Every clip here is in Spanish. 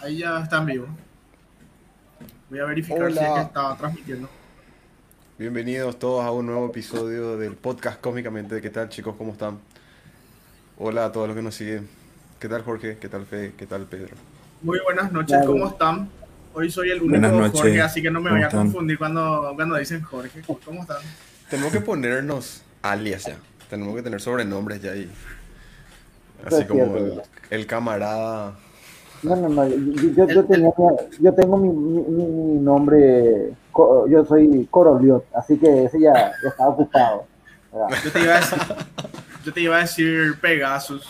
Ahí ya está en vivo. Voy a verificar si es que está transmitiendo. Bienvenidos todos a un nuevo episodio del podcast Cómicamente. ¿Qué tal chicos? ¿Cómo están? Hola a todos los que nos siguen. ¿Qué tal Jorge? ¿Qué tal Fe? ¿Qué tal Pedro? Muy buenas noches, ¿cómo están? Hoy soy el único Jorge, así que no me voy a confundir cuando, cuando dicen Jorge. ¿Cómo están? Tenemos que ponernos alias ya. Tenemos que tener sobrenombres ya ahí. Así como el, camarada. No, no, no. Yo, yo, yo tengo mi, mi, nombre. Yo soy Coroliot, así que ese ya, está ocupado. Yo te, iba a decir, yo te iba a decir Pegasus.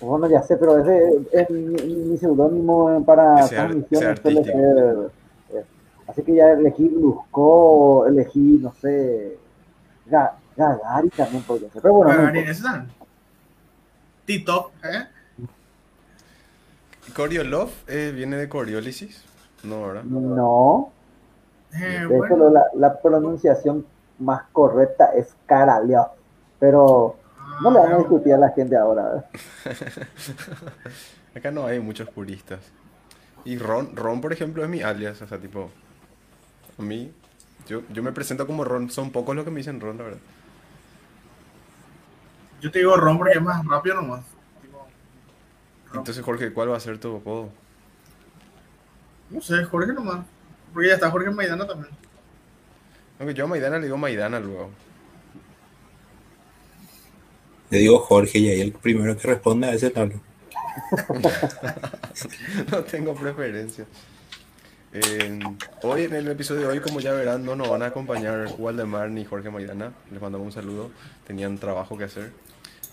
Bueno, ya sé, pero ese es mi, seudónimo para transmisiones. Eh, así que ya elegí Lusco, elegí, no sé, Gagari también podría ser. Pero bueno, Gagari, no Tito, ¿eh? Coriolov eh, viene de coriólisis, ¿no, verdad? No. Eh, la, la, pronunciación más correcta es Karaleov, pero no le van a discutir a la gente ahora. Acá no hay muchos puristas. Y Ron, Ron, por ejemplo, es mi alias, o sea, tipo, a mí, yo, yo me presento como Ron, son pocos los que me dicen Ron, la verdad. Yo te digo Ron porque es más rápido nomás. Entonces, Jorge, ¿cuál va a ser tu apodo? No sé, Jorge nomás. Porque ya está Jorge Maidana también. Aunque yo a Maidana le digo Maidana luego. Le digo Jorge y ahí el primero que responde a ese tal. no tengo preferencia. hoy en el episodio de hoy, como ya verán, no nos van a acompañar Waldemar ni Jorge Maidana. Les mandamos un saludo. Tenían trabajo que hacer.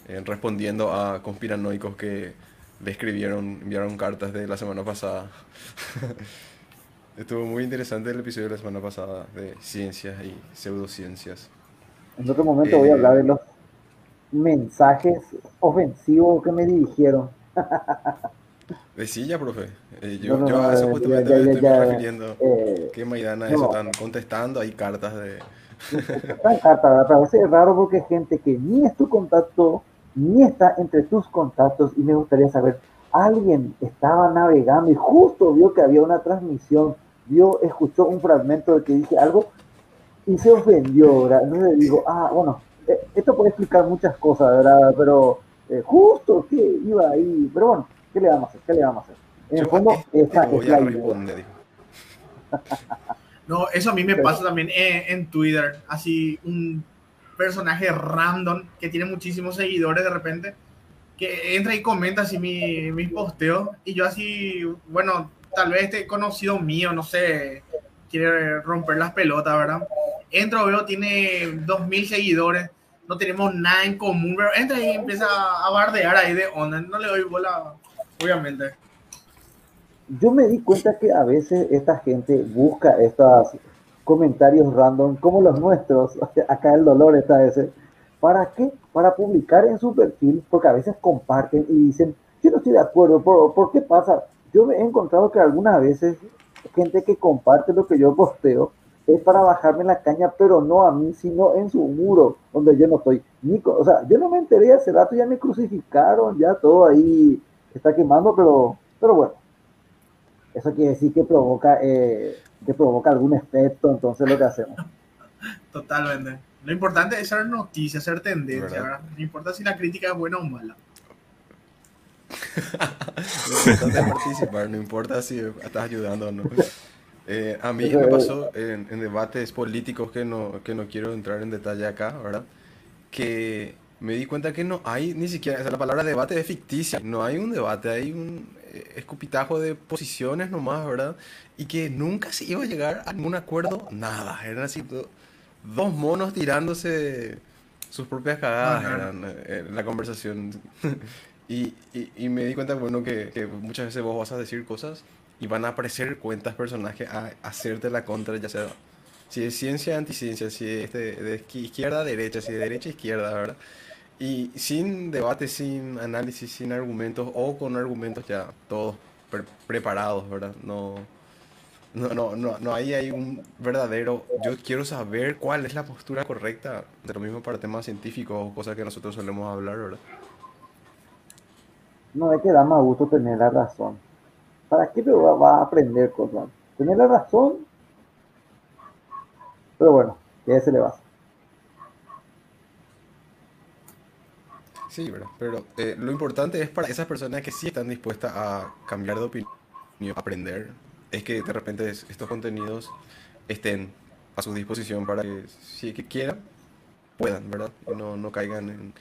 Eh, respondiendo a conspiranoicos que le escribieron, enviaron cartas de la semana pasada. Estuvo muy interesante el episodio de la semana pasada de ciencias y pseudociencias. En otro momento voy a hablar de los mensajes ofensivos que me dirigieron. Decía, profe. Eh, yo, yo a eso justamente me estoy refiriendo. Eh, que Maidana eso están contestando, hay cartas de. Están cartas, pero a veces es raro porque gente que ni es tu contacto, ni está entre tus contactos, y me gustaría saber, alguien estaba navegando y justo vio que había una transmisión, vio, escuchó un fragmento de que dije algo y se ofendió, ¿verdad? Entonces digo, ah, bueno, eh, esto puede explicar muchas cosas, ¿verdad? Pero justo que iba ahí, pero bueno, ¿Qué le vamos a hacer? ¿Qué le vamos a hacer? En el fondo, esa es la idea. No, eso a mí me pasa también en, Twitter. Así, un personaje random que tiene muchísimos seguidores de repente, que entra y comenta así mis mi posteos. Y yo así, bueno, tal vez este conocido mío, no sé, quiere romper las pelotas, ¿verdad? Entro, veo, tiene 2.000 seguidores, no tenemos nada en común, pero entra y empieza a bardear ahí de onda, no le doy bola obviamente. Yo me di cuenta que a veces esta gente busca estos comentarios random como los nuestros, acá el dolor está ese, ¿para qué? Para publicar en su perfil, porque a veces comparten y dicen, yo no estoy de acuerdo, ¿por, qué pasa? Yo he encontrado que algunas veces gente que comparte lo que yo posteo es para bajarme la caña, pero no a mí, sino en su muro, donde yo no estoy. Ni, o sea, yo no me enteré hace rato, ya me crucificaron, ya todo ahí está quemando, pero, pero bueno, eso quiere decir que provoca, eh, que provoca algún efecto, entonces lo que hacemos. Totalmente. Lo importante es hacer noticias, hacer tendencia, ¿verdad? No importa si la crítica es buena o mala. lo importante es participar, no importa si estás ayudando o no. Eh, a mí me pasó en, en, debates políticos que no, que no quiero entrar en detalle acá, ¿verdad? Que me di cuenta que no hay ni siquiera, o la palabra debate es ficticia, no hay un debate, hay un escupitajo de posiciones nomás, ¿verdad? Y que nunca se iba a llegar a ningún acuerdo, nada, eran así dos monos tirándose sus propias cagadas, eran eh, la conversación. y, y, me di cuenta, bueno, que, que, muchas veces vos vas a decir cosas y van a aparecer cuentas personajes a hacerte la contra, ya sea si es ciencia, anticiencia, si es de, izquierda a derecha, si de derecha a izquierda, ¿verdad? Y sin debate, sin análisis, sin argumentos o con argumentos ya todos preparados, ¿verdad? No, no, no, no, no hay, hay un verdadero... Yo quiero saber cuál es la postura correcta, de lo mismo para temas científicos o cosas que nosotros solemos hablar, ¿verdad? No, es que da más gusto tener la razón. ¿para qué va, va a aprender cosas? Tener la razón, pero bueno, ¿qué se le va a hacer? Sí, ¿verdad? Pero eh, lo importante es para esas personas que sí están dispuestas a cambiar de opinión, aprender, es que de repente es- estos contenidos estén a su disposición para que si que quieran, puedan, ¿verdad? Y no, no caigan en,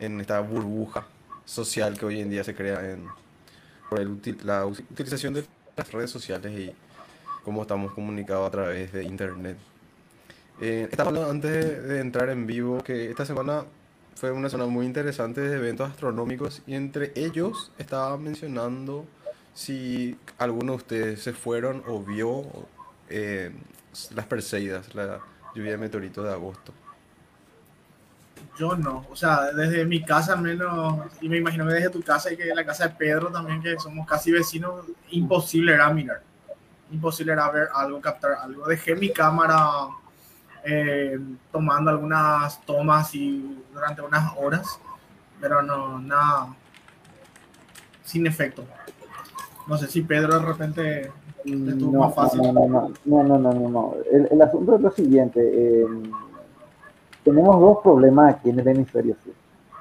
en esta burbuja social que hoy en día se crea en, por el la utilización de las redes sociales y cómo estamos comunicados a través de internet. Eh, hablando antes de entrar en vivo que esta semana fue una semana muy interesante de eventos astronómicos y entre ellos estaba mencionando si alguno de ustedes se fueron o vio eh, las Perseidas, la lluvia de meteoritos de agosto. Yo no, o sea, desde mi casa al menos, y me imagino que desde tu casa y que la casa de Pedro también, que somos casi vecinos, imposible era mirar. Imposible era ver algo, captar algo. Dejé mi cámara eh, tomando algunas tomas y durante unas horas, pero no, nada, sin efecto. No sé si Pedro de repente estuvo No, más fácil. no, no, no, no, no, no, no, no. El, el asunto es lo siguiente. eh, tenemos dos problemas aquí en el hemisferio sur.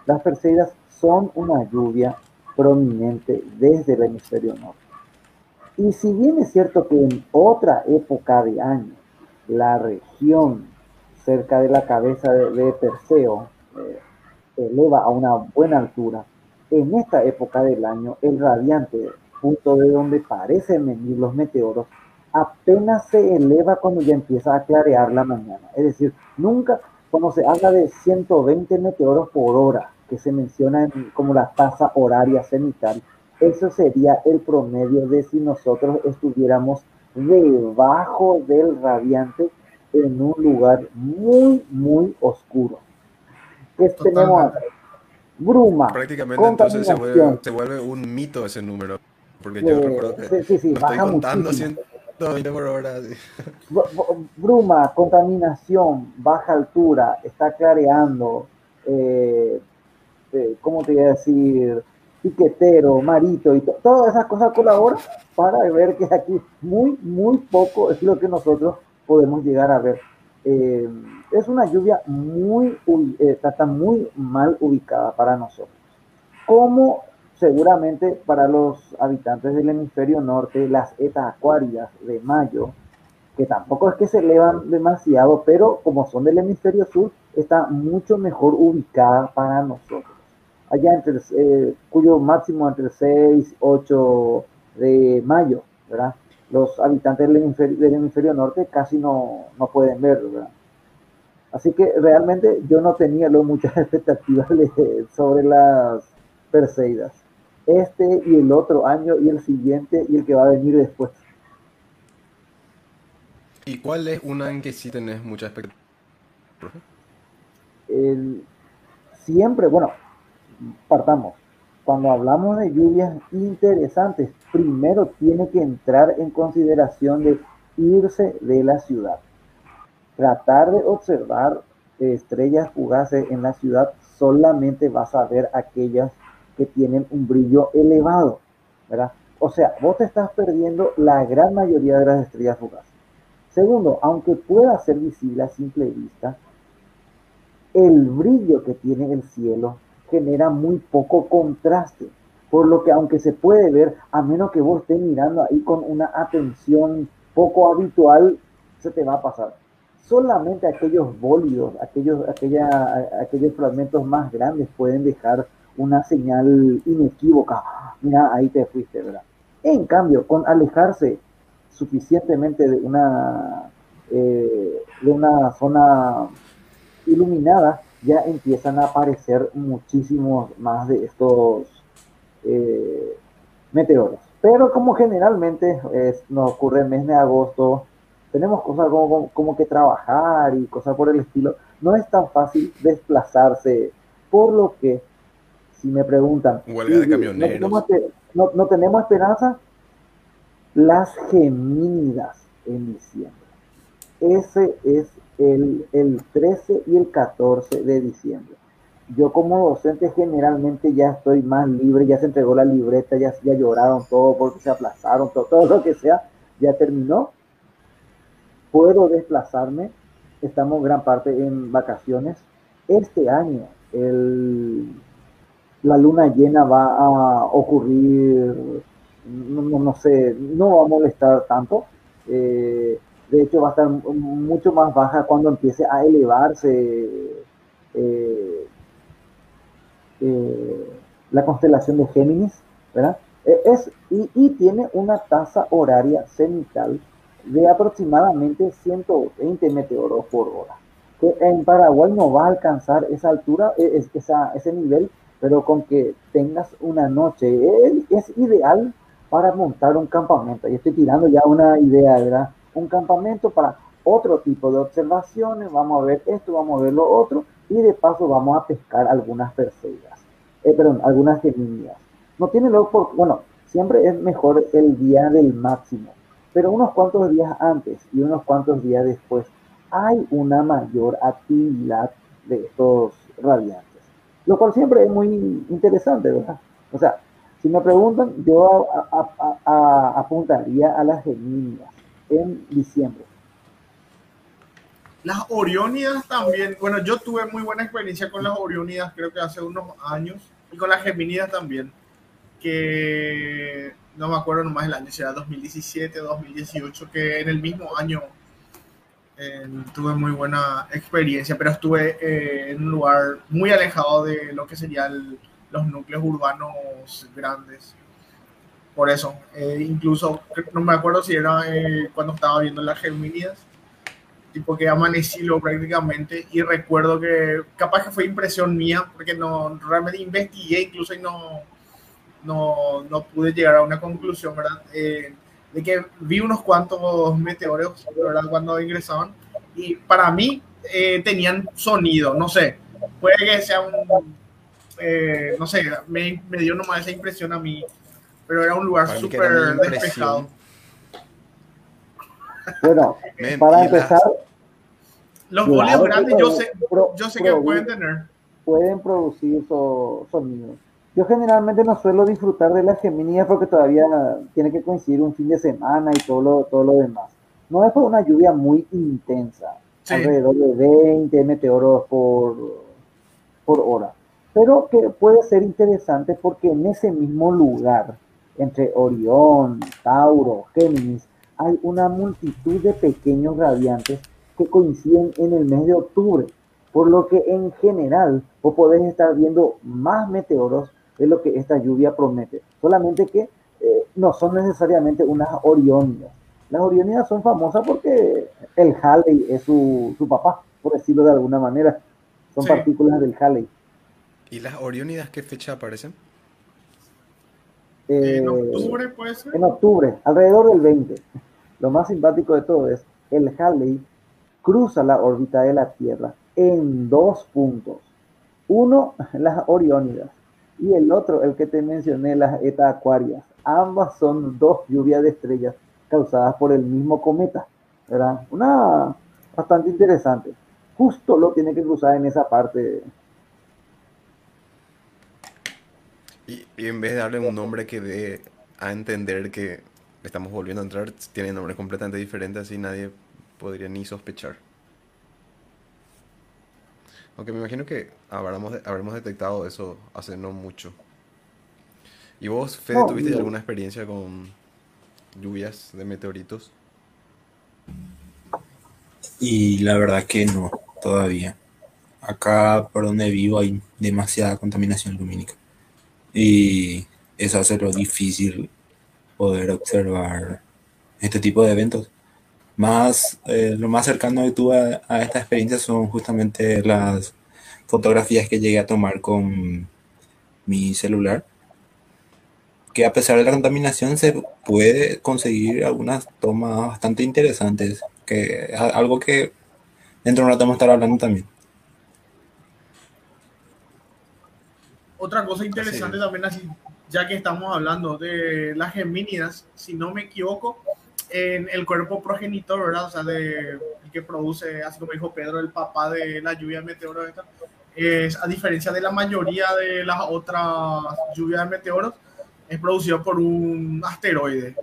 Las Perseidas son una lluvia prominente desde el hemisferio norte. Y si bien es cierto que en otra época de año, la región cerca de la cabeza de, de Perseo eh, eleva a una buena altura, en esta época del año, el radiante punto de donde parecen venir los meteoros, apenas se eleva cuando ya empieza a clarear la mañana. Es decir, nunca, cuando se habla de 120 meteoros por hora, que se menciona en- como la tasa horaria cenital, eso sería el promedio de si nosotros estuviéramos debajo del radiante en un lugar muy, muy oscuro. ¿Qué tenemos acá? Bruma, Prácticamente entonces se vuelve, se vuelve un mito ese número, porque yo Eh, recuerdo que sí, sí, sí, lo estoy contando muchísimo. 120 por hora. Bruma, contaminación, baja altura, está clareando, eh, eh, ¿cómo te voy a decir? Piquetero, marito y to- todas esas cosas colaboran para ver que aquí muy, muy poco es lo que nosotros podemos llegar a ver. Eh, es una lluvia muy, eh, está, muy mal ubicada para nosotros. Como seguramente para los habitantes del hemisferio norte, las etas acuáridas de mayo, que tampoco es que se elevan demasiado, pero como son del hemisferio sur, está mucho mejor ubicada para nosotros. Allá entre, eh, cuyo máximo entre el 6 y 8 de mayo, ¿verdad? Los habitantes del hemisferio, del hemisferio norte casi no, no pueden verlo, ¿verdad? Así que realmente yo no tenía muchas expectativas de- sobre las Perseidas. Este y el otro año y el siguiente y el que va a venir después. ¿Y cuál es una en que sí tenés mucha expectativa? el- siempre, bueno, partamos. Cuando hablamos de lluvias interesantes, primero tiene que entrar en consideración de irse de la ciudad. Tratar de observar estrellas fugaces en la ciudad, solamente vas a ver aquellas que tienen un brillo elevado, ¿verdad? O sea, vos te estás perdiendo la gran mayoría de las estrellas fugaces. Segundo, aunque pueda ser visible a simple vista, el brillo que tiene el cielo genera muy poco contraste, por lo que aunque se puede ver, a menos que vos estés mirando ahí con una atención poco habitual, se te va a pasar. Solamente aquellos bólidos, aquellos, aquella, aquellos fragmentos más grandes pueden dejar una señal inequívoca. Mira, ahí te fuiste, ¿verdad? En cambio, con alejarse suficientemente de una, eh, de una zona iluminada, ya empiezan a aparecer muchísimos más de estos eh, meteoros. Pero como generalmente es, nos ocurre en mes de agosto, tenemos cosas como, como- como que trabajar y cosas por el estilo, no es tan fácil desplazarse, por lo que, si me preguntan, Huelga de "¿Y- y- ¿no camioneros. tenemos, no tenemos esperanza? Las gemínidas en diciembre. Ese es el, el 13 y el 14 de diciembre. Yo como docente generalmente ya estoy más libre, ya se entregó la libreta, ya, ya lloraron todo porque se aplazaron, todo, todo lo que sea, ya terminó. Puedo desplazarme, estamos gran parte en vacaciones. Este año el, la luna llena va a ocurrir, no, no sé, no va a molestar tanto. Eh, de hecho, va a estar mucho más baja cuando empiece a elevarse eh, eh, la constelación de Géminis, ¿verdad? E, es, y, y, tiene una tasa horaria cenital de aproximadamente 120 meteoros por hora. Que en Paraguay no va a alcanzar esa altura, e, es, esa, ese nivel, pero con que tengas una noche, es, es ideal para montar un campamento. Y estoy tirando ya una idea, ¿verdad? Un campamento para otro tipo de observaciones, vamos a ver esto, vamos a ver lo otro, y de paso vamos a pescar algunas perseguidas, eh, perdón, algunas geminias. No tiene luego por, bueno, siempre es mejor el día del máximo, pero unos cuantos días antes y unos cuantos días después hay una mayor actividad de estos radiantes, lo cual siempre es muy interesante, ¿verdad? O sea, si me preguntan, yo apuntaría a las geminias en diciembre las Oriónidas también, bueno, yo tuve muy buena experiencia con las Oriónidas, creo que hace unos años, y con las Geminidas también, que no me acuerdo nomás el año, si era 2017 o 2018, que en el mismo año eh, tuve muy buena experiencia, pero estuve eh, en un lugar muy alejado de lo que serían los núcleos urbanos grandes. Por eso, eh, incluso no me acuerdo si era cuando estaba viendo las Geminidas tipo que amanecilo prácticamente y recuerdo que capaz que fue impresión mía porque no realmente investigué incluso y no no, no pude llegar a una conclusión verdad eh, de que vi unos cuantos meteoros verdad cuando ingresaban y para mí eh, tenían sonido no sé puede que sea un eh, no sé me, me, dio nomás esa impresión a mí pero era un lugar súper despejado bueno, para empezar, los claro, grandes yo sé, yo sé que pueden tener. Pueden producir so, sonidos. Yo generalmente no suelo disfrutar de las geminias porque todavía tiene que coincidir un fin de semana y todo lo, todo lo demás. No es por una lluvia muy intensa, sí. alrededor de 20 meteoros por, por hora. Pero que puede ser interesante porque en ese mismo lugar, entre Orión, Tauro, Géminis, hay una multitud de pequeños radiantes que coinciden en el mes de octubre, por lo que en general vos podés estar viendo más meteoros de lo que esta lluvia promete, solamente que eh, no son necesariamente unas oriónidas. Las oriónidas son famosas porque el Halley es su, su papá, por decirlo de alguna manera. Son sí. partículas del Halley. ¿Y las oriónidas qué fecha aparecen? Eh, ¿En octubre puede ser? En octubre, alrededor del 20. Lo más simpático de todo es el Halley cruza la órbita de la Tierra en dos puntos. Uno, las Oriónidas, y el otro, el que te mencioné, las Eta Acuarias. Ambas son dos lluvias de estrellas causadas por el mismo cometa. ¿verdad? Una bastante interesante. Justo lo tiene que cruzar en esa parte. Y, en vez de darle un nombre que dé a entender que estamos volviendo a entrar, tiene nombres completamente diferentes, así nadie podría ni sospechar. Aunque me imagino que habremos, habremos detectado eso hace no mucho. ¿Y vos, Fede, No, tuviste no. alguna experiencia con lluvias de meteoritos? Y la verdad que no, todavía. Acá por donde vivo hay demasiada contaminación lumínica. Y eso hace lo difícil poder observar este tipo de eventos. Más, eh, lo más cercano que tuve a, a esta experiencia son justamente las fotografías que llegué a tomar con mi celular. Que a pesar de la contaminación se puede conseguir algunas tomas bastante interesantes. Que es algo que dentro de un rato vamos a estar hablando también. Otra cosa interesante es. también, así, ya que estamos hablando de las gemínidas, si no me equivoco, en el cuerpo progenitor, ¿verdad? O sea, de, el que produce, así como dijo Pedro, el papá de la lluvia de meteoros, es, a diferencia de la mayoría de las otras lluvias de meteoros, es producido por un asteroide.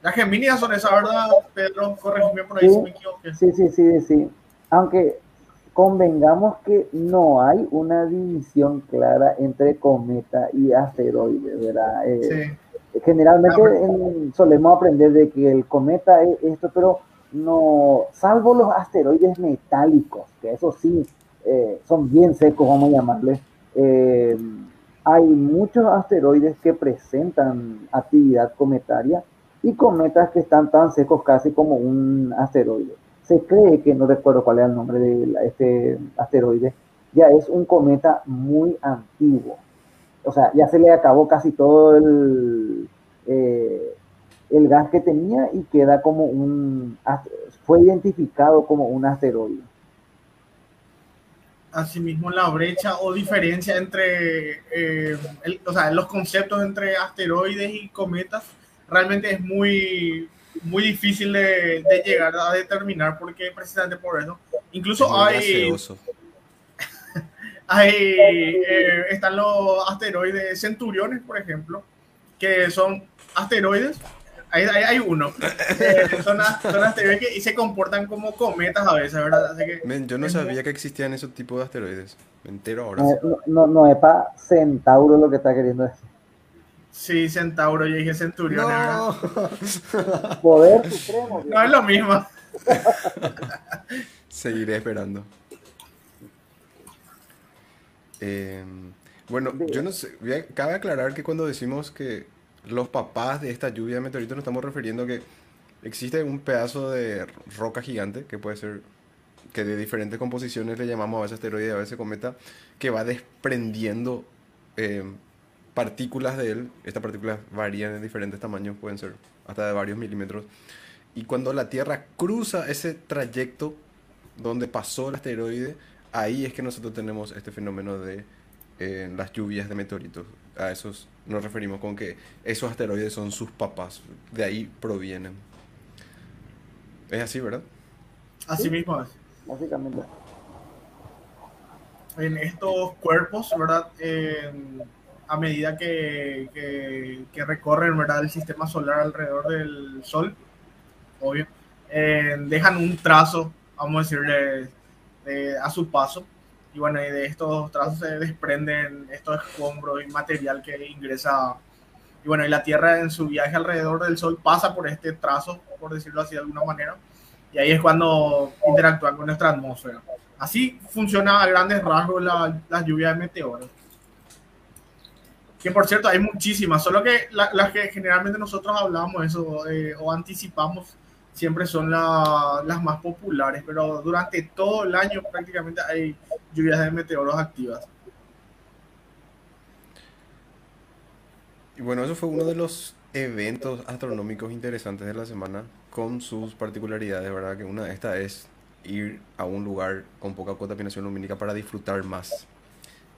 Las Geminidas son esas, ¿verdad, Pedro? Corregime por ahí Sí. si me equivoqué. Sí, sí, sí, sí. Aunque convengamos que no hay una división clara entre cometa y asteroide, ¿verdad? Eh, Sí. Generalmente Ah, en- solemos aprender de que el cometa es esto, pero no, salvo los asteroides metálicos, que eso sí eh, son bien secos, vamos a llamarles. eh, hay muchos asteroides que presentan actividad cometaria y cometas que están tan secos casi como un asteroide. Se cree que, no recuerdo cuál es el nombre de este asteroide, ya es un cometa muy antiguo o sea, ya se le acabó casi todo el, eh, el gas que tenía y queda como un, fue identificado como un asteroide. Asimismo, la brecha o diferencia entre, eh, o sea, los conceptos entre asteroides y cometas realmente es muy, muy difícil de, de llegar a determinar porque precisamente por eso. Incluso Es hay, gaseoso. hay eh, están los asteroides centuriones, por ejemplo, que son asteroides. Hay, hay, hay uno. Eh, son, a- son asteroides que y se comportan como cometas a veces, ¿verdad? Así que Men, yo no sabía que existían esos tipos de asteroides. Me entero ahora. No, no, no, no es para Centauro lo que está queriendo decir. Sí, Centauro, yo dije Centurión. No. Poder supremo. No es lo mismo. Seguiré esperando. Eh, bueno, yo no sé. a- Cabe aclarar que cuando decimos que los papás de esta lluvia de meteoritos nos estamos refiriendo a que existe un pedazo de roca gigante que puede ser que de diferentes composiciones le llamamos a veces asteroide, a veces cometa, que va desprendiendo eh, partículas de él. Estas partículas varían en diferentes tamaños, pueden ser hasta de varios milímetros. Y cuando la Tierra cruza ese trayecto donde pasó el asteroide, ahí es que nosotros tenemos este fenómeno de eh, las lluvias de meteoritos. A esos nos referimos con que esos asteroides son sus papás, de ahí provienen. Es así, ¿verdad? Así mismo es. Básicamente. En estos cuerpos, ¿verdad? En- a medida que, recorren, ¿verdad? El sistema solar alrededor del Sol, obvio, eh, dejan un trazo, vamos a decirle, de- a su paso. Y bueno, y de estos trazos se desprenden estos escombros y material que ingresa. Y bueno, y la Tierra en su viaje alrededor del Sol pasa por este trazo, por decirlo así de alguna manera. Y ahí es cuando interactúan con nuestra atmósfera. Así funciona a grandes rasgos la, la lluvia de meteoros. Que por cierto, hay muchísimas, solo que la- las que generalmente nosotros hablamos eso eh, o anticipamos siempre son la- las más populares, pero durante todo el año prácticamente hay lluvias de meteoros activas. Y bueno, eso fue uno de los eventos astronómicos interesantes de la semana, con sus particularidades, ¿verdad? Que una de estas es ir a un lugar con poca contaminación lumínica para disfrutar más.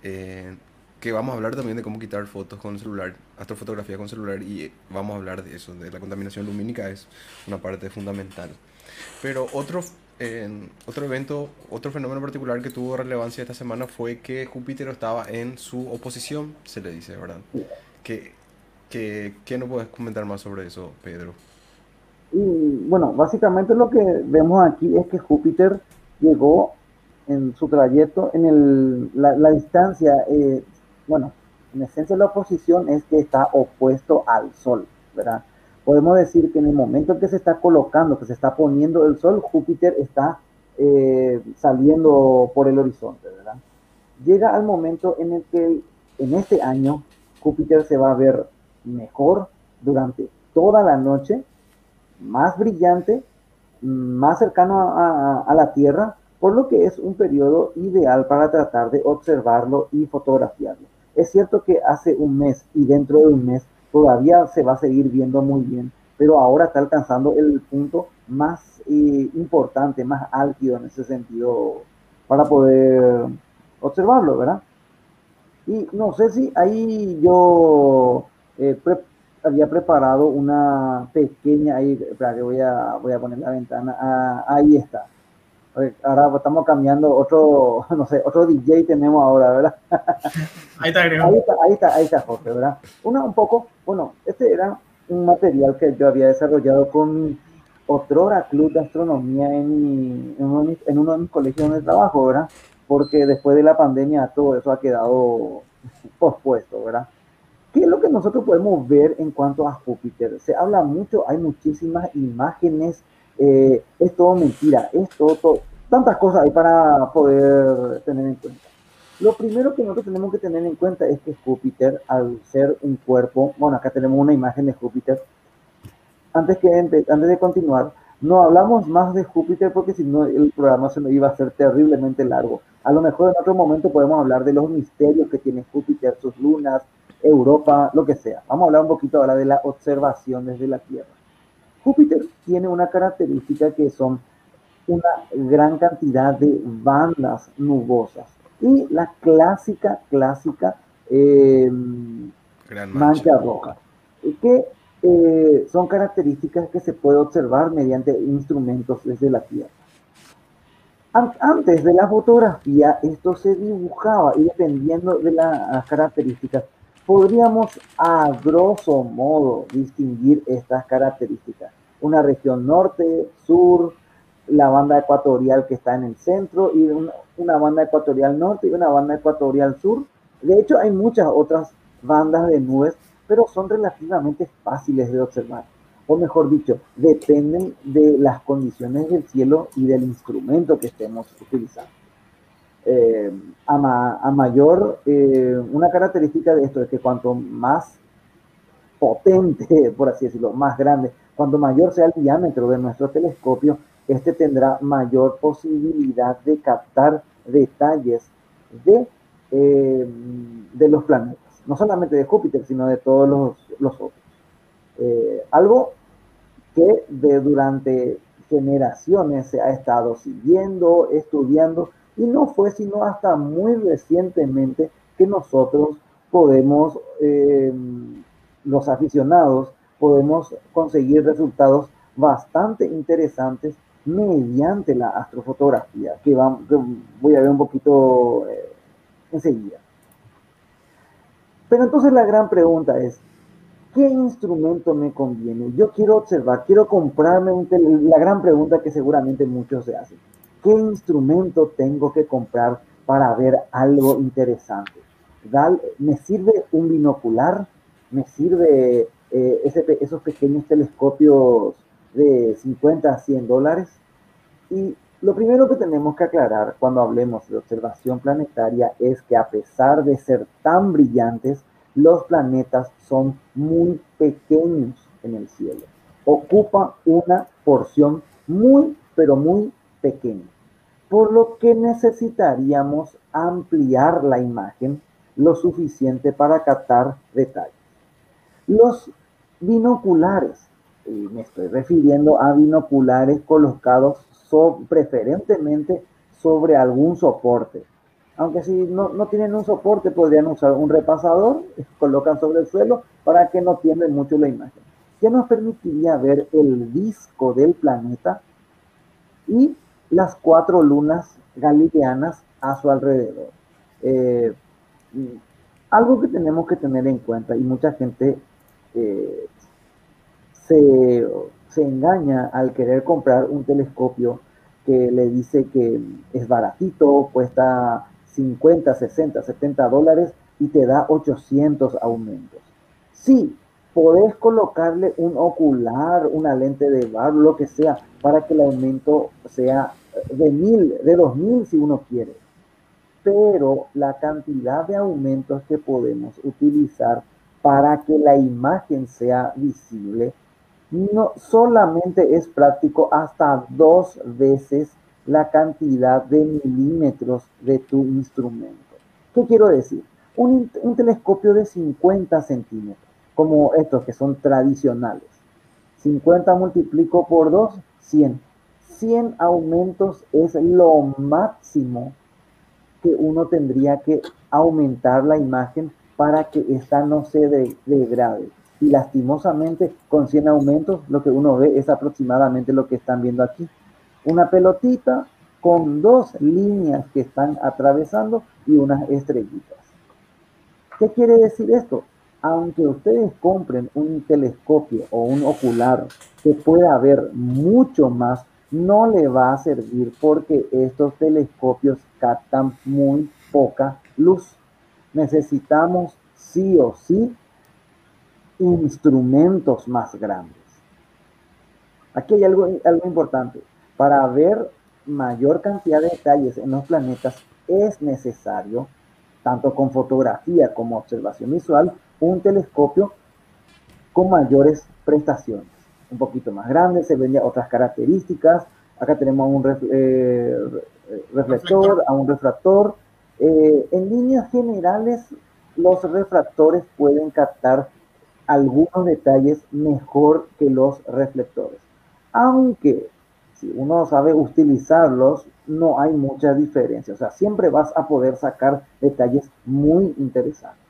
Eh, que vamos a hablar también de cómo quitar fotos con celular, astrofotografía con celular, y vamos a hablar de eso, de la contaminación lumínica, es una parte fundamental. Pero otro, eh, otro evento, otro fenómeno particular que tuvo relevancia esta semana fue que Júpiter estaba en su oposición, se le dice, ¿verdad? ¿Qué, qué, qué no puedes comentar más sobre eso, Pedro? Y bueno, básicamente lo que vemos aquí es que Júpiter llegó en su trayecto, en el, la, la distancia, eh, bueno, en esencia la oposición es que está opuesto al Sol, ¿verdad? Podemos decir que en el momento en que se está colocando, que se está poniendo el Sol, Júpiter está eh, saliendo por el horizonte, ¿verdad? Llega al momento en el que en este año Júpiter se va a ver mejor durante toda la noche, más brillante, más cercano a, a, a, la Tierra, por lo que es un periodo ideal para tratar de observarlo y fotografiarlo. Es cierto que hace un mes y dentro de un mes todavía se va a seguir viendo muy bien, pero ahora está alcanzando el punto más eh, importante, más álgido en ese sentido para poder observarlo, ¿verdad? Y no sé si ahí yo eh, pre había preparado una pequeña, ahí, espera que voy a, voy a poner la ventana, ah, ahí está. Ahora estamos cambiando otro, no sé, otro DJ tenemos ahora, ¿verdad? Ahí está, ahí está, ahí está, ahí está Jorge, ¿verdad? Una, un poco, bueno, este era un material que yo había desarrollado con otro club de astronomía en, en, uno, en uno de mis colegios de trabajo, ¿verdad? Porque después de la pandemia todo eso ha quedado pospuesto, ¿verdad? ¿Qué es lo que nosotros podemos ver en cuanto a Júpiter? Se habla mucho, hay muchísimas imágenes, eh, es todo mentira, es todo, tantas cosas hay para poder tener en cuenta. Lo primero que nosotros tenemos que tener en cuenta es que Júpiter, al ser un cuerpo, bueno, acá tenemos una imagen de Júpiter. Antes, que, antes de continuar, no hablamos más de Júpiter porque si no el programa se nos iba a hacer terriblemente largo. A lo mejor en otro momento podemos hablar de los misterios que tiene Júpiter, sus lunas, Europa, lo que sea. Vamos a hablar un poquito ahora de la observación desde la Tierra. Júpiter tiene una característica que son una gran cantidad de bandas nubosas y la clásica, clásica eh, mancha. roja, que eh, son características que se puede observar mediante instrumentos desde la Tierra. Antes de la fotografía, esto se dibujaba y dependiendo de las características, podríamos a grosso modo distinguir estas características. Una región norte, sur, la banda ecuatorial que está en el centro y una, banda ecuatorial norte y una banda ecuatorial sur. De hecho, hay muchas otras bandas de nubes, pero son relativamente fáciles de observar. O mejor dicho, dependen de las condiciones del cielo y del instrumento que estemos utilizando. Eh, a, mayor, eh, una característica de esto es que cuanto más potente, por así decirlo, más grande, cuanto mayor sea el diámetro de nuestro telescopio, este tendrá mayor posibilidad de captar detalles de, eh, de los planetas, no solamente de Júpiter, sino de todos los, los otros. algo que de, durante generaciones se ha estado siguiendo, estudiando, y no fue sino hasta muy recientemente que nosotros podemos, eh, los aficionados, podemos conseguir resultados bastante interesantes mediante la astrofotografía, que, voy a ver un poquito eh, enseguida. Pero entonces la gran pregunta es, ¿qué instrumento me conviene? Yo quiero observar, quiero comprarme un la gran pregunta que seguramente muchos se hacen. ¿Qué instrumento tengo que comprar para ver algo interesante? ¿Me sirve un binocular? ¿Me sirve eh, esos pequeños telescopios de 50 a 100 dólares? Y lo primero que tenemos que aclarar cuando hablemos de observación planetaria es que a pesar de ser tan brillantes, los planetas son muy pequeños en el cielo. Ocupa una porción muy, pero muy pequeño, por lo que necesitaríamos ampliar la imagen lo suficiente para captar detalles. Los binoculares, y me estoy refiriendo a binoculares colocados preferentemente sobre algún soporte. Aunque si no, no, tienen un soporte, podrían usar un repasador, colocan sobre el suelo para que no tiemblen mucho la imagen. Que nos permitiría ver el disco del planeta y las cuatro lunas galileanas a su alrededor. Eh, algo que tenemos que tener en cuenta y mucha gente eh, se, se, engaña al querer comprar un telescopio que le dice que es baratito, cuesta 50, 60, 70 dólares y te da 800 aumentos. Sí, podés colocarle un ocular, una lente de bar, lo que sea, para que el aumento sea de mil, de dos mil si uno quiere. Pero la cantidad de aumentos que podemos utilizar para que la imagen sea visible no solamente es práctico hasta dos veces la cantidad de milímetros de tu instrumento. ¿Qué quiero decir? Un, un telescopio de 50 centímetros, como estos que son tradicionales. 50 multiplico por 2, 100 100 aumentos es lo máximo que uno tendría que aumentar la imagen para que esta no se degrade. Y lastimosamente, con 100 aumentos, lo que uno ve es aproximadamente lo que están viendo aquí. Una pelotita con dos líneas que están atravesando y unas estrellitas. ¿Qué quiere decir esto? Aunque ustedes compren un telescopio o un ocular que pueda ver mucho más, no le va a servir porque estos telescopios captan muy poca luz. Necesitamos sí o sí instrumentos más grandes. Aquí hay algo, algo importante. Para ver mayor cantidad de detalles en los planetas es necesario, tanto con fotografía como observación visual, un telescopio con mayores prestaciones. Un poquito más grande, se ven otras características. Acá tenemos un eh, reflector, a un refractor. Eh, en líneas generales, los refractores pueden captar algunos detalles mejor que los reflectores. Aunque si uno sabe utilizarlos, no hay mucha diferencia. O sea, siempre vas a poder sacar detalles muy interesantes.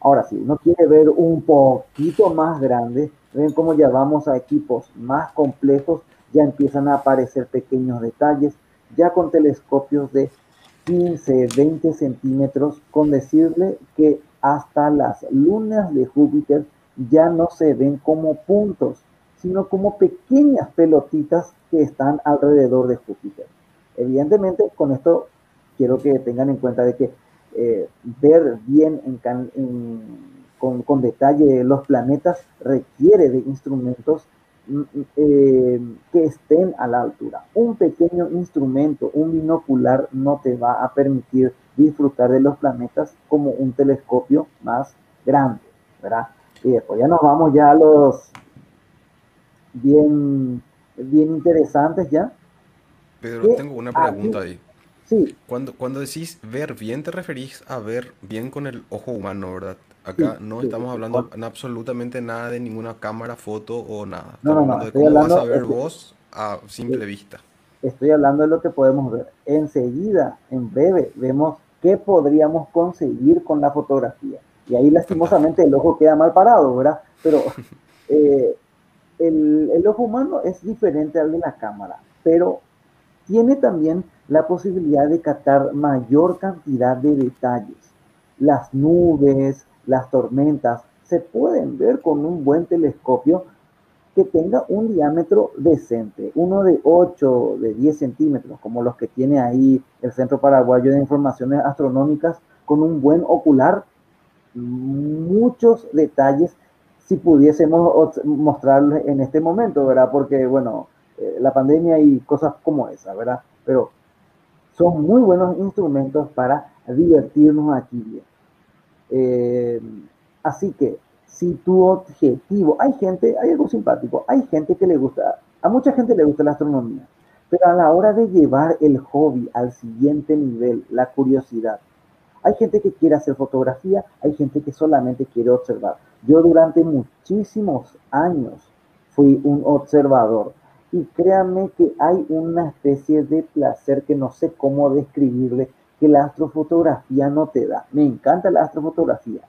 Ahora, si uno quiere ver un poquito más grande, ven cómo ya vamos a equipos más complejos, ya empiezan a aparecer pequeños detalles, ya con telescopios de 15, 20 centímetros, con decirle que hasta las lunas de Júpiter ya no se ven como puntos, sino como pequeñas pelotitas que están alrededor de Júpiter. Evidentemente, con esto quiero que tengan en cuenta de que eh, ver bien con, con, detalle los planetas requiere de instrumentos mm, mm, eh, que estén a la altura. Un pequeño instrumento, un binocular, no te va a permitir disfrutar de los planetas como un telescopio más grande, ¿verdad? Y después ya nos vamos ya a los bien, bien interesantes ya. Pedro, tengo una pregunta ahí. Sí. Cuando, cuando decís ver bien, te referís a ver bien con el ojo humano, ¿verdad? Acá no estamos hablando absolutamente nada de ninguna cámara, foto o nada. No, no, no. De cómo vas a ver vos a simple vista. Estoy hablando de lo que podemos ver. Enseguida, en breve, vemos qué podríamos conseguir con la fotografía. Y ahí lastimosamente el ojo queda mal parado, ¿verdad? Pero eh, el, el, ojo humano es diferente al de la cámara, pero tiene también la posibilidad de captar mayor cantidad de detalles. Las nubes, las tormentas, se pueden ver con un buen telescopio que tenga un diámetro decente, uno de 8, de 10 centímetros, como los que tiene ahí el Centro Paraguayo de Informaciones Astronómicas, con un buen ocular, muchos detalles si pudiésemos mostrarles en este momento, ¿verdad? Porque, bueno, eh, la pandemia y cosas como esa, ¿verdad? Pero son muy buenos instrumentos para divertirnos aquí bien. Eh, así que, si tu objetivo, hay gente, hay algo simpático, hay gente que le gusta, a mucha gente le gusta la astronomía, pero a la hora de llevar el hobby al siguiente nivel, la curiosidad, hay gente que quiere hacer fotografía, hay gente que solamente quiere observar. Yo durante muchísimos años fui un observador y créanme que hay una especie de placer que no sé cómo describirle que la astrofotografía no te da. Me encanta la astrofotografía.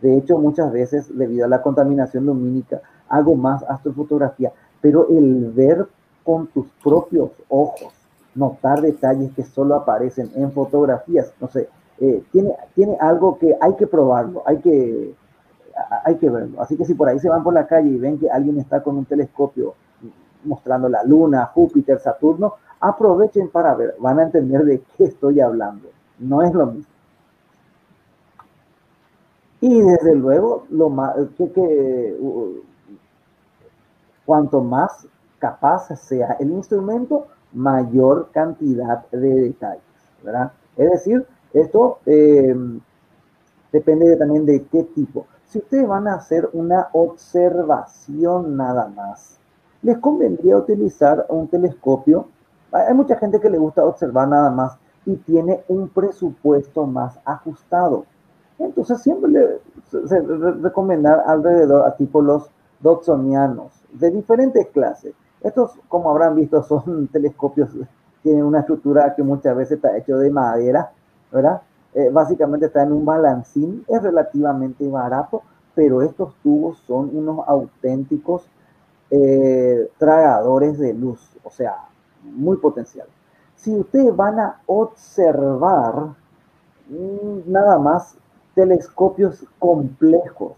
De hecho, muchas veces, debido a la contaminación lumínica, hago más astrofotografía, pero el ver con tus propios ojos, notar detalles que solo aparecen en fotografías, no sé, eh, tiene, tiene algo que hay que probarlo, hay que, hay que verlo. Así que si por ahí se van por la calle y ven que alguien está con un telescopio mostrando la Luna, Júpiter, Saturno, aprovechen para ver, van a entender de qué estoy hablando. No es lo mismo. Y desde luego, lo más, que, cuanto más capaz sea el instrumento, mayor cantidad de detalles, ¿verdad? Es decir, esto eh, depende también de qué tipo. Si ustedes van a hacer una observación nada más, les convendría utilizar un telescopio. Hay mucha gente que le gusta observar nada más y tiene un presupuesto más ajustado. Entonces siempre le, se recomendar alrededor a tipo los dotsonianos de diferentes clases. Estos, como habrán visto, son telescopios, tienen una estructura que muchas veces está hecho de madera, ¿verdad? Eh, básicamente está en un balancín, es relativamente barato, pero estos tubos son unos auténticos eh, tragadores de luz, o sea, muy potencial. si ustedes van a observar mm, nada más telescopios complejos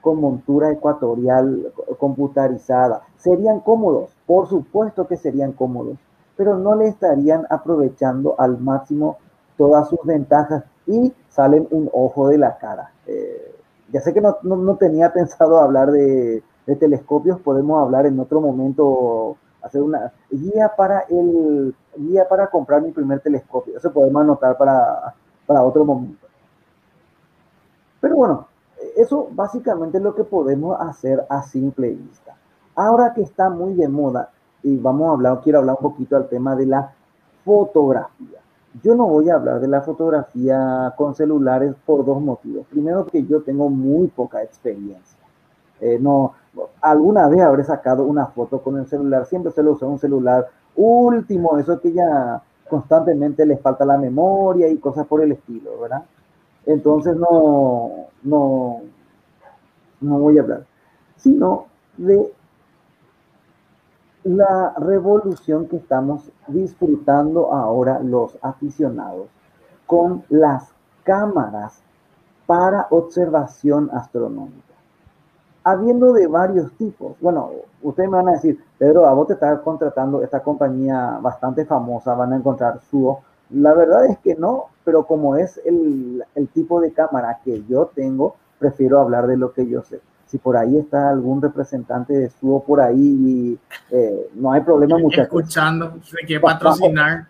con montura ecuatorial computarizada, ¿serían cómodos? Por supuesto que serían cómodos, pero no le estarían aprovechando al máximo todas sus ventajas y salen un ojo de la cara. Eh, ya sé que no, no, tenía pensado hablar de telescopios, podemos hablar en otro momento hacer una guía para el guía para comprar mi primer telescopio. Eso podemos anotar para, para otro momento. Pero bueno, eso básicamente es lo que podemos hacer a simple vista. Ahora que está muy de moda, y vamos a hablar, quiero hablar un poquito al tema de la fotografía. Yo no voy a hablar de la fotografía con celulares por dos motivos. Primero, que yo tengo muy poca experiencia. Eh, no, alguna vez habré sacado una foto con el celular, siempre se lo usa un celular último, eso que ya constantemente les falta la memoria y cosas por el estilo, ¿verdad? Entonces no, no, no voy a hablar, sino de la revolución que estamos disfrutando ahora los aficionados con las cámaras para observación astronómica habiendo de varios tipos. Bueno, ustedes me van a decir, Pedro, a vos te está contratando esta compañía bastante famosa, van a encontrar su La verdad es que no, pero como es el, el, tipo de cámara que yo tengo, prefiero hablar de lo que yo sé. Si por ahí está algún representante de Suo por ahí, eh, no hay problema, muchachos. Escuchando, se quiere patrocinar.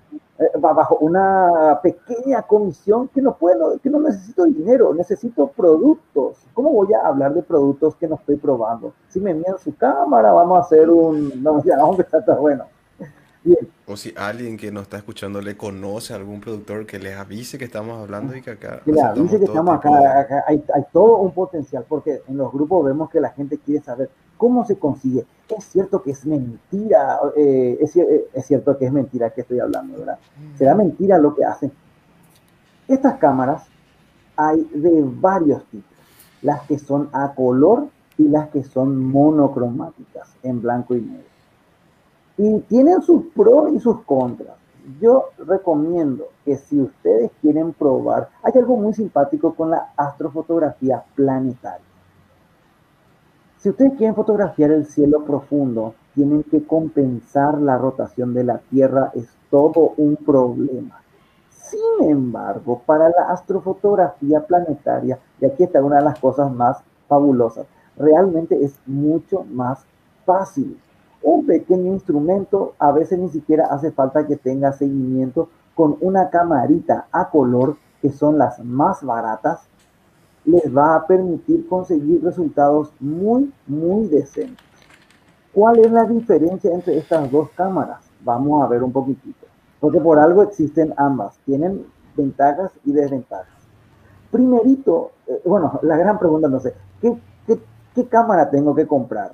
Bajo una pequeña comisión que no puedo, que no necesito dinero, necesito productos. ¿Cómo voy a hablar de productos que no estoy probando? Si me envían su cámara, vamos a hacer un, no, ya, vamos a estar bueno. O si alguien que nos está escuchando le conoce a algún productor que les avise que estamos hablando y que acá. Que le avise que estamos acá, hay, hay, todo un potencial, porque en los grupos vemos que la gente quiere saber cómo se consigue. Es cierto que es mentira, eh, es, eh, es, cierto que es mentira que estoy hablando, ¿verdad? Mm. Será mentira lo que hacen. Estas cámaras hay de varios tipos, las que son a color y las que son monocromáticas, en blanco y negro y tienen sus pros y sus contras. Yo recomiendo que si ustedes quieren probar, hay algo muy simpático con la astrofotografía planetaria. Si ustedes quieren fotografiar el cielo profundo, tienen que compensar la rotación de la Tierra, es todo un problema. Sin embargo, para la astrofotografía planetaria, y aquí está una de las cosas más fabulosas, realmente es mucho más fácil un pequeño instrumento, a veces ni siquiera hace falta que tenga seguimiento con una camarita a color, que son las más baratas, les va a permitir conseguir resultados muy, muy decentes. ¿Cuál es la diferencia entre estas dos cámaras? Vamos a ver un poquitito. Porque por algo existen ambas. Tienen ventajas y desventajas. Primerito, eh, bueno, la gran pregunta, no sé, ¿qué, cámara tengo que comprar?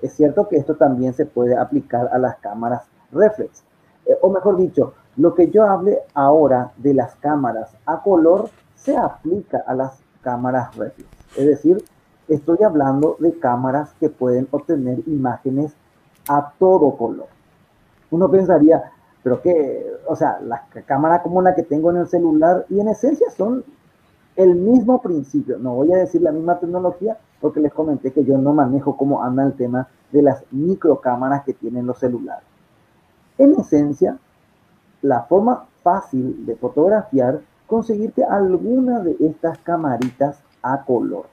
Es cierto que esto también se puede aplicar a las cámaras reflex. Eh, o mejor dicho, lo que yo hable ahora de las cámaras a color se aplica a las cámaras reflex. Es decir, estoy hablando de cámaras que pueden obtener imágenes a todo color. Uno pensaría, pero que, o sea, la cámara como la que tengo en el celular y en esencia son el mismo principio. No voy a decir la misma tecnología, porque les comenté que yo no manejo cómo anda el tema de las microcámaras que tienen los celulares. En esencia, la forma fácil de fotografiar, conseguirte alguna de estas camaritas a color.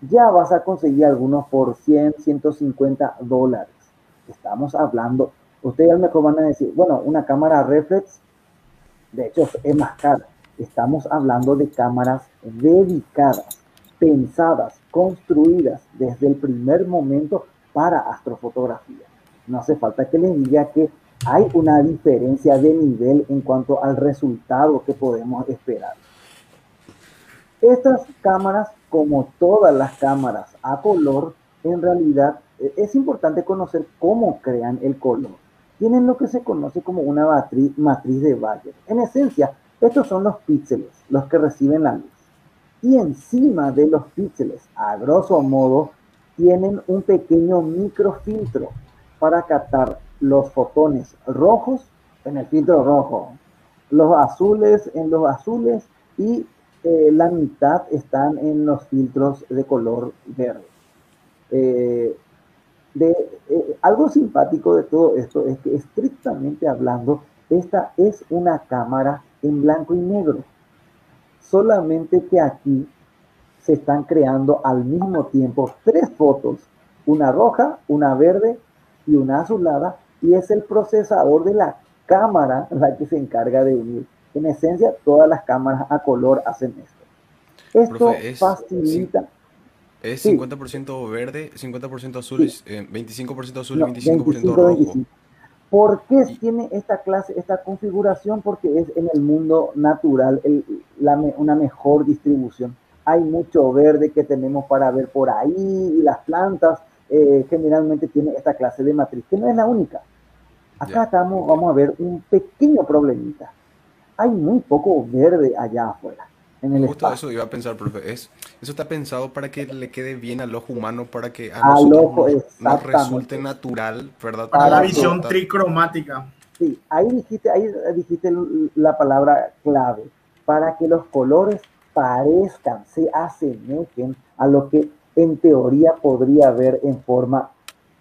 Ya vas a conseguir algunos por 100, 150 dólares. Estamos hablando, ustedes al mejor van a decir, bueno, una cámara reflex, de hecho es más cara. Estamos hablando de cámaras dedicadas pensadas, construidas desde el primer momento para astrofotografía. No hace falta que les diga que hay una diferencia de nivel en cuanto al resultado que podemos esperar. Estas cámaras, como todas las cámaras a color, en realidad eh, es importante conocer cómo crean el color. Tienen lo que se conoce como una matriz, de Bayer. En esencia, estos son los píxeles, los que reciben la luz y encima de los píxeles, a grosso modo, tienen un pequeño microfiltro para captar los fotones rojos en el filtro rojo, los azules en los azules y eh, la mitad están en los filtros de color verde. Eh, de, eh, algo simpático de todo esto es que estrictamente hablando, esta es una cámara en blanco y negro. Solamente que aquí se están creando al mismo tiempo tres fotos, una roja, una verde y una azulada, y es el procesador de la cámara la que se encarga de unir. En esencia, todas las cámaras a color hacen esto. Esto facilita. Es 50% verde, 50% azul, 25% azul y 25%, rojo. ¿Por qué tiene esta clase, esta configuración? Porque es en el mundo natural una mejor distribución. Hay mucho verde que tenemos para ver por ahí y las plantas eh, generalmente tienen esta clase de matriz, que no es la única. Acá estamos, vamos a ver un pequeño problemita. Hay muy poco verde allá afuera. En el Justo eso iba a pensar, profe. Es, eso está pensado para que le quede bien al ojo humano, para que a al ojo, nos, resulte natural, ¿verdad? Para la visión tricromática. Sí, ahí dijiste, ahí dijiste la palabra clave. Para que los colores parezcan, se asemejen a lo que en teoría podría ver en forma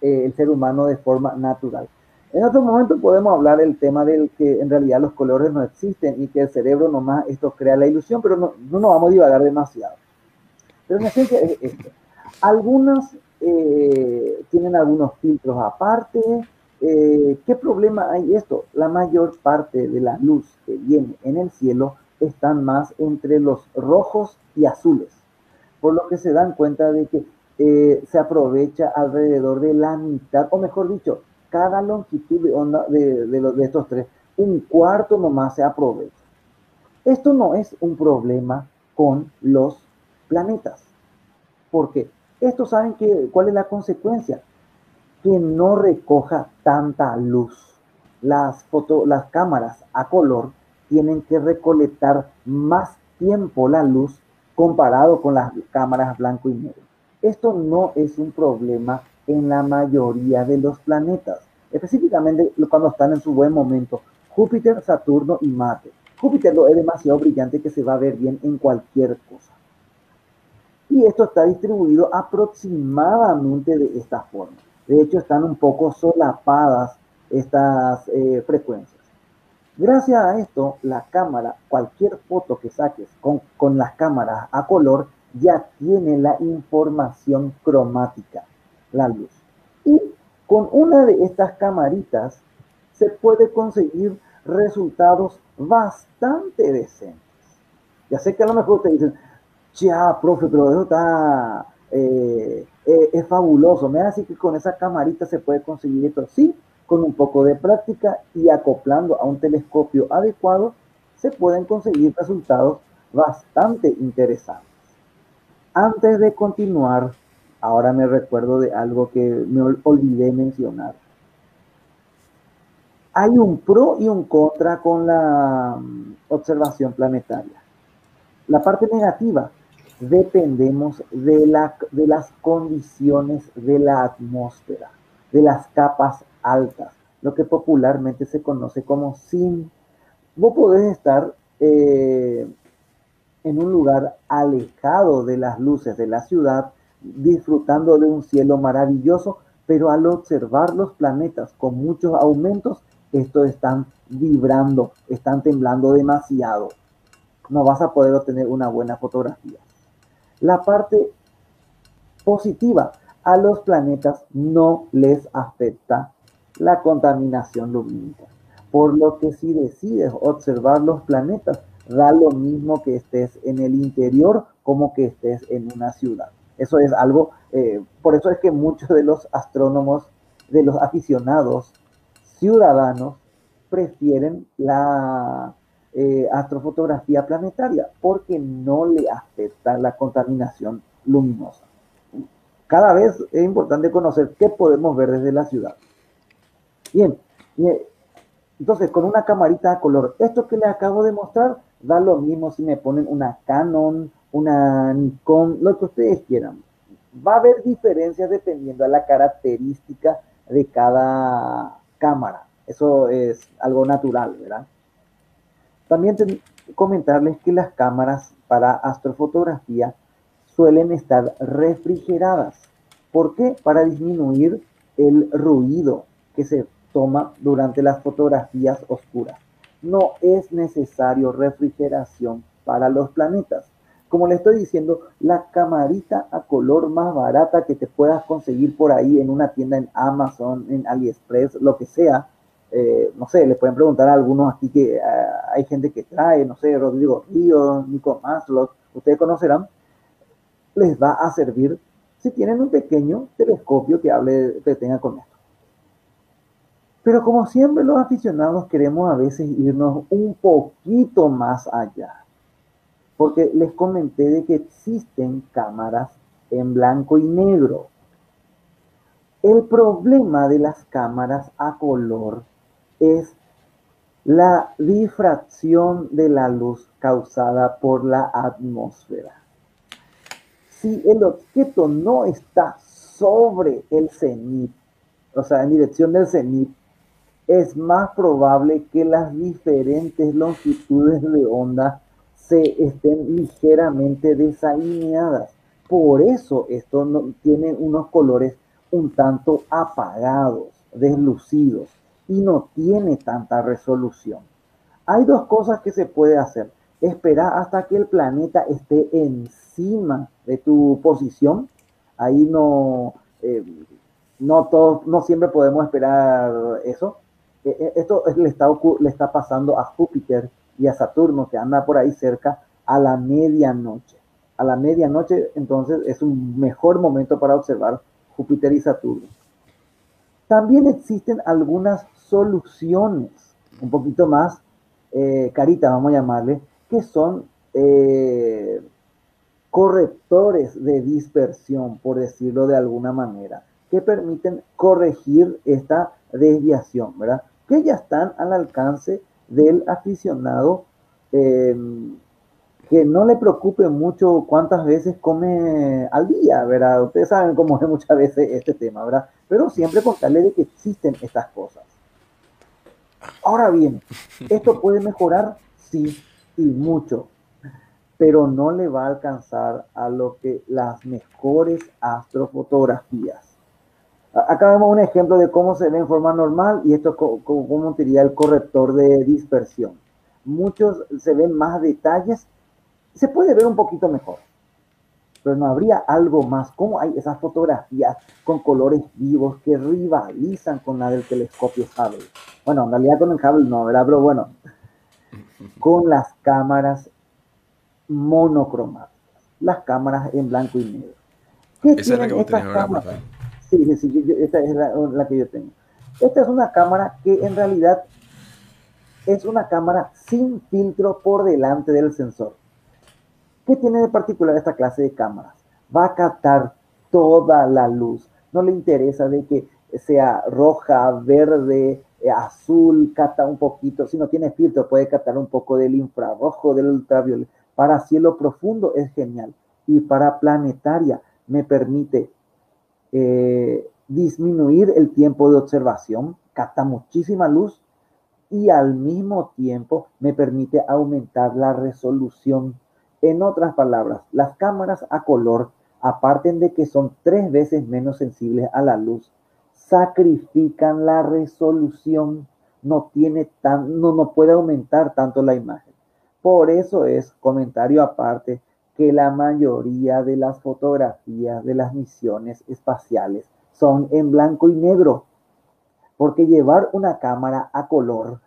eh, el ser humano de forma natural. En otro momento podemos hablar del tema del que en realidad los colores no existen y que el cerebro nomás esto crea la ilusión, pero no, no nos vamos a divagar demasiado. Pero en esencia es esto. Algunas eh, tienen algunos filtros aparte. Eh, ¿Qué problema hay esto? La mayor parte de la luz que viene en el cielo están más entre los rojos y azules, por lo que se dan cuenta de que eh, se aprovecha alrededor de la mitad, o mejor dicho, cada longitud de onda de, de, estos tres, un cuarto nomás se aprovecha. Esto no es un problema con los planetas, porque estos saben que, cuál es la consecuencia, que no recoja tanta luz. Las, foto, las cámaras a color tienen que recolectar más tiempo la luz comparado con las cámaras blanco y negro. Esto no es un problema en la mayoría de los planetas, específicamente cuando están en su buen momento, Júpiter, Saturno y Marte. Júpiter lo es demasiado brillante que se va a ver bien en cualquier cosa. Y esto está distribuido aproximadamente de esta forma. De hecho, están un poco solapadas estas eh, frecuencias. Gracias a esto, la cámara, cualquier foto que saques con, con las cámaras a color, ya tiene la información cromática, la luz. Y con una de estas camaritas se puede conseguir resultados bastante decentes. Ya sé que a lo mejor te dicen, ya, profe, pero eso está, eh, eh, es fabuloso. Me hace que con esa camarita se puede conseguir esto. Sí, con un poco de práctica y acoplando a un telescopio adecuado, se pueden conseguir resultados bastante interesantes. Antes de continuar, ahora me recuerdo de algo que me olvidé mencionar. Hay un pro y un contra con la mm, observación planetaria. La parte negativa, dependemos de, la, de las condiciones de la atmósfera, de las capas altas, lo que popularmente se conoce como SIN. Vos podés estar eh, en un lugar alejado de las luces de la ciudad, disfrutando de un cielo maravilloso, pero al observar los planetas con muchos aumentos, estos están vibrando, están temblando demasiado. No vas a poder obtener una buena fotografía. La parte positiva, a los planetas no les afecta la contaminación lumínica. Por lo que si decides observar los planetas, da lo mismo que estés en el interior como que estés en una ciudad. Eso es algo, eh, por eso es que muchos de los astrónomos, de los aficionados ciudadanos, prefieren la eh, astrofotografía planetaria porque no le afecta la contaminación luminosa. Cada vez es importante conocer qué podemos ver desde la ciudad. Bien, entonces con una camarita a color, esto que le acabo de mostrar da lo mismo si me ponen una Canon, una Nikon, lo que ustedes quieran. Va a haber diferencias dependiendo de la característica de cada cámara. Eso es algo natural, ¿verdad? También comentarles que las cámaras para astrofotografía suelen estar refrigeradas. ¿Por qué? Para disminuir el ruido que se toma durante las fotografías oscuras. No es necesario refrigeración para los planetas. Como le estoy diciendo, la camarita a color más barata que te puedas conseguir por ahí en una tienda en Amazon, en AliExpress, lo que sea, eh, no sé, le pueden preguntar a algunos aquí que eh, hay gente que trae, no sé, Rodrigo Ríos, Nico Maslow, ustedes conocerán, les va a servir si tienen un pequeño telescopio que hable, que tenga con esto. Pero como siempre los aficionados queremos a veces irnos un poquito más allá. Porque les comenté de que existen cámaras en blanco y negro. El problema de las cámaras a color es la difracción de la luz causada por la atmósfera. Si el objeto no está sobre el cenit, o sea, en dirección del cenit, es más probable que las diferentes longitudes de onda se estén ligeramente desalineadas. Por eso esto no, tiene unos colores un tanto apagados, deslucidos y no tiene tanta resolución. Hay dos cosas que se puede hacer. Esperar hasta que el planeta esté encima de tu posición. Ahí no, eh, no, todo, no siempre podemos esperar eso. E, e, esto le está, le está pasando a Júpiter y a Saturno, que anda por ahí cerca, a la medianoche. A la medianoche, entonces, es un mejor momento para observar Júpiter y Saturno. También existen algunas soluciones, un poquito más eh, caritas, vamos a llamarle, que son eh, correctores de dispersión, por decirlo de alguna manera, que permiten corregir esta desviación, ¿verdad? Que ya están al alcance del aficionado eh, que no le preocupe mucho cuántas veces come al día, ¿verdad? Ustedes saben cómo es muchas veces este tema, ¿verdad? Pero siempre contarle de que existen estas cosas. Ahora bien, esto puede mejorar, sí, y mucho, pero no le va a alcanzar a lo que las mejores astrofotografías. Acá vemos un ejemplo de cómo se ve en forma normal y esto es como sería el corrector de dispersión. Muchos se ven más detalles, se puede ver un poquito mejor, pero no habría algo más. ¿Cómo hay esas fotografías con colores vivos que rivalizan con la del telescopio Hubble? Bueno, en realidad con el Hubble no, ¿verdad? Pero bueno, con las cámaras monocromáticas, las cámaras en blanco y negro. ¿Qué Esa es la que vos tenés ahora, Sí, es la, la que yo tengo. Esta es una cámara que en realidad es una cámara sin filtro por delante del sensor. ¿Qué tiene de particular esta clase de cámaras? Va a captar toda la luz. No le interesa de que sea roja, verde, eh, azul, capta un poquito. Si no tiene filtro, puede captar un poco del infrarrojo, del ultravioleta. Para cielo profundo es genial. Y para planetaria me permite eh, disminuir el tiempo de observación, capta muchísima luz y al mismo tiempo me permite aumentar la resolución. En otras palabras, las cámaras a color, aparte de que son tres veces menos sensibles a la luz, sacrifican la resolución, no tiene tan, no, no puede aumentar tanto la imagen. Por eso es, comentario aparte, que la mayoría de las fotografías de las misiones espaciales son en blanco y negro. Porque llevar una cámara a color,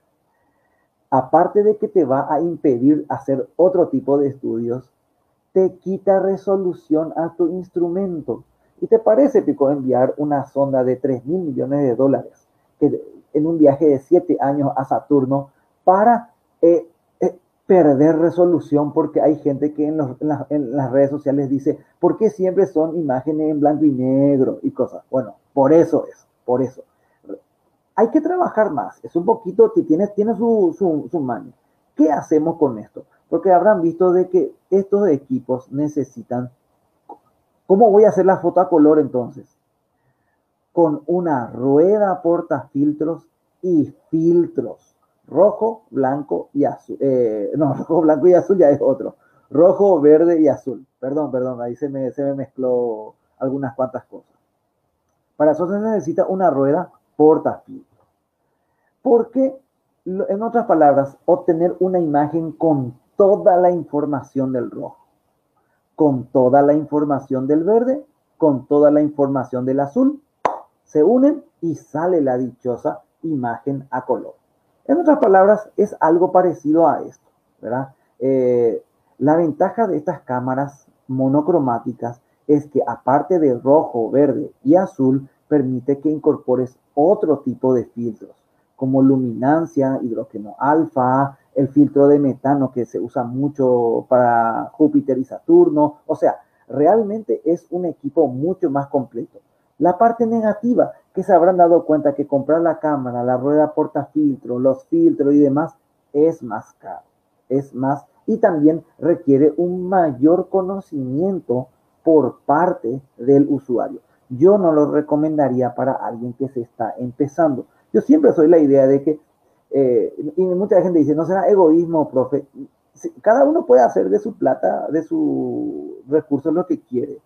aparte de que te va a impedir hacer otro tipo de estudios, te quita resolución a tu instrumento. ¿Y te parece, Pico, enviar una sonda de 3 mil millones de dólares en un viaje de 7 años a Saturno para eh, perder resolución porque hay gente que en, las redes sociales dice, ¿por qué siempre son imágenes en blanco y negro y cosas? Bueno, por eso es, por eso. Hay que trabajar más, es un poquito, tiene, tiene su, su, maña. ¿Qué hacemos con esto? Porque habrán visto de que estos equipos necesitan, ¿cómo voy a hacer la foto a color entonces? Con una rueda portafiltros y filtros. Rojo, blanco y azul. Eh, no, rojo, blanco y azul ya es otro. Rojo, verde y azul. Perdón, perdón, ahí se me, se me mezcló algunas cuantas cosas. Para eso se necesita una rueda portafiltro. Porque, en otras palabras, obtener una imagen con toda la información del rojo, con toda la información del verde, con toda la información del azul, se unen y sale la dichosa imagen a color. En otras palabras, es algo parecido a esto, ¿verdad? Eh, la ventaja de estas cámaras monocromáticas es que aparte de rojo, verde y azul, permite que incorpores otro tipo de filtros, como luminancia, hidrógeno alfa, el filtro de metano que se usa mucho para Júpiter y Saturno. O sea, realmente es un equipo mucho más completo. La parte negativa, que se habrán dado cuenta que comprar la cámara, la rueda portafiltro, los filtros y demás, es más caro, es más, y también requiere un mayor conocimiento por parte del usuario. Yo no lo recomendaría para alguien que se está empezando. Yo siempre soy la idea de que, eh, y mucha gente dice, no será egoísmo, profe. Cada uno puede hacer de su plata, de su recursos lo que quiere.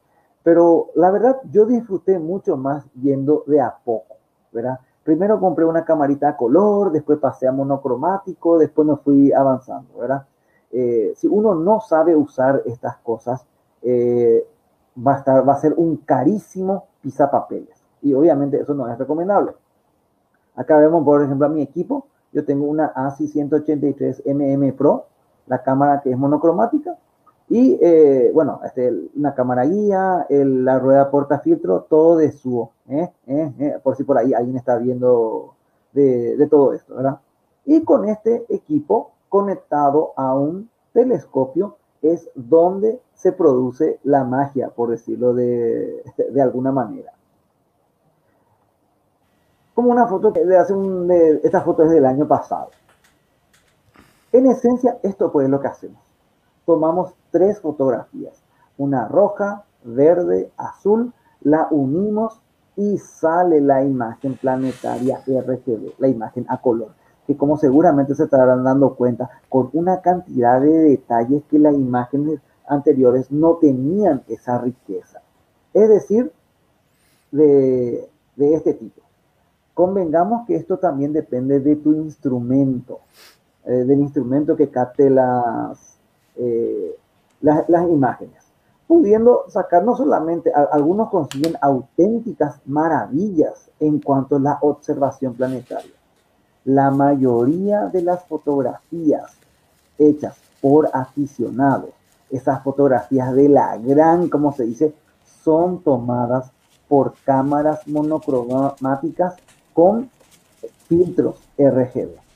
Pero la verdad, yo disfruté mucho más yendo de a poco, ¿verdad? Primero compré una camarita a color, después pasé a monocromático, después me fui avanzando, ¿verdad? Eh, si uno no sabe usar estas cosas, eh, va, a estar, va a ser un carísimo pisapapeles. Y obviamente eso no es recomendable. Acá vemos, por ejemplo, a mi equipo. Yo tengo una ASI 183 MM Pro, la cámara que es monocromática. Y eh, bueno, este, una cámara guía, la rueda portafiltro, todo de suo. ¿eh? ¿Eh? por si por ahí alguien está viendo de, todo esto, ¿verdad? Y con este equipo conectado a un telescopio es donde se produce la magia, por decirlo de, alguna manera. Como una foto de hace un, esta foto es del año pasado. En esencia, esto pues es lo que hacemos. Tomamos tres fotografías, una roja, verde, azul, la unimos y sale la imagen planetaria RGB, la imagen a color que como seguramente se estarán dando cuenta, con una cantidad de detalles que las imágenes anteriores no tenían esa riqueza. Es decir, de, este tipo. Convengamos que esto también depende de tu instrumento, eh, del instrumento que capte las, eh, las, imágenes. Pudiendo sacar no solamente, algunos consiguen auténticas maravillas en cuanto a la observación planetaria la mayoría de las fotografías hechas por aficionados, esas fotografías de la gran, como se dice, son tomadas por cámaras monocromáticas con filtros RGB.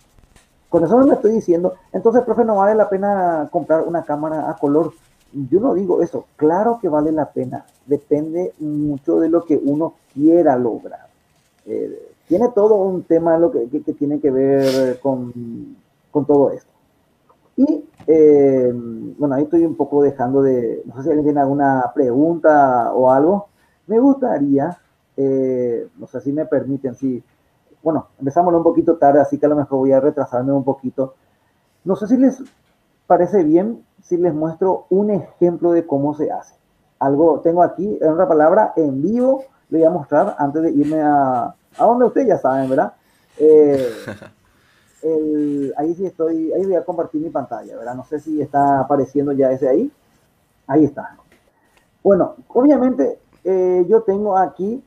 Con eso no me estoy diciendo, entonces, profe, no vale la pena comprar una cámara a color. Yo no digo eso, claro que vale la pena, depende mucho de lo que uno quiera lograr. Eh, tiene todo un tema lo que, tiene que ver con, con todo esto. Y eh, bueno, ahí estoy un poco dejando de, no sé si alguien tiene alguna pregunta o algo. Me gustaría, eh, no sé si me permiten, si, bueno, empezamos un poquito tarde, así que a lo mejor voy a retrasarme un poquito. No sé si les parece bien si les muestro un ejemplo de cómo se hace. Algo, tengo aquí, en otra palabra, en vivo, le voy a mostrar antes de irme a, a donde ustedes ya saben, ¿verdad? Eh, ahí sí estoy, ahí voy a compartir mi pantalla, ¿verdad? No sé si está apareciendo ya ese ahí. Ahí está. Bueno, obviamente eh, yo tengo aquí,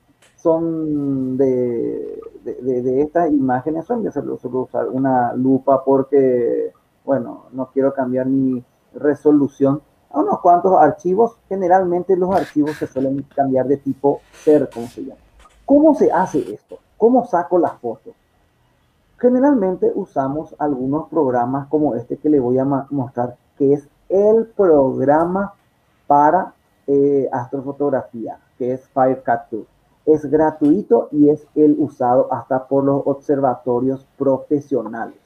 son de, de, estas imágenes, son de hacerlo, solo usar una lupa porque, bueno, no quiero cambiar mi resolución a unos cuantos archivos. Generalmente los archivos se suelen cambiar de tipo ser, como se llama. ¿Cómo se hace esto? ¿Cómo saco las fotos? Generalmente usamos algunos programas como este que le voy a mostrar, que es el programa para eh, astrofotografía, que es Fire Capture. Es gratuito y es el usado hasta por los observatorios profesionales.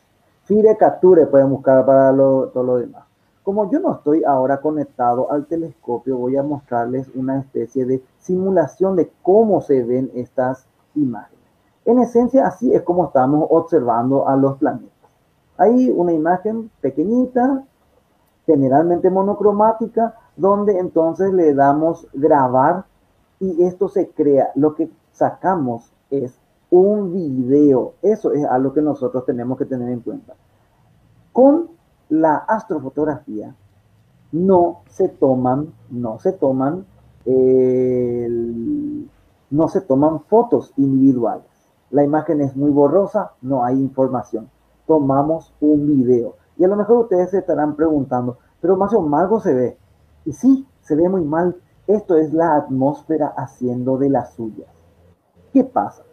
Fire Capture pueden buscar para todo lo demás. Como yo no estoy ahora conectado al telescopio, voy a mostrarles una especie de simulación de cómo se ven estas imágenes. En esencia, así es como estamos observando a los planetas. Hay una imagen pequeñita, generalmente monocromática, donde entonces le damos grabar y esto se crea. Lo que sacamos es un video. Eso es algo que nosotros tenemos que tener en cuenta. Con la astrofotografía no se toman, no se toman, no se toman fotos individuales. La imagen es muy borrosa, no hay información. Tomamos un video. Y a lo mejor ustedes se estarán preguntando, pero más o menos algo se ve. Y sí, se ve muy mal. Esto es la atmósfera haciendo de las suyas. ¿Qué pasa?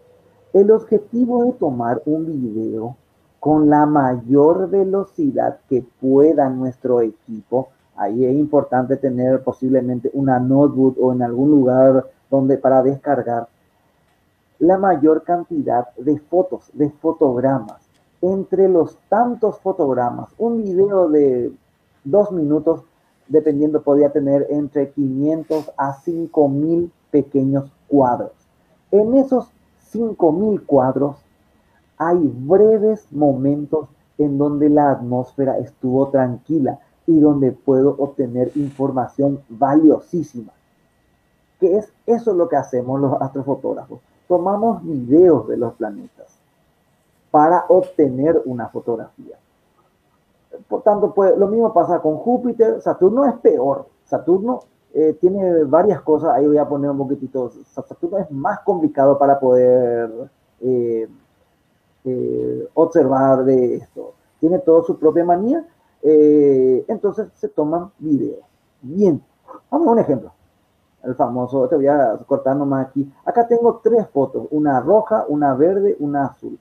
El objetivo de tomar un video con la mayor velocidad que pueda nuestro equipo, ahí es importante tener posiblemente una notebook o en algún lugar donde para descargar la mayor cantidad de fotos, de fotogramas. Entre los tantos fotogramas, un video de dos minutos, dependiendo, podría tener entre 500 a 5000 pequeños cuadros. En esos 5.000 cuadros, hay breves momentos en donde la atmósfera estuvo tranquila y donde puedo obtener información valiosísima. ¿Qué es eso lo que hacemos los astrofotógrafos? Tomamos videos de los planetas para obtener una fotografía. Por tanto, pues, lo mismo pasa con Júpiter. Saturno es peor. Saturno eh, tiene varias cosas, ahí voy a poner un poquitito, Saturno es más complicado para poder eh, eh, observar de esto. Tiene toda su propia manía, entonces se toman videos. Bien, vamos a un ejemplo. El famoso, te voy a cortar nomás aquí. Acá tengo tres fotos, una roja, una verde, una azul.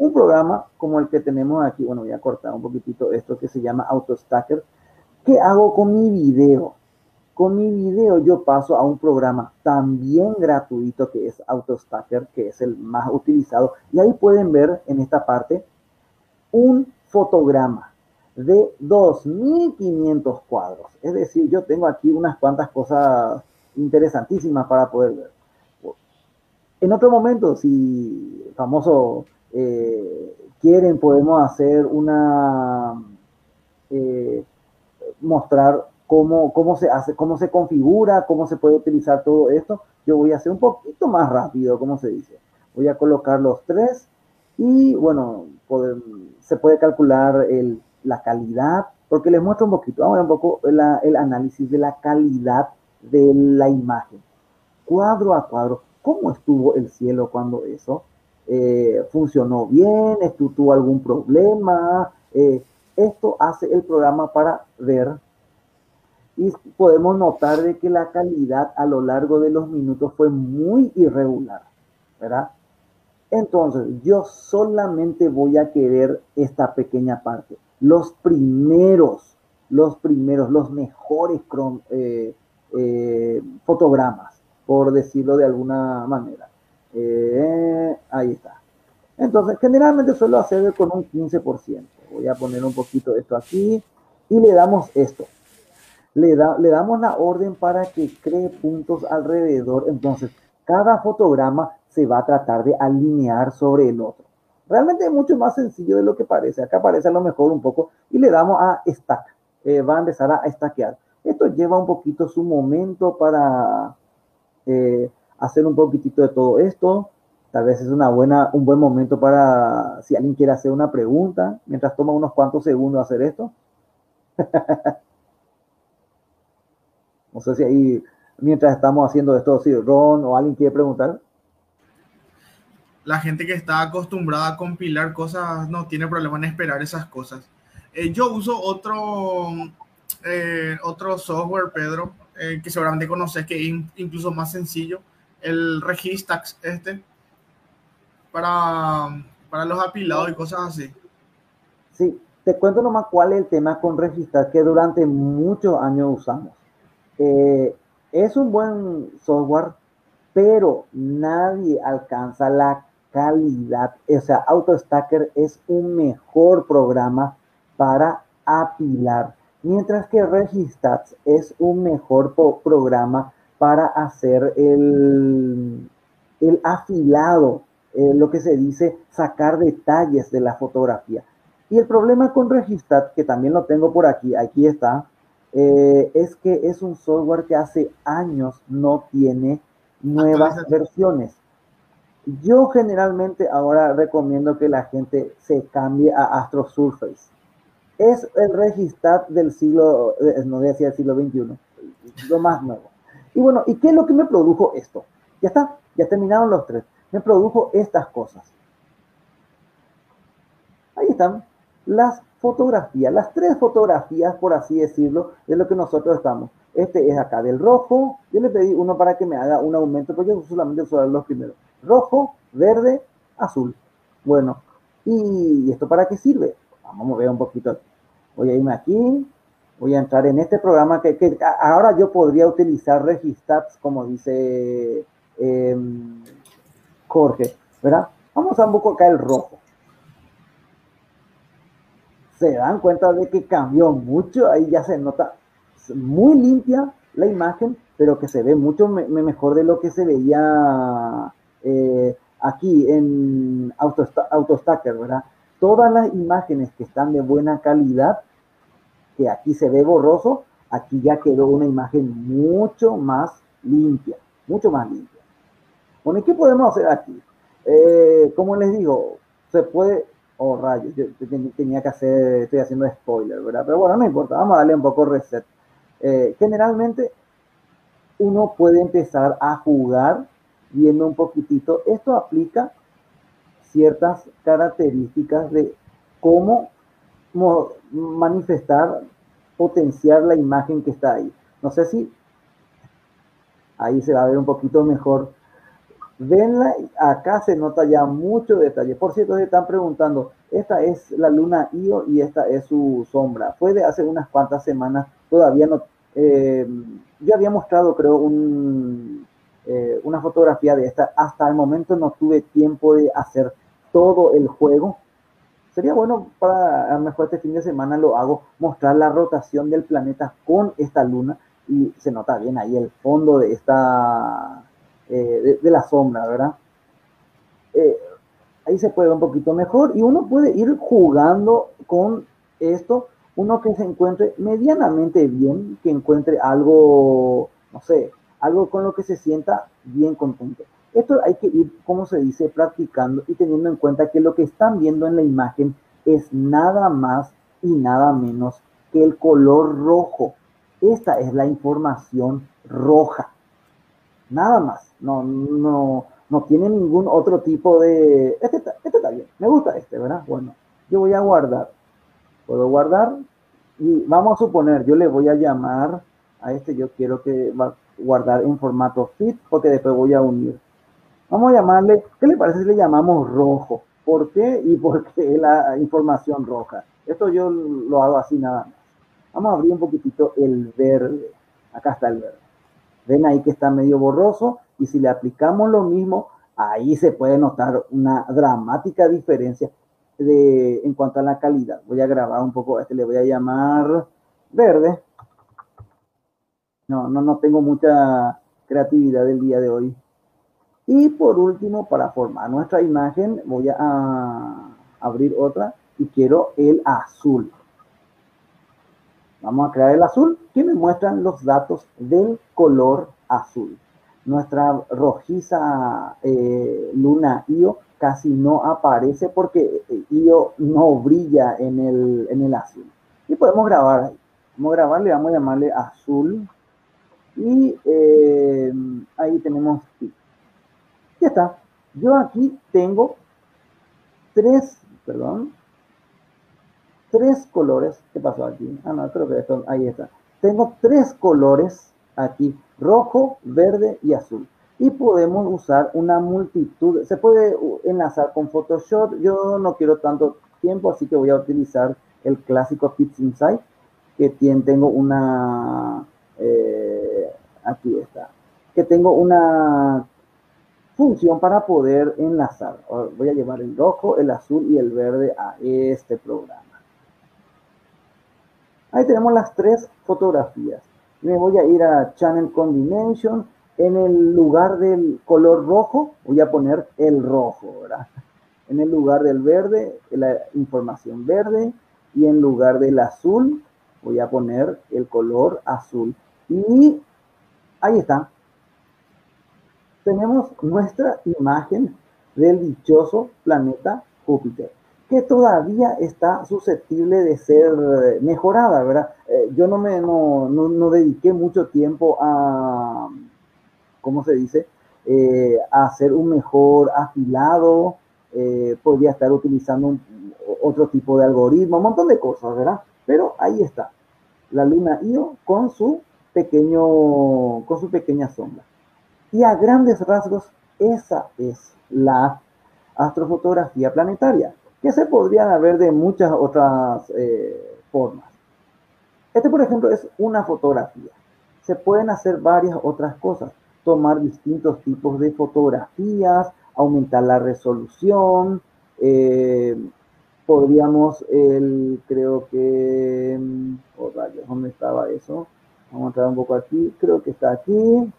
Un programa como el que tenemos aquí, bueno, voy a cortar un poquitito esto que se llama AutoStacker. ¿Qué hago con mi video? Con mi video yo paso a un programa también gratuito que es AutoStacker, que es el más utilizado. Y ahí pueden ver en esta parte un fotograma de 2.500 cuadros. Es decir, yo tengo aquí unas cuantas cosas interesantísimas para poder ver. En otro momento, si famoso eh, quieren, podemos hacer una, eh, mostrar cómo, cómo se hace, cómo se configura, cómo se puede utilizar todo esto. Yo voy a hacer un poquito más rápido, como se dice. Voy a colocar los tres y bueno, se puede calcular el, la calidad, porque les muestro un poquito, vamos a ver un poco el análisis de la calidad de la imagen. Cuadro a cuadro, ¿cómo estuvo el cielo cuando eso? Eh, ¿Funcionó bien? ¿Tuvo algún problema? Eh, esto hace el programa para ver y podemos notar de que la calidad a lo largo de los minutos fue muy irregular, ¿verdad? Entonces, yo solamente voy a querer esta pequeña parte. Los primeros, los primeros, los mejores eh, eh, fotogramas, por decirlo de alguna manera. Eh, ahí está. Entonces, generalmente suelo hacer con un 15%. Voy a poner un poquito de esto aquí y le damos esto le, da, le damos la orden para que cree puntos alrededor. Entonces, cada fotograma se va a tratar de alinear sobre el otro. Realmente es mucho más sencillo de lo que parece. Acá parece a lo mejor un poco y le damos a stack. Eh, va a empezar a stackear. Esto lleva un poquito su momento para eh, hacer un poquitito de todo esto. Tal vez es una buena, un buen momento para si alguien quiere hacer una pregunta, mientras toma unos cuantos segundos hacer esto. No sé si ahí, mientras estamos haciendo esto, si Ron o alguien quiere preguntar. La gente que está acostumbrada a compilar cosas no tiene problema en esperar esas cosas. Eh, yo uso otro, eh, otro software, Pedro, eh, que seguramente conoces, que es incluso más sencillo, el Registax este, para, para los apilados y cosas así. Sí, te cuento nomás cuál es el tema con Registax que durante muchos años usamos. Eh, es un buen software, pero nadie alcanza la calidad. O sea, AutoStacker es un mejor programa para apilar, mientras que Registats es un mejor programa para hacer el, el afilado eh, lo que se dice sacar detalles de la fotografía. Y el problema con Registat, que también lo tengo por aquí, aquí está, eh, es que es un software que hace años no tiene nuevas versiones. Yo generalmente ahora recomiendo que la gente se cambie a Astro Surface. Es el Registat del siglo, eh, no decía el siglo XXI, lo más nuevo. Y bueno, ¿y qué es lo que me produjo esto? Ya está, ya terminaron los tres. Me produjo estas cosas. Ahí están las fotografías, las tres fotografías, por así decirlo, de lo que nosotros estamos. Este es acá del rojo. Yo le pedí uno para que me haga un aumento, porque yo solamente uso los primeros. Rojo, verde, azul. Bueno, ¿y esto para qué sirve? Vamos a ver un poquito. Voy a irme aquí, voy a entrar en este programa que, ahora yo podría utilizar Registats, como dice em, Jorge, ¿verdad? Vamos a acá el rojo. Se dan cuenta de que cambió mucho, ahí ya se nota muy limpia la imagen, pero que se ve mucho mejor de lo que se veía eh, aquí en AutoStacker, ¿verdad? Todas las imágenes que están de buena calidad que aquí se ve borroso, aquí ya quedó una imagen mucho más limpia, mucho más limpia. Bueno, ¿y qué podemos hacer aquí? Eh, como les digo, se puede, oh rayos, yo tenía que hacer, estoy haciendo spoiler, ¿verdad? Pero bueno, no importa, vamos a darle un poco reset. Eh, generalmente uno puede empezar a jugar viendo un poquitito. Esto aplica ciertas características de cómo manifestar, potenciar la imagen que está ahí. No sé si ahí se va a ver un poquito mejor. Venla, acá se nota ya mucho detalle. Por cierto, se están preguntando, esta es la luna Io y esta es su sombra. Fue de hace unas cuantas semanas, todavía no... Eh, yo había mostrado, creo, eh, una fotografía de esta. Hasta el momento no tuve tiempo de hacer todo el juego, Sería bueno para, a lo mejor este fin de semana lo hago, mostrar la rotación del planeta con esta luna y se nota bien ahí el fondo de esta, eh, de, la sombra, ¿verdad? Eh, ahí se puede ver un poquito mejor y uno puede ir jugando con esto, uno que se encuentre medianamente bien, que encuentre algo, no sé, algo con lo que se sienta bien contento. Esto hay que ir, como se dice, practicando y teniendo en cuenta que lo que están viendo en la imagen es nada más y nada menos que el color rojo. Esta es la información roja. Nada más. No, no, no tiene ningún otro tipo de... Este está, este está bien. Me gusta este, ¿verdad? Bueno, yo voy a guardar. Puedo guardar y vamos a suponer, yo le voy a llamar a este, yo quiero que va a guardar en formato fit porque después voy a unir. Vamos a llamarle, ¿qué le parece si le llamamos rojo? ¿Por qué? Y por qué la información roja. Esto yo lo hago así nada más. Vamos a abrir un poquitito el verde. Acá está el verde. Ven ahí que está medio borroso y si le aplicamos lo mismo, ahí se puede notar una dramática diferencia de, en cuanto a la calidad. Voy a grabar un poco, este le voy a llamar verde. No, no, no tengo mucha creatividad el día de hoy. Y por último, para formar nuestra imagen, voy a abrir otra y quiero el azul. Vamos a crear el azul que me muestran los datos del color azul. Nuestra rojiza eh, luna Io casi no aparece porque eh, Io no brilla en el, en el azul. Y podemos grabar. Vamos a grabarle, vamos a llamarle azul. Y eh, ahí tenemos ya está. Yo aquí tengo tres, perdón, tres colores. ¿Qué pasó aquí? Ah, no, creo que esto, ahí está. Tengo tres colores aquí, rojo, verde y azul. Y podemos usar una multitud. Se puede enlazar con Photoshop. Yo no quiero tanto tiempo, así que voy a utilizar el clásico Fits Inside, que tiene, tengo una, eh, aquí está, que tengo una función para poder enlazar. Voy a llevar el rojo, el azul y el verde a este programa. Ahí tenemos las tres fotografías. Me voy a ir a Channel Combination. En el lugar del color rojo voy a poner el rojo, ¿verdad? En el lugar del verde, la información verde. Y en lugar del azul voy a poner el color azul. Y ahí está. Tenemos nuestra imagen del dichoso planeta Júpiter, que todavía está susceptible de ser mejorada, ¿verdad? Eh, yo no me no, no, dediqué mucho tiempo a, ¿cómo se dice? Eh, a hacer un mejor afilado, eh, podría estar utilizando otro tipo de algoritmo, un montón de cosas, ¿verdad? Pero ahí está, la luna Io con su pequeño, con su pequeña sombra. Y a grandes rasgos, esa es la astrofotografía planetaria, que se podría ver de muchas otras eh, formas. Este, por ejemplo, es una fotografía. Se pueden hacer varias otras cosas. Tomar distintos tipos de fotografías, aumentar la resolución. Eh, podríamos, el, creo que, mm, oh rayos, ¿dónde estaba eso? Vamos a entrar un poco aquí, creo que está aquí.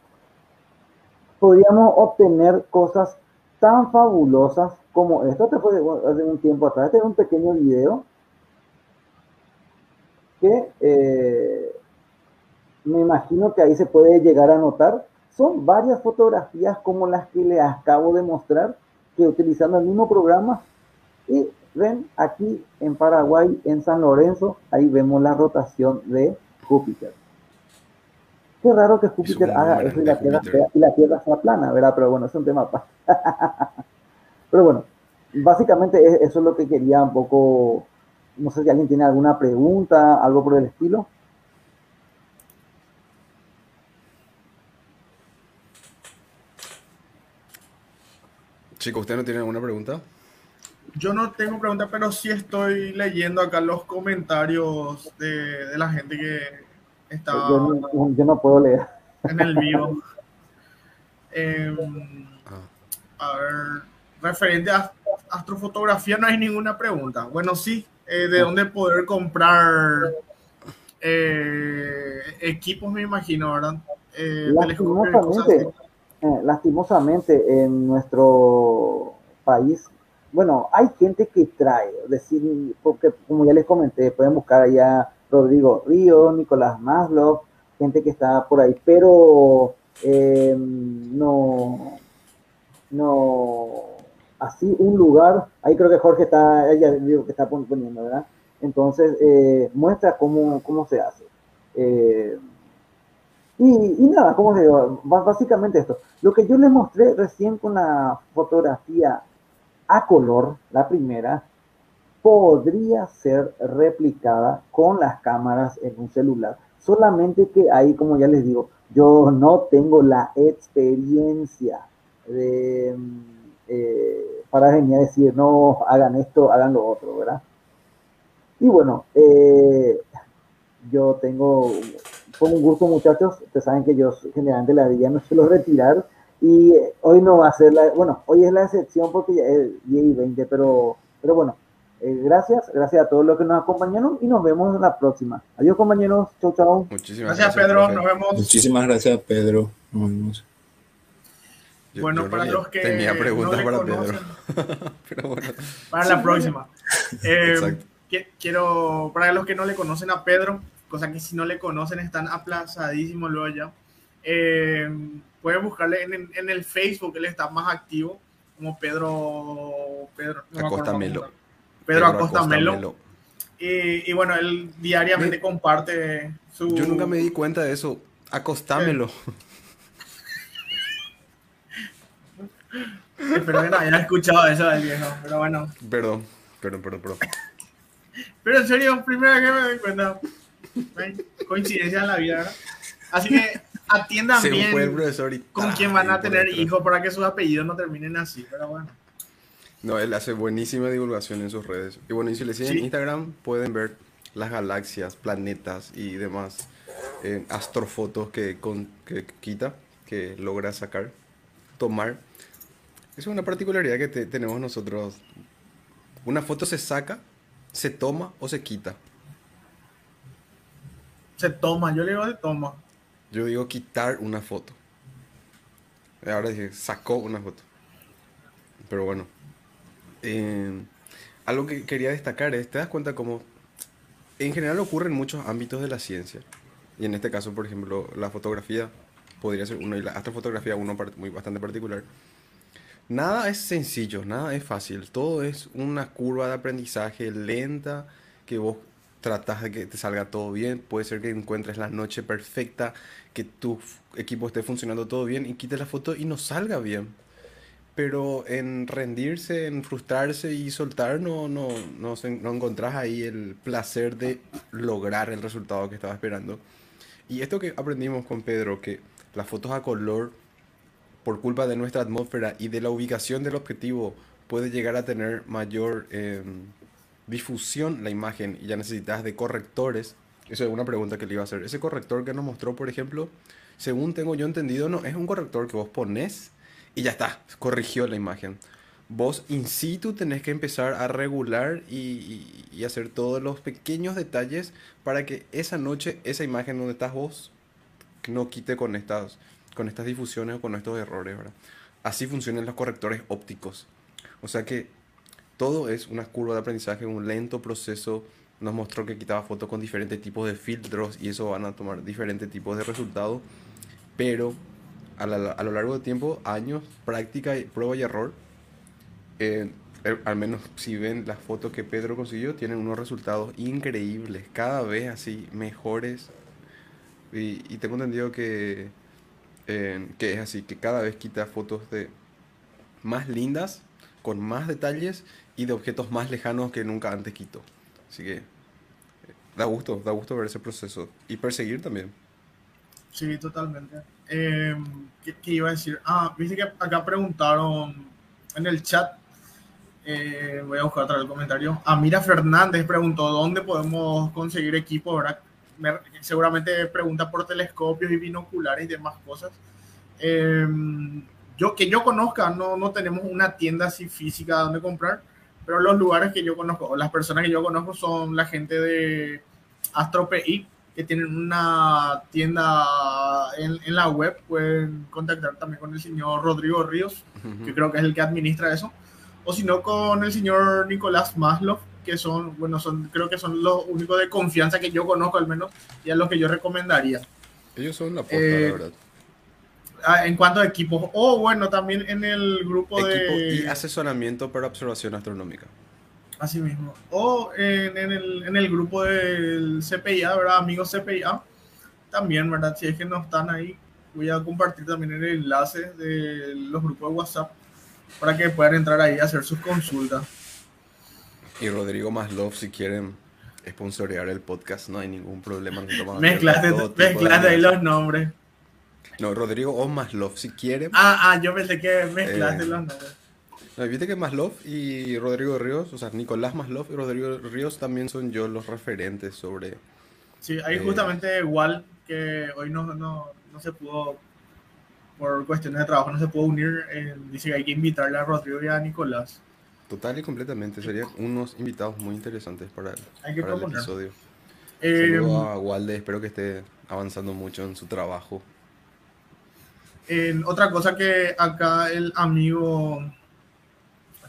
Podríamos obtener cosas tan fabulosas como esto. Este fue hace un tiempo atrás. Este es un pequeño video que eh, me imagino que ahí se puede llegar a notar. Son varias fotografías como las que les acabo de mostrar, que utilizando el mismo programa. Y ven aquí en Paraguay, en San Lorenzo, ahí vemos la rotación de Júpiter. Qué raro que Júpiter haga eso y la, tierra sea, y la Tierra sea plana, ¿verdad? Pero bueno, es un tema Pero bueno, básicamente eso es lo que quería un poco. No sé si alguien tiene alguna pregunta, algo por el estilo. Chicos, ¿usted no tiene alguna pregunta? Yo no tengo pregunta, pero sí estoy leyendo acá los comentarios de la gente que, yo, no, puedo leer. En el vivo. Em, a ver, referente a astrofotografía no hay ninguna pregunta. Bueno, sí, eh, de dónde poder comprar eh, equipos, me imagino, ¿verdad? Eh, lastimosamente, lastimosamente, en nuestro país, bueno, hay gente que trae, decir, porque como ya les comenté, pueden buscar allá Rodrigo Río, Nicolás Maslow, gente que está por ahí, pero eh, no, no, así un lugar, ahí creo que Jorge está, ella digo que está poniendo, ¿verdad? Entonces, eh, muestra cómo, cómo se hace. Eh, y, nada, como digo, básicamente esto. Lo que yo les mostré recién con la fotografía a color, la primera, podría ser replicada con las cámaras en un celular. Solamente que ahí, como ya les digo, yo no tengo la experiencia de, eh, para venir a decir, no, hagan esto, hagan lo otro, ¿verdad? Y bueno, eh, yo tengo, con un gusto muchachos, ustedes saben que yo generalmente la día no suelo retirar y hoy no va a ser la, bueno, hoy es la excepción porque ya es 10 y 20, pero, pero bueno, eh, gracias, gracias a todos los que nos acompañaron y nos vemos en la próxima. Adiós compañeros, chau chau. Muchísimas gracias, Pedro, nos vemos. Muchísimas gracias Pedro, nos vemos. bueno, para los que tenía preguntas para Pedro, pero bueno. Para la próxima. Eh, quiero, para los que no le conocen a Pedro, cosa que si no le conocen están aplazadísimos luego ya, eh, pueden buscarle en, el Facebook, él está más activo como Pedro, Pedro Acosta Melo. Pedro, Acosta, Melo. Y, bueno, él diariamente comparte su... Yo nunca me di cuenta de eso. Acostámelo. Espero que no hayan escuchado eso del viejo, pero bueno. Perdón, perdón, perdón, perdón. Pero en serio, primera que me doy cuenta. Coincidencia en la vida. Así que atiendan bien con quién van a tener hijos para que sus apellidos no terminen así, pero bueno. No, él hace buenísima divulgación en sus redes. Y bueno, y si le siguen en Instagram, pueden ver las galaxias, planetas y demás eh, astrofotos que, con, que quita, que logra sacar, tomar. Es una particularidad que tenemos nosotros. Una foto se saca, se toma o se quita. Se toma, yo le digo se toma. Yo digo quitar una foto. Ahora dije, sacó una foto. Pero bueno. Eh, algo que quería destacar es, te das cuenta cómo en general ocurre en muchos ámbitos de la ciencia. Y en este caso, por ejemplo, la fotografía podría ser uno y la astrofotografía uno muy bastante particular. Nada es sencillo, nada es fácil. Todo es una curva de aprendizaje lenta que vos tratas de que te salga todo bien. Puede ser que encuentres la noche perfecta, que tu equipo esté funcionando todo bien y quites la foto y no salga bien. Pero en rendirse, en frustrarse y soltar, no, no, no, no encontrás ahí el placer de lograr el resultado que estaba esperando. Y esto que aprendimos con Pedro, que las fotos a color, por culpa de nuestra atmósfera y de la ubicación del objetivo, puede llegar a tener mayor em, difusión la imagen y ya necesitas de correctores. Eso es una pregunta que le iba a hacer. Ese corrector que nos mostró, por ejemplo, según tengo yo entendido, no es un corrector que vos pones y ya está, corrigió la imagen. Vos in situ tenés que empezar a regular y, hacer todos los pequeños detalles para que esa noche, esa imagen donde estás vos, no quite con estas, con estas difusiones o con estos errores, ¿verdad? Así funcionan los correctores ópticos. O sea que todo es una curva de aprendizaje, un lento proceso. Nos mostró que quitaba fotos con diferentes tipos de filtros y eso van a tomar diferentes tipos de resultados. Pero a, lo largo del tiempo, años, práctica, y prueba y error, eh, eh, al menos si ven las fotos que Pedro consiguió, tienen unos resultados increíbles, cada vez así mejores. Y, y tengo entendido que, eh, que es así, que cada vez quita fotos de más lindas, con más detalles y de objetos más lejanos que nunca antes quitó. Así que da gusto, da gusto ver ese proceso y perseguir también. Sí, totalmente. ¿Qué, ¿qué, iba a decir? Ah, viste que acá preguntaron en el chat eh, voy a buscar otra vez el comentario. Amira Fernández preguntó dónde podemos conseguir equipo, ¿verdad? seguramente pregunta por telescopios y binoculares y demás cosas. Em, yo que yo conozca, no, no tenemos una tienda así física donde comprar, pero los lugares que yo conozco, las personas que yo conozco son la gente de AstroPI, que tienen una tienda en, en, la web. Pueden contactar también con el señor Rodrigo Ríos, que creo que es el que administra eso o si no con el señor Nicolás Maslow, que son, bueno, son, creo que son los únicos de confianza que yo conozco al menos, y a los que yo recomendaría. Ellos son la posta, la eh, verdad. Ah, en cuanto a equipos, o bueno, también en el grupo Equipo de... Y asesoramiento para observación astronómica. Así mismo. O en, el, en el grupo del CPIA, ¿verdad? Amigos CPIA. También, ¿verdad? Si es que no están ahí, voy a compartir también el enlace de los grupos de WhatsApp para que puedan entrar ahí a hacer sus consultas. Y Rodrigo Maslov, si quieren sponsorear el podcast, no hay ningún problema. Mezclaste, ahí los nombres. No, Rodrigo o Maslov, si quieren. Ah, ah, yo pensé que mezclaste eh, los nombres. Viste que Maslov y Rodrigo Ríos, o sea, Nicolás Maslov y Rodrigo Ríos también son yo los referentes sobre. Sí, ahí eh, justamente igual que hoy no, no, no se pudo por cuestiones de trabajo no se puede unir, eh, dice que hay que invitarle a Rodrigo y a Nicolás. Total y completamente, serían unos invitados muy interesantes para, el, para el episodio. Eh, a Walde, espero que esté avanzando mucho en su trabajo. otra cosa que acá el amigo,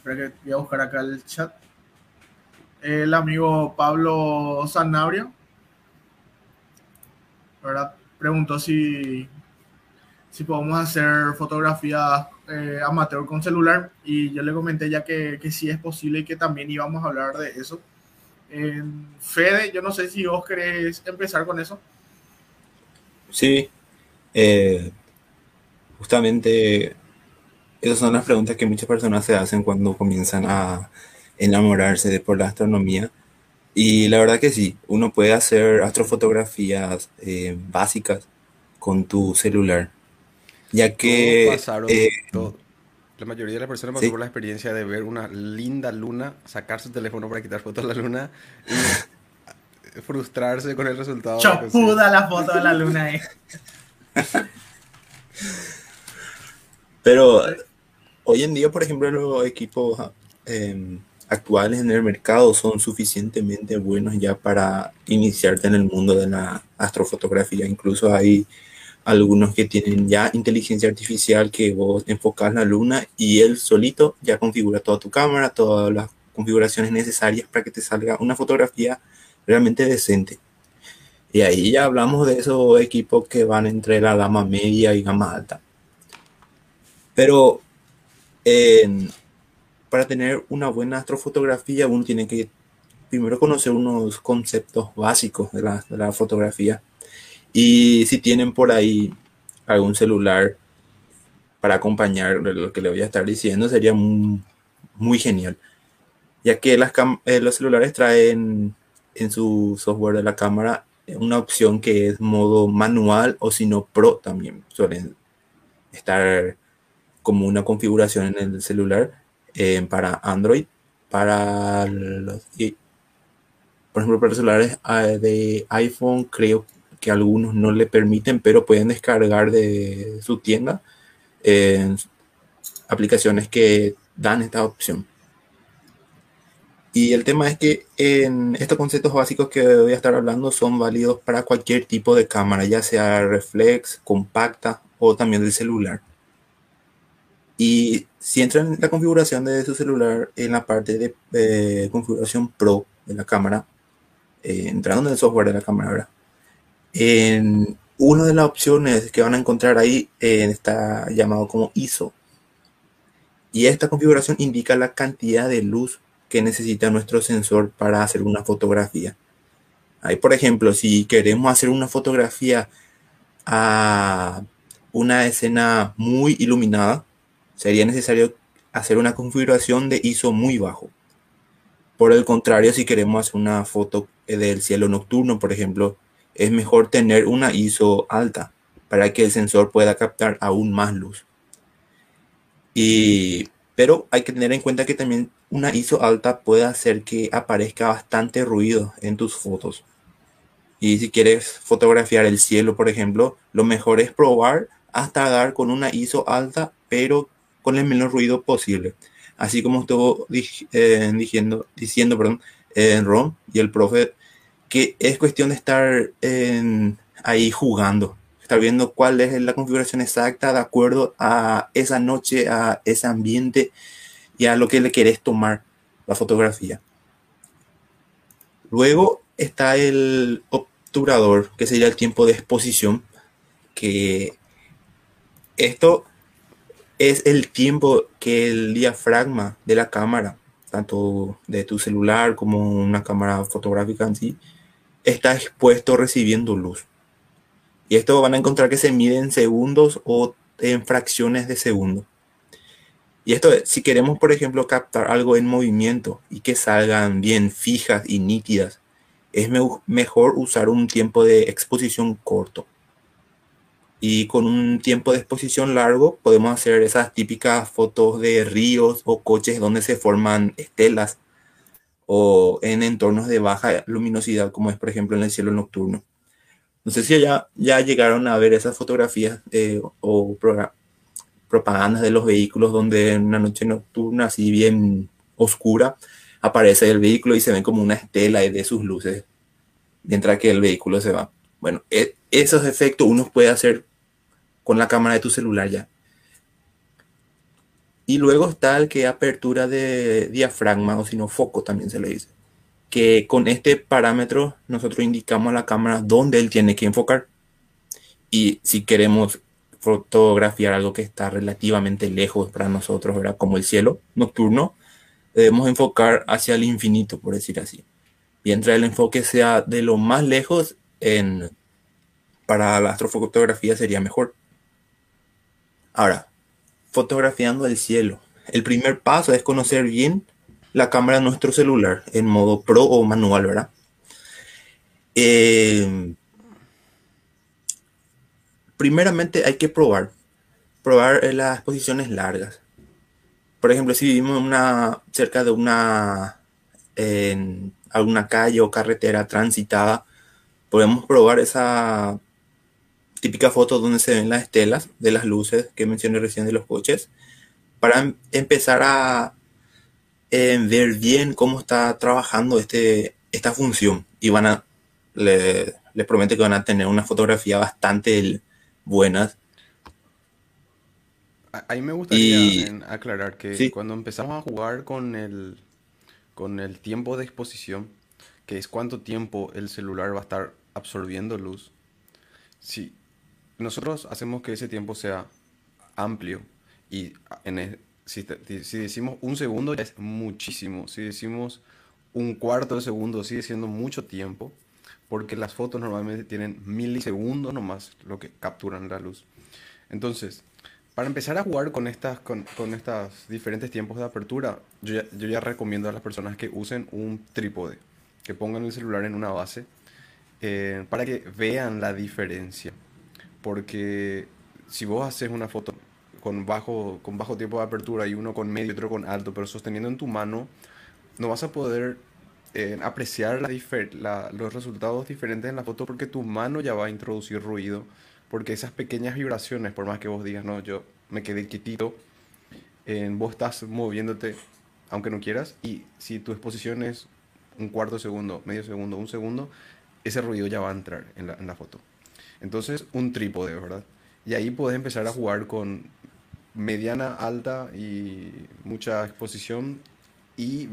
voy a buscar acá el chat, el amigo Pablo Sanabria, ¿verdad? Preguntó si si podemos hacer fotografías eh, amateur con celular y yo le comenté ya que, que sí es posible y que también íbamos a hablar de eso. Fede, yo no sé si vos querés empezar con eso. Sí, eh, justamente esas son las preguntas que muchas personas se hacen cuando comienzan a enamorarse de por la astronomía. Y la verdad que sí, uno puede hacer astrofotografías eh, básicas con tu celular ya que... Eh, la mayoría de las personas pasó por la experiencia de ver una linda luna, sacar su teléfono para quitar fotos de la luna y frustrarse con el resultado. Chopuda la foto de la luna, eh. Pero hoy en día, por ejemplo, los equipos em, actuales en el mercado son suficientemente buenos ya para iniciarte en el mundo de la astrofotografía. Incluso hay algunos que tienen ya inteligencia artificial que vos enfocas la luna y él solito ya configura toda tu cámara, todas las configuraciones necesarias para que te salga una fotografía realmente decente. Y ahí ya hablamos de esos equipos que van entre la gama media y gama alta. Pero para tener una buena astrofotografía uno tiene que primero conocer unos conceptos básicos de la, fotografía y si tienen por ahí algún celular para acompañar lo que le voy a estar diciendo, sería muy, genial. Ya que las eh, los celulares traen en su software de la cámara una opción que es modo manual o si no pro también. Suelen estar como una configuración en el celular eh, para Android. Para los, por ejemplo, para celulares ah, de iPhone creo que algunos no le permiten, pero pueden descargar de su tienda aplicaciones que dan esta opción. Y el tema es que en estos conceptos básicos que voy a estar hablando son válidos para cualquier tipo de cámara, ya sea reflex, compacta o también del celular. Y si entran en la configuración de su celular, en la parte de configuración Pro de la cámara, eh, entrando en el software de la cámara, ¿verdad? En una de las opciones que van a encontrar ahí eh, está llamado como ISO. Y esta configuración indica la cantidad de luz que necesita nuestro sensor para hacer una fotografía. Ahí, por ejemplo, si queremos hacer una fotografía a una escena muy iluminada, sería necesario hacer una configuración de ISO muy bajo. Por el contrario, si queremos hacer una foto del cielo nocturno, por ejemplo, es mejor tener una ISO alta para que el sensor pueda captar aún más luz. Y, pero hay que tener en cuenta que también una ISO alta puede hacer que aparezca bastante ruido en tus fotos. Y si quieres fotografiar el cielo, por ejemplo, lo mejor es probar hasta dar con una ISO alta, pero con el menor ruido posible. Así como estuvo eh, diciendo, diciendo perdón, en Ron y el profe que es cuestión de estar ahí jugando, estar viendo cuál es la configuración exacta de acuerdo a esa noche, a ese ambiente y a lo que le querés tomar la fotografía. Luego está el obturador, que sería el tiempo de exposición, que esto es el tiempo que el diafragma de la cámara, tanto de tu celular como una cámara fotográfica en sí, está expuesto recibiendo luz. Y esto van a encontrar que se mide en segundos o en fracciones de segundo. Y esto, si queremos, por ejemplo, captar algo en movimiento y que salgan bien fijas y nítidas, es mejor usar un tiempo de exposición corto. Y con un tiempo de exposición largo podemos hacer esas típicas fotos de ríos o coches donde se forman estelas o en entornos de baja luminosidad, como es por ejemplo en el cielo nocturno. No sé si ya, ya llegaron a ver esas fotografías eh, o propagandas de los vehículos donde en una noche nocturna así bien oscura aparece el vehículo y se ven como una estela de sus luces mientras que el vehículo se va. Bueno, e, esos efectos uno puede hacer con la cámara de tu celular ya. Y luego está el que apertura de diafragma o sino foco también se le dice. Que con este parámetro nosotros indicamos a la cámara dónde él tiene que enfocar. Y si queremos fotografiar algo que está relativamente lejos para nosotros, ¿verdad? Como el cielo nocturno, debemos enfocar hacia el infinito, por decir así. Mientras el enfoque sea de lo más lejos, en, para la astrofotografía sería mejor. Ahora, fotografiando el cielo. El primer paso es conocer bien la cámara de nuestro celular en modo pro o manual, ¿verdad? Eh, primeramente hay que probar, probar las posiciones largas. Por ejemplo, si vivimos una, cerca de una, en alguna calle o carretera transitada, podemos probar esa típica foto donde se ven las estelas de las luces que mencioné recién de los coches, para em, empezar a em, ver bien cómo está trabajando este, esta función. Y van a, le, les prometo que van a tener una fotografía bastante buenas. Ahí me gustaría aclarar que cuando empezamos a jugar con el, con el tiempo de exposición, que es cuánto tiempo el celular va a estar absorbiendo luz, si nosotros hacemos que ese tiempo sea amplio y en si, si, decimos un segundo ya es muchísimo, si decimos un cuarto de segundo sigue siendo mucho tiempo, porque las fotos normalmente tienen milisegundos nomás lo que capturan la luz. Entonces, para empezar a jugar con estas, con, con estos diferentes tiempos de apertura, yo ya, yo ya recomiendo a las personas que usen un trípode, que pongan el celular en una base, eh, para que vean la diferencia. Porque si vos haces una foto con bajo, con bajo tiempo de apertura y uno con medio y otro con alto, pero sosteniendo en tu mano, no vas a poder eh, apreciar la los resultados diferentes en la foto porque tu mano ya va a introducir ruido. Porque esas pequeñas vibraciones, por más que vos digas, no, yo me quedé quietito, eh, vos estás moviéndote aunque no quieras. Y si tu exposición es un cuarto de segundo, medio segundo, un segundo, ese ruido ya va a entrar en la, en la foto. Entonces, un trípode, ¿verdad? Y ahí puedes empezar a jugar con mediana, alta y mucha exposición y,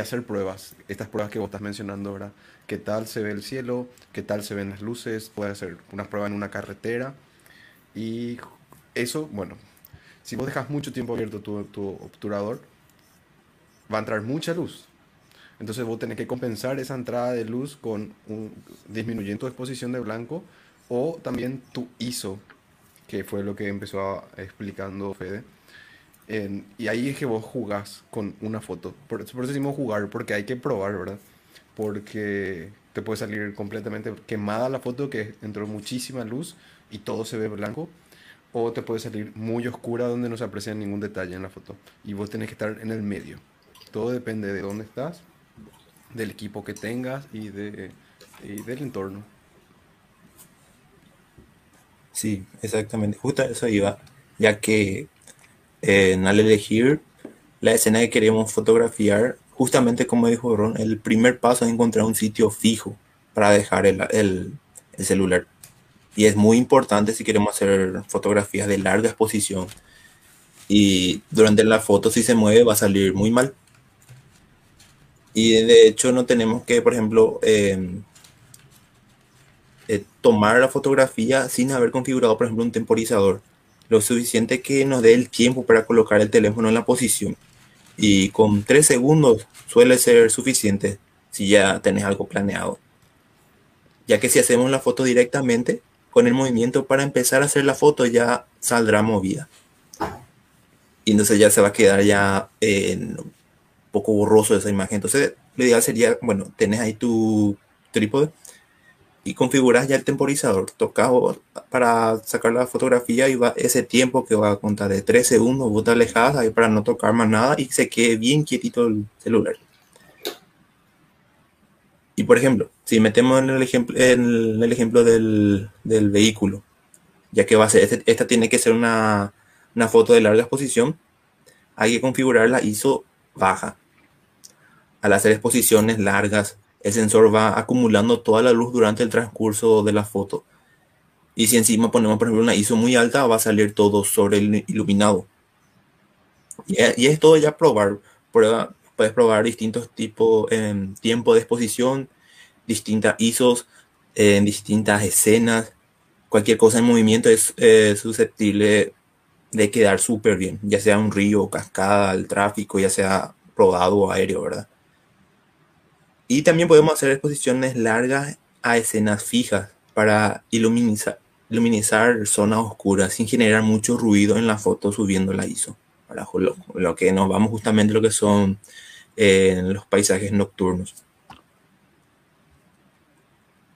hacer pruebas. Estas pruebas que vos estás mencionando, ¿verdad? ¿Qué tal se ve el cielo? ¿Qué tal se ven las luces? Puedes hacer una prueba en una carretera. Y eso, bueno, si vos dejas mucho tiempo abierto tu, tu obturador, va a entrar mucha luz. Entonces vos tenés que compensar esa entrada de luz con un disminuyendo tu exposición de blanco o también tu ISO, que fue lo que empezó explicando Fede. y ahí es que vos jugás con una foto. Por, eso decimos jugar, porque hay que probar, ¿verdad? Porque te puede salir completamente quemada la foto, que entró muchísima luz y todo se ve blanco. O te puede salir muy oscura donde no se aprecia ningún detalle en la foto. Y vos tenés que estar en el medio. Todo depende de dónde estás, del equipo que tengas y, de, y del entorno. Sí, exactamente. Justo a eso iba, ya que eh, al elegir la escena que queremos fotografiar, justamente como dijo Ron, el primer paso es encontrar un sitio fijo para dejar el, el, el celular. Y es muy importante si queremos hacer fotografías de larga exposición. Y durante la foto, si se mueve, va a salir muy mal. Y de hecho, no tenemos que, por ejemplo, eh, tomar la fotografía sin haber configurado, por ejemplo, un temporizador. Lo suficiente que nos dé el tiempo para colocar el teléfono en la posición. Y con tres segundos suele ser suficiente si ya tenés algo planeado. Ya que si hacemos la foto directamente, con el movimiento para empezar a hacer la foto ya saldrá movida. Y entonces ya se va a quedar ya en un poco borroso esa imagen. Entonces, lo ideal sería, bueno, tenés ahí tu trípode y configuras ya el temporizador. Tocas para sacar la fotografía y va ese tiempo que va a contar de 3 segundos, vos te alejas ahí para no tocar más nada y se quede bien quietito el celular. Y por ejemplo, si metemos en el ejemplo, en el ejemplo del, del vehículo, ya que va a ser, este, esta tiene que ser una, una foto de larga exposición, hay que configurar la ISO baja. Al hacer exposiciones largas, el sensor va acumulando toda la luz durante el transcurso de la foto. Y si encima ponemos, por ejemplo, una ISO muy alta, va a salir todo sobre el iluminado. Y, es todo ya probar. Prueba, puedes probar distintos tipos, en tiempo de exposición, distintas ISOs, en distintas escenas. Cualquier cosa en movimiento es susceptible de quedar súper bien, ya sea un río, cascada, el tráfico, ya sea rodado o aéreo, ¿verdad? Y también podemos hacer exposiciones largas a escenas fijas para iluminizar, iluminizar zonas oscuras sin generar mucho ruido en la foto subiendo la ISO. Para lo, que nos vamos justamente lo que son eh, los paisajes nocturnos.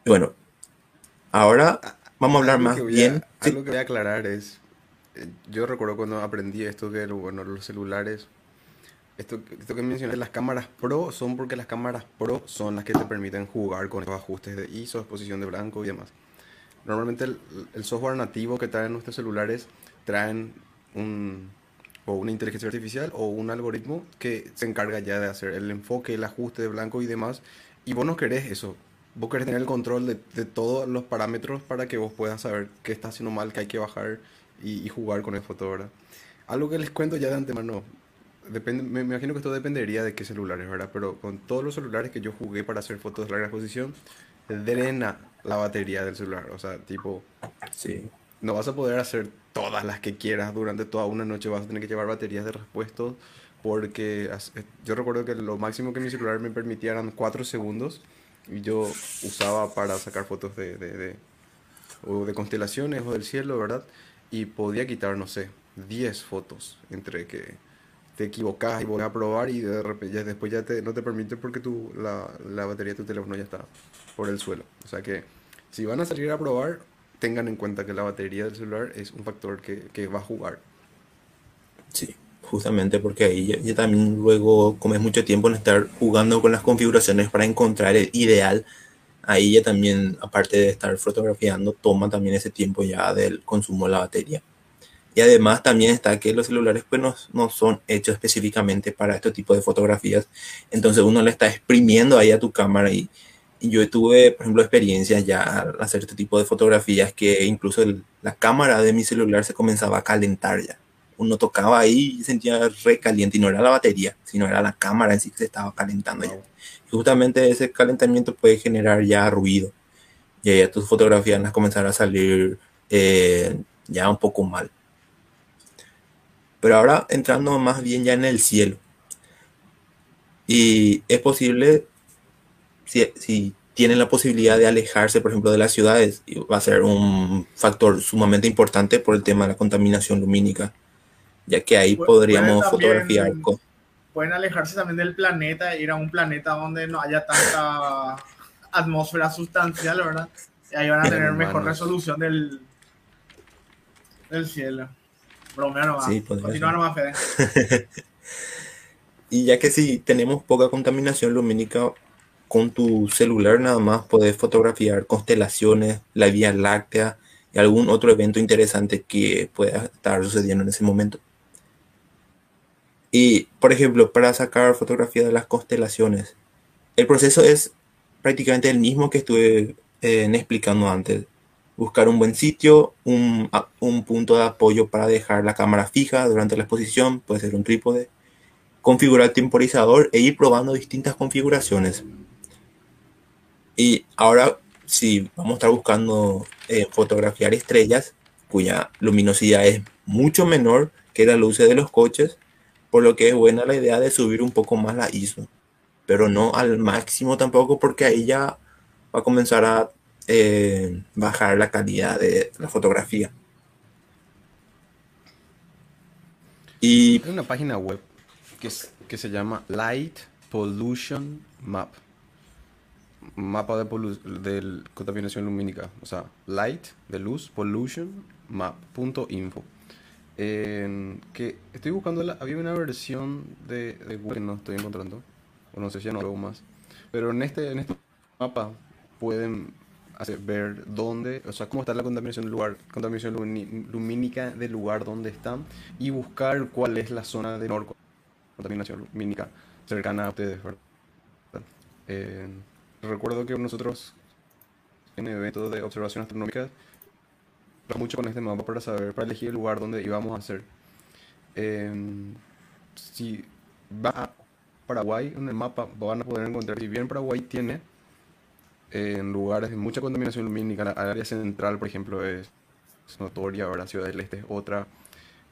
Bueno, ahora vamos a hablar más bien. Algo que voy a aclarar es, eh, yo recuerdo cuando aprendí esto que bueno, los celulares esto, que mencioné, las cámaras Pro son porque las cámaras Pro son las que te permiten jugar con estos ajustes de ISO, exposición de blanco y demás. Normalmente el, software nativo que traen nuestros celulares traen un, o una inteligencia artificial o un algoritmo que se encarga ya de hacer el enfoque, el ajuste de blanco y demás. Y vos no querés eso. vos querés tener el control de, todos los parámetros para que vos puedas saber qué está haciendo mal, qué hay que bajar y, jugar con el ¿verdad? Algo que les cuento ya de antemano, depende, me, imagino que esto dependería de qué celulares, ¿verdad? Pero con todos los celulares que yo jugué para hacer fotos de larga exposición, drena la batería del celular. O sea, tipo, Sí. no vas a poder hacer todas las que quieras durante toda una noche, vas a tener que llevar baterías de repuesto porque eh, yo recuerdo que lo máximo que mi celular me permitía eran 4 segundos y yo usaba para sacar fotos de, de, de- o de constelaciones o del cielo, ¿verdad? Y podía quitar, no sé, 10 fotos entre que te equivocas y volvés a probar y de repente ya después ya te, no te permite porque tu, la, la batería de tu teléfono ya está por el suelo. O sea que si van a salir a probar, tengan en cuenta que la batería del celular es un factor que, que va a jugar. Sí, justamente porque ahí ya, ya también luego comes mucho tiempo en estar jugando con las configuraciones para encontrar el ideal. Ahí ya también, aparte de estar fotografiando, toma también ese tiempo ya del consumo de la batería. Y además también está que los celulares pues no, no son hechos específicamente para este tipo de fotografías. Entonces uno le está exprimiendo ahí a tu cámara y, y yo tuve, por ejemplo, experiencias ya al hacer este tipo de fotografías que incluso el- la cámara de mi celular se comenzaba a calentar ya uno tocaba ahí y sentía re caliente y no era la batería, sino era la cámara en sí que se estaba calentando ya. Y justamente ese calentamiento puede generar ya ruido. Y ahí tus fotografías van a comenzar a salir eh, ya un poco mal. Pero ahora entrando más bien ya en el cielo. Y es posible, si, si tienen la posibilidad de alejarse, por ejemplo, de las ciudades, va a ser un factor sumamente importante por el tema de la contaminación lumínica, ya que ahí podríamos también- fotografiar con, Pueden alejarse también del planeta, ir a un planeta donde no haya tanta atmósfera sustancial, ¿verdad? Y ahí van a tener mejor resolución del, del cielo. Bromeo nomás. Sí, Continúa nomás, Fede. Y ya que si tenemos poca contaminación lumínica, con tu celular nada más puedes fotografiar constelaciones, la Vía Láctea y algún otro evento interesante que pueda estar sucediendo en ese momento. Y, por ejemplo, para sacar fotografía de las constelaciones, el proceso es prácticamente el mismo que estuve eh, explicando antes. Buscar un buen sitio, un, punto de apoyo para dejar la cámara fija durante la exposición, puede ser un trípode configurar el temporizador e ir probando distintas configuraciones. Y ahora, si vamos a estar buscando eh, fotografiar estrellas, cuya luminosidad es mucho menor que las luces de los coches, por lo que es buena la idea de subir un poco más la ISO, pero no al máximo tampoco, porque ahí ya va a comenzar a eh, bajar la calidad de la fotografía. Y Hay una página web que, es- que se llama Light Pollution Map. Mapa de, de contaminación lumínica. O sea, light de luz, pollution map.info. En que estoy buscando, la- había una versión de, de Google que no estoy encontrando. O no sé si ya no algo más. Pero en este, en este mapa pueden hacer, ver dónde, o sea, cómo está la contaminación lugar, contaminación lumínica del lugar donde están y buscar cuál es la zona de menor contaminación lumínica cercana a ustedes. Eh, recuerdo que nosotros en eventos de observación astronómica mucho con este mapa para saber, para elegir el lugar donde íbamos a hacer. Eh, si va a Paraguay, en el mapa van a poder encontrar, si bien Paraguay tiene en lugares de mucha contaminación lumínica, la área central, por ejemplo, es, es notoria, ahora Ciudad del Este es otra,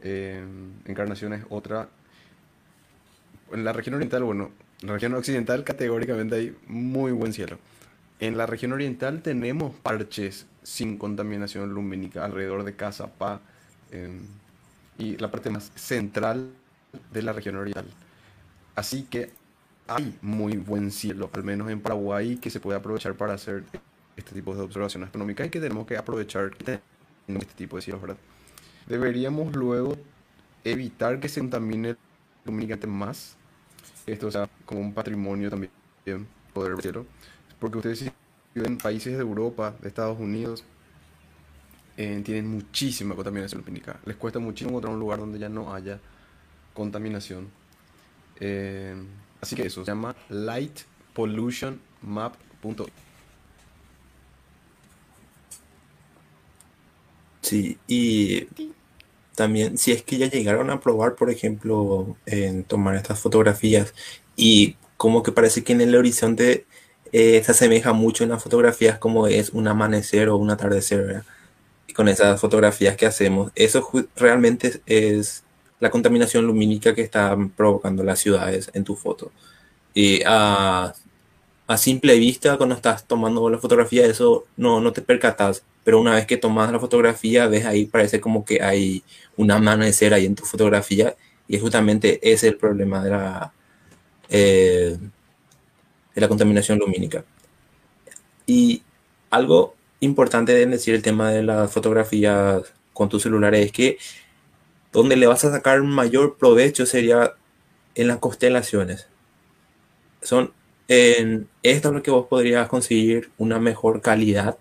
eh, Encarnación es otra. En la región oriental, bueno, en la región occidental categóricamente hay muy buen cielo. En la región oriental tenemos parches sin contaminación lumínica alrededor de Cazapá eh, y la parte más central de la región oriental. Así que hay muy buen cielo, al menos en Paraguay, que se puede aprovechar para hacer este tipo de observaciones astronómicas y que tenemos que aprovechar este tipo de cielos, ¿verdad? Deberíamos luego evitar que se contamine lumínicamente más. Esto, sea, como un patrimonio también, poder ver el cielo. Porque ustedes si viven en países de Europa, de Estados Unidos, eh, tienen muchísima contaminación lumínica. Les cuesta muchísimo encontrar un lugar donde ya no haya contaminación. Eh, Así que eso se llama Light Pollution Map. Sí, y también si es que ya llegaron a probar, por ejemplo, en tomar estas fotografías y como que parece que en el horizonte eh, se asemeja mucho en las fotografías como es un amanecer o un atardecer, ¿verdad? Y con esas fotografías que hacemos, eso realmente es la contaminación lumínica que están provocando las ciudades en tu foto. Y a, simple vista, cuando estás tomando la fotografía, eso no, no te percatas, pero una vez que tomas la fotografía, ves ahí, parece como que hay un amanecer ahí en tu fotografía, y justamente ese es el problema de la, eh, de la contaminación lumínica. Y algo importante de decir el tema de las fotografías con tu celular es que donde le vas a sacar mayor provecho sería en las constelaciones. Son en esto es lo que vos podrías conseguir una mejor calidad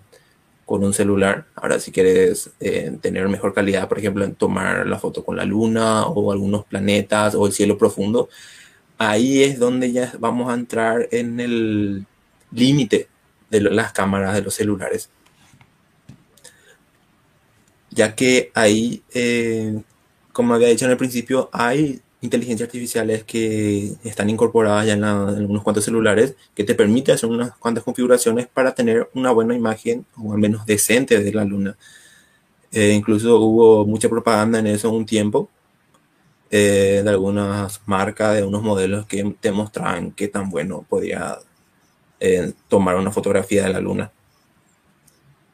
con un celular. Ahora, si quieres eh, tener mejor calidad, por ejemplo, en tomar la foto con la luna o algunos planetas o el cielo profundo, ahí es donde ya vamos a entrar en el límite de las cámaras de los celulares. Ya que ahí, eh, como había dicho en el principio, hay inteligencias artificiales que están incorporadas ya en, la- en unos cuantos celulares que te permite hacer unas cuantas configuraciones para tener una buena imagen, o al menos decente, de la luna. Eh, incluso hubo mucha propaganda en eso un tiempo, eh, de algunas marcas, de unos modelos que te mostraban qué tan bueno podía eh, tomar una fotografía de la luna.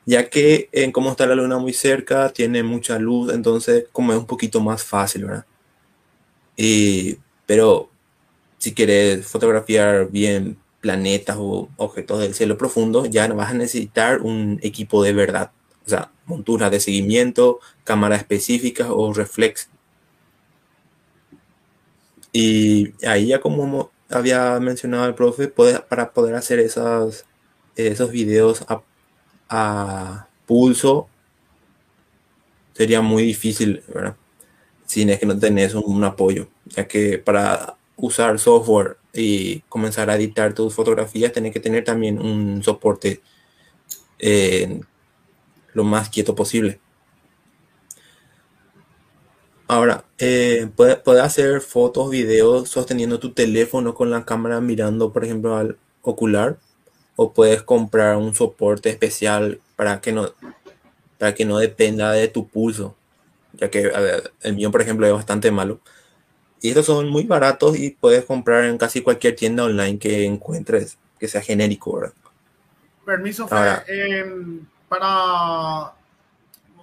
Ya que eh, como está la luna muy cerca, tiene mucha luz, entonces como es un poquito más fácil, ¿verdad? Y, pero si quieres fotografiar bien planetas o objetos del cielo profundo, ya vas a necesitar un equipo de verdad. O sea, monturas de seguimiento, cámaras específicas o reflex. Y ahí ya como mo- había mencionado el profe, para poder hacer esos videos a, a pulso sería muy difícil, ¿verdad? Si es que no tenés un, apoyo, ya que para usar software y comenzar a editar tus fotografías, tenés que tener también un soporte eh, lo más quieto posible. Ahora, eh, puedes puede hacer fotos, videos sosteniendo tu teléfono con la cámara mirando, por ejemplo, al ocular, o puedes comprar un soporte especial para que no, para que no dependa de tu pulso, ya que ver, el mío, por ejemplo, es bastante malo. Y estos son muy baratos y puedes comprar en casi cualquier tienda online que encuentres que sea genérico, ¿verdad? Permiso, Fe, Ahora. em, para...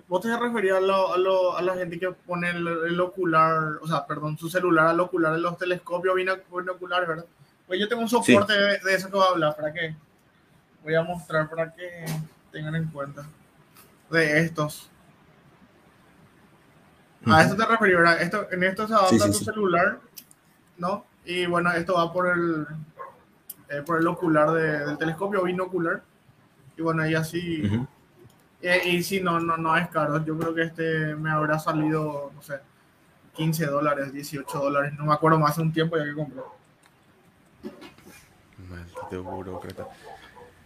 ¿Vos te referías a, lo- a, lo- a la gente que pone el, el ocular, o sea, perdón, su celular al ocular en los telescopios binoc- binoculares, ¿verdad? Pues yo tengo un soporte de, de eso que voy a hablar, ¿para qué? Voy a mostrar para que tengan en cuenta. De estos. A esto te referí, ¿verdad? Esto, en esto se adapta Sí, sí, tu sí. celular, ¿no? Y bueno, esto va por el, eh, por el ocular de- del telescopio binocular. Y bueno, y así. Eh, y si no, no, no es caro. Yo creo que este me habrá salido, no sé, 15 dólares, 18 dólares. No me acuerdo más hace un tiempo ya que compré. Maldito burócrata.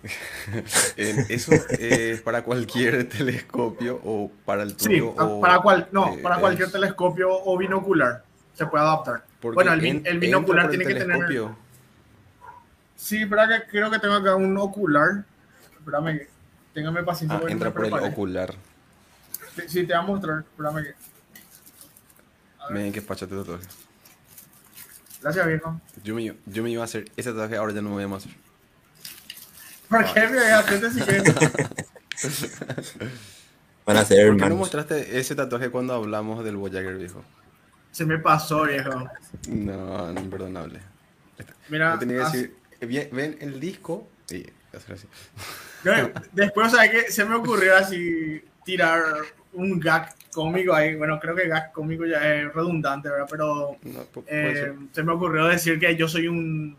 Eh, ¿Eso es para cualquier telescopio o para el Sí, tuyo? a- o, para, cual, no, eh, para cualquier es- telescopio o binocular se puede adaptar. porque bueno, el, en- binocular por el tiene que tener. telescopio. Sí, espera que creo que tengo acá un ocular. Espérame, que- téngame paciencia. Ah, entra me por el ocular. Sí, sí, te voy a mostrar. Espérame que. Miren qué pacha te tatuaje. Gracias, viejo. Yo me, yo me iba a hacer ese tatuaje, ahora ya no me voy a hacer. ¿Por qué me dejaste si? Van a ser ¿Por qué no hermanos. mostraste ese tatuaje cuando hablamos del Voyager, viejo? Se me pasó, viejo. No, no, imperdonable. Mira, tenía que decir, bien, ven el disco y hacer así. No, después, ¿sabes qué? Se me ocurrió así tirar un gag cómico ahí. Bueno, creo que gag cómico ya es redundante, ¿verdad? Pero No, eh, se me ocurrió decir que yo soy un,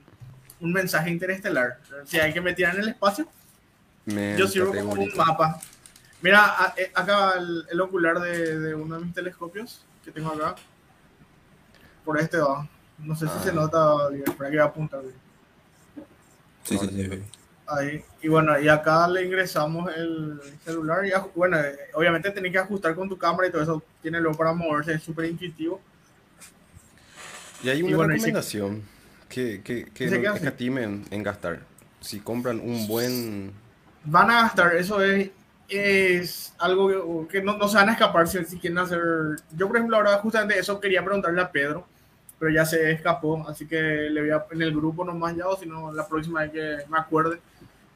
un mensaje interestelar. Si hay que me tiran en el espacio, Me yo sirvo como un bonito. mapa. Mira, a- eh, acá el, el ocular de, de uno de mis telescopios que tengo acá. Por este va. No sé si Ah. se nota bien, pero aquí voy a apuntar bien. Sí, sí, sí. Ahí. Y bueno, y acá le ingresamos el celular. Y bueno, obviamente tenés que ajustar con tu cámara y todo eso. Tiene luego para moverse, es súper intuitivo. Y hay una recomendación que, que, que no escatimen en gastar. Si compran un buen... Van a gastar, eso es, es algo que, no, no, se van a escapar si, si, quieren hacer... Yo, por ejemplo, ahora justamente eso quería preguntarle a Pedro, pero ya se escapó, así que le voy a en el grupo nomás ya, o si no, la próxima vez que me acuerde,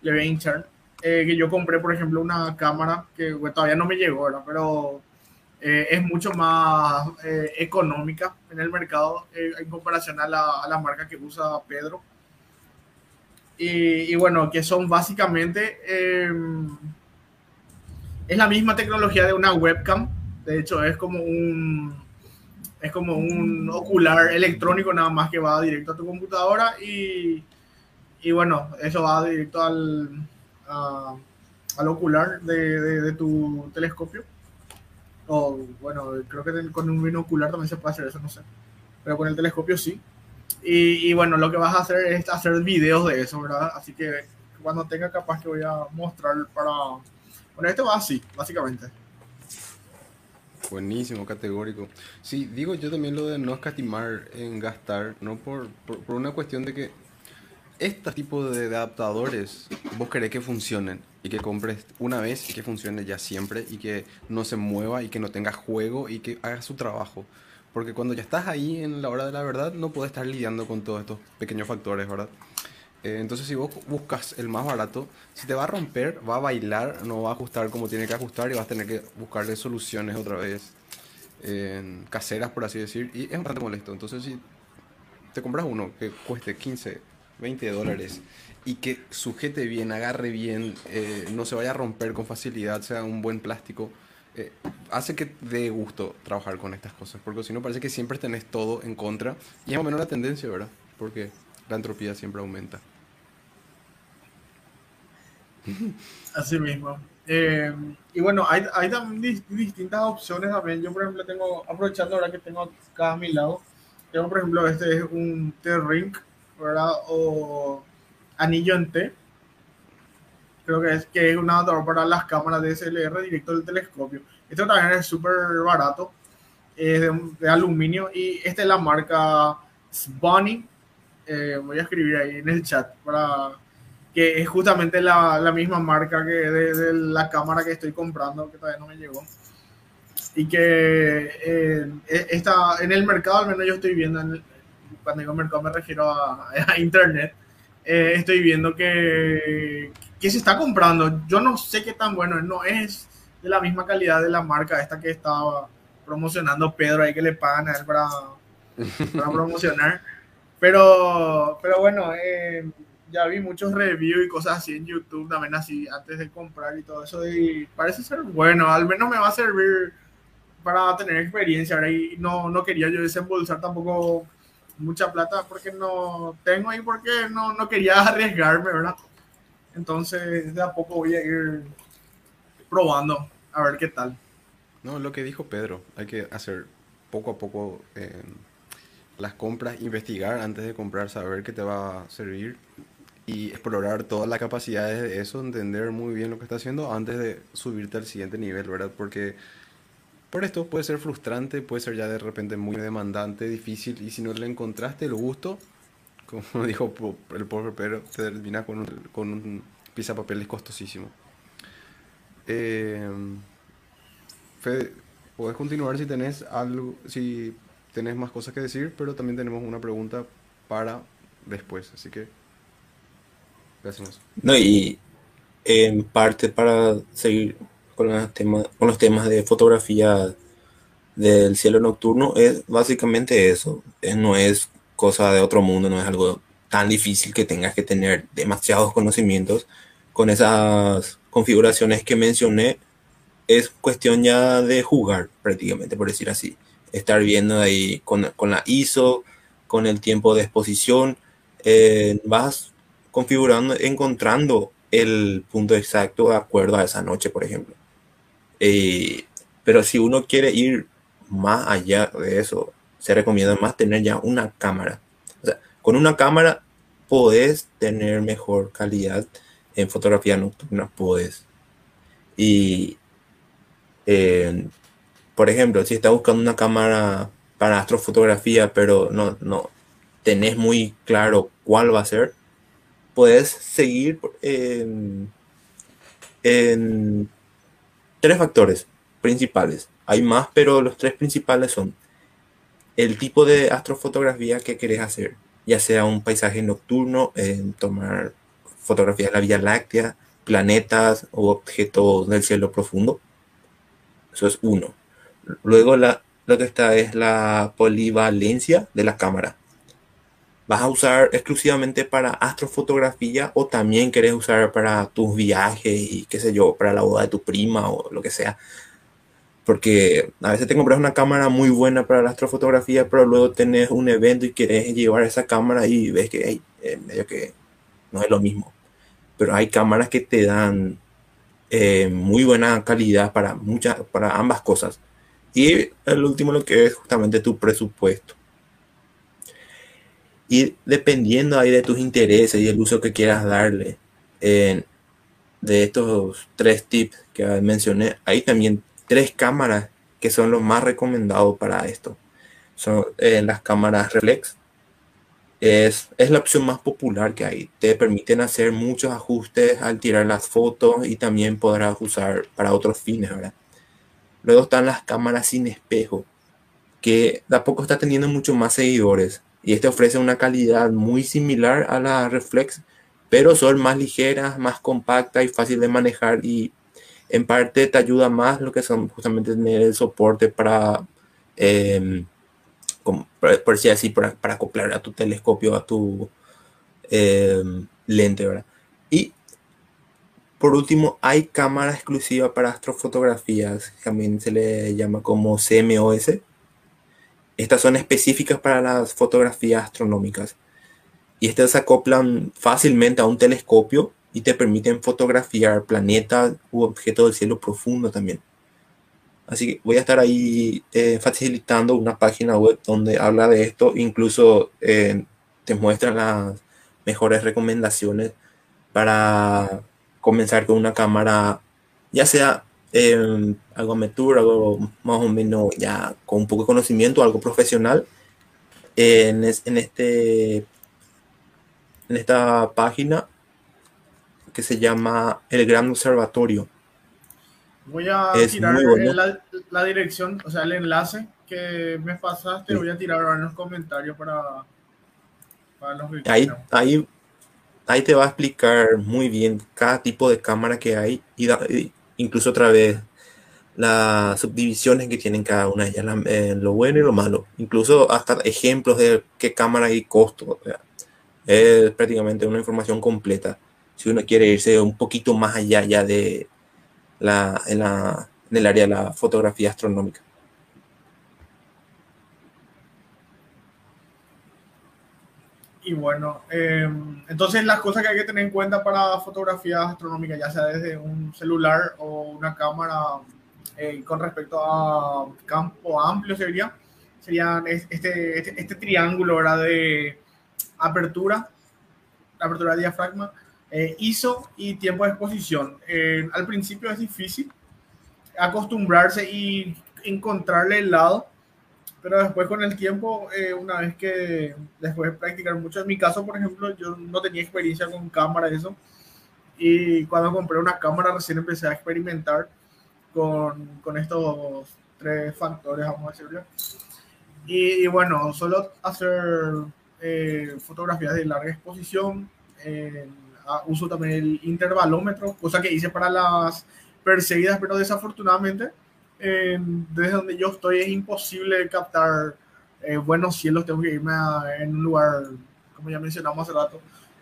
le voy a hinchar. Eh, que yo compré, por ejemplo, una cámara que todavía no me llegó, ¿verdad? pero eh, es mucho más eh, económica en el mercado eh, en comparación a la, a marca que usa Pedro. Y, bueno, que son básicamente, es la misma tecnología de una webcam, de hecho es como un, es como un ocular electrónico nada más que va directo a tu computadora y, y bueno, eso va directo al, a, al ocular de tu telescopio o bueno, creo que con un binocular también se puede hacer eso, no sé. Pero con el telescopio sí. Y, y, bueno, lo que vas a hacer es hacer videos de eso, ¿verdad? Así que cuando tenga capaz que voy a mostrar para... Bueno, esto va así, básicamente. Buenísimo, categórico. Sí, digo yo también lo de no escatimar en gastar, no por, por, por una cuestión de que este tipo de adaptadores vos querés que funcionen y que compres una vez y que funcione ya siempre y que no se mueva y que no tenga juego y que haga su trabajo. Porque cuando ya estás ahí en la hora de la verdad no puedes estar lidiando con todos estos pequeños factores, ¿verdad? Eh, entonces si vos buscas el más barato, si te va a romper, va a bailar, no va a ajustar como tiene que ajustar y vas a tener que buscarle soluciones otra vez eh, caseras, por así decir, y es bastante molesto. Entonces si te compras uno que cueste 15, 20 dólares y que sujete bien, agarre bien, eh, no se vaya a romper con facilidad, sea un buen plástico, eh, hace que dé gusto trabajar con estas cosas, porque si no parece que siempre tenés todo en contra y es más o menos la tendencia, ¿verdad? Porque la entropía siempre aumenta. Así mismo. Eh, y bueno, hay, hay también distintas opciones también. Yo, por ejemplo, tengo, aprovechando ahora que tengo acá a mi lado, tengo, por ejemplo, este es un T-Ring ¿verdad? T. Creo que es, que es un adaptador para las cámaras DSLR directo del telescopio. Esto también es súper barato, es de, aluminio y esta es la marca Sbony. Eh, voy a escribir ahí en el chat para que es justamente la, la misma marca que de, la cámara que estoy comprando, que todavía no me llegó. Y que eh, está en el mercado, al menos yo estoy viendo en cuando digo mercado me refiero a internet, eh, estoy viendo que, que se está comprando. Yo no sé qué tan bueno, no es de la misma calidad de la marca esta que estaba promocionando Pedro ahí que le pagan a él para, para promocionar. Pero, pero bueno, eh, ya vi muchos reviews y cosas así en YouTube también así antes de comprar y todo eso y parece ser bueno, al menos me va a servir para tener experiencia ahora y no, no quería yo desembolsar tampoco mucha plata porque no tengo ahí porque no, no quería arriesgarme, ¿verdad? Entonces, de a poco voy a ir probando a ver qué tal. No, lo que dijo Pedro, hay que hacer poco a poco eh, las compras, investigar antes de comprar, saber qué te va a servir y explorar todas las capacidades de eso, entender muy bien lo que está haciendo antes de subirte al siguiente nivel, ¿verdad? Porque por esto puede ser frustrante, puede ser ya de repente muy demandante, difícil, y si no le encontraste el gusto, como dijo el pobre Pedro, te termina con un, con un papeles costosísimo. Eh, Fede, puedes continuar si tenés algo, si tenés más cosas que decir, pero también tenemos una pregunta para después, así que gracias. No, y en parte para seguir con los temas, con los temas de fotografía del cielo nocturno es básicamente eso. Eh, no es cosa de otro mundo, no es algo tan difícil que tengas que tener demasiados conocimientos. Con esas configuraciones que mencioné, es cuestión ya de jugar prácticamente, por decir así. Estar viendo ahí con, con la ISO, con el tiempo de exposición, eh, vas configurando, encontrando el punto exacto de acuerdo a esa noche, por ejemplo. Eh, pero si uno quiere ir más allá de eso, se recomienda más tener ya una cámara. Con una cámara podés tener mejor calidad en fotografía nocturna puedes. Y, eh, por ejemplo, si estás buscando una cámara para astrofotografía, pero no, no tenés muy claro cuál va a ser, puedes seguir en, en tres factores principales. Hay más, pero los tres principales son el tipo de astrofotografía que querés hacer, ya sea un paisaje nocturno, tomar fotografías de la Vía Láctea, planetas o objetos del cielo profundo. Eso es uno. Luego la, lo que está es la polivalencia de la cámara. ¿Vas a usar exclusivamente para astrofotografía o también querés usar para tus viajes y qué sé yo, para la boda de tu prima o lo que sea? Porque a veces te compras una cámara muy buena para la astrofotografía, pero luego tenés un evento y querés llevar esa cámara y ves que medio que no es lo mismo. Pero hay cámaras que te dan eh, muy buena calidad para, muchas, para ambas cosas. Y el último lo que es justamente tu presupuesto. Y dependiendo ahí de tus intereses y el uso que quieras darle de estos tres tips que mencioné, hay también tres cámaras que son los más recomendados para esto. Son eh, las cámaras reflex. Es, es la opción más popular que hay. Te permiten hacer muchos ajustes al tirar las fotos y también podrás usar para otros fines, ¿verdad? Luego están las cámaras sin espejo, que de a poco está teniendo mucho más seguidores y este ofrece una calidad muy similar a la reflex, pero son más ligeras, más compactas y fácil de manejar y en parte te ayuda más lo que son justamente tener el soporte para, eh, por, decir así, para, acoplar a tu telescopio, a tu em, lente, ¿verdad? Y por último, hay cámara exclusiva para astrofotografías, también se le llama como CMOS, estas son específicas para las fotografías astronómicas. Y estas se acoplan fácilmente a un telescopio y te permiten fotografiar planetas u objetos del cielo profundo también. Así que voy a estar ahí eh, facilitando una página web donde habla de esto, incluso eh, te muestra las mejores recomendaciones para comenzar con una cámara, ya sea eh, algo amateur, algo más o menos ya con un poco de conocimiento, algo profesional, en, en, este, en esta página que se llama El Gran Observatorio. Voy a tirar la, dirección, o sea, el enlace que me pasaste, voy a tirar ahora en los comentarios para, para los que ahí, ahí, ahí te va a explicar muy bien cada tipo de cámara que hay y, y incluso otra vez las subdivisiones que tienen cada una de ellas, eh, lo bueno y lo malo, incluso hasta ejemplos de qué cámara y costo. es prácticamente una información completa si uno quiere irse un poquito más allá ya de la, en, la, en el área de la fotografía astronómica. Y bueno, em, entonces las cosas que hay que tener en cuenta para fotografía astronómica, ya sea desde un celular o una cámara eh, con respecto a campo amplio sería, serían este, este, este triángulo de apertura, apertura de diafragma, eh, ISO y tiempo de exposición. Eh, al principio es difícil acostumbrarse y encontrarle el lado pero después con el tiempo, eh, una vez que después de practicar mucho, en mi caso, por ejemplo, yo no tenía experiencia con cámara, eso, y cuando compré una cámara recién empecé a experimentar con, con estos tres factores, vamos a decirlo. Y, bueno, solo hacer eh, fotografías de larga exposición, eh, uso también el intervalómetro, cosa que hice para las perseguidas, pero desafortunadamente desde donde yo estoy es imposible captar eh, buenos cielos, tengo que irme en un lugar, como ya mencionamos hace rato,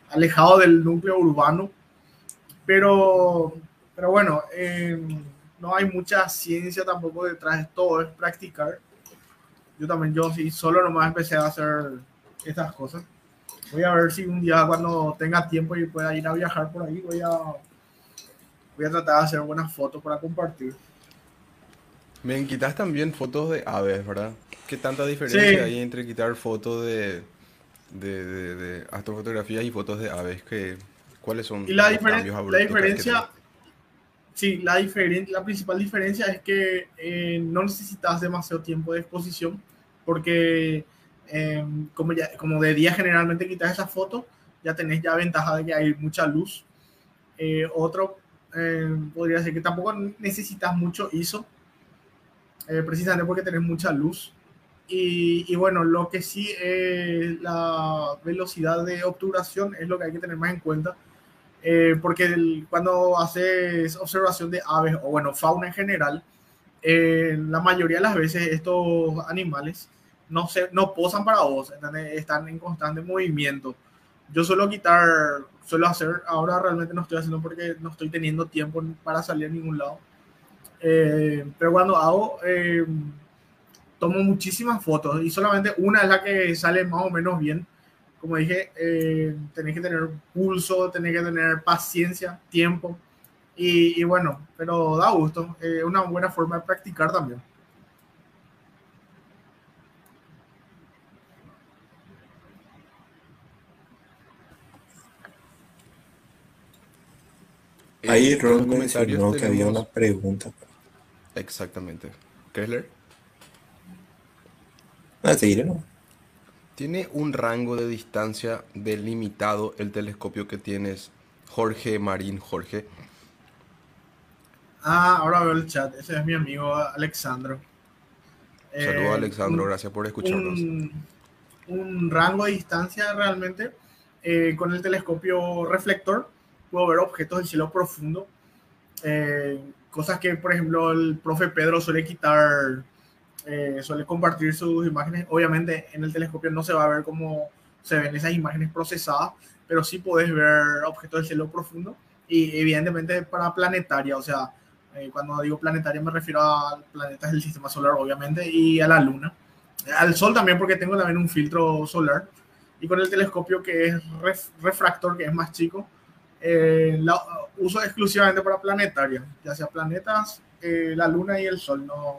alejado del núcleo urbano. Pero, pero bueno, no hay mucha ciencia tampoco detrás de todo, es practicar. Yo también, yo sí, solo nomás empecé a hacer estas cosas. Voy a ver si un día cuando tenga tiempo y pueda ir a viajar por ahí, voy a, voy a tratar de hacer buenas fotos para compartir. Me quitas también fotos de aves, ¿verdad? ¿Qué tanta diferencia hay entre quitar fotos de, de, de, astrofotografías y fotos de aves? Que, ¿Cuáles son Y la, los cambios la diferencia, sí, la, diferen- la principal diferencia es que eh, no necesitas demasiado tiempo de exposición porque eh, como, ya, como de día generalmente quitas esa foto, ya tenés ya ventaja de que hay mucha luz. Eh, otro eh, podría ser que tampoco necesitas mucho ISO, eh, precisamente porque tenés mucha luz. Y, y bueno, lo que sí es la velocidad de obturación es lo que hay que tener más en cuenta. Eh, porque el- cuando haces observación de aves o bueno, fauna en general, eh, la mayoría de las veces estos animales no, se, no posan para vos, están en constante movimiento. Yo suelo quitar, suelo hacer, ahora realmente no estoy haciendo porque no estoy teniendo tiempo para salir a ningún lado. Eh, pero cuando hago, eh, tomo muchísimas fotos y solamente una es la que sale más o menos bien. Como dije, eh, tenés que tener pulso, tenés que tener paciencia, tiempo. Y, y bueno, pero da gusto. Es una buena forma de practicar también. Eh, Ahí Ron mencionó que había una pregunta. Exactamente. Kessler, Ah, seguiré, ¿no? ¿tiene un rango de distancia delimitado el telescopio que tienes, Jorge Marín Jorge? Ah, ahora veo el chat. Ese es mi amigo Alexandro. Saludos Eh, Alexandro, un- gracias por escucharnos. un, un rango de distancia realmente. Eh, con el telescopio reflector puedo ver objetos del cielo profundo. Eh, cosas que, por ejemplo, el profe Pedro suele quitar, eh, suele compartir sus imágenes. Obviamente en el telescopio no se va a ver cómo se ven esas imágenes procesadas, pero sí puedes ver objetos del cielo profundo. Y evidentemente para planetaria, o sea, eh, cuando digo planetaria me refiero a planetas del sistema solar, obviamente, y a la luna. Al sol también, porque tengo también un filtro solar. Y con el telescopio que es ref- refractor, que es más chico, eh, la uso exclusivamente para planetaria, ya sea planetas, eh, la luna y el sol. No,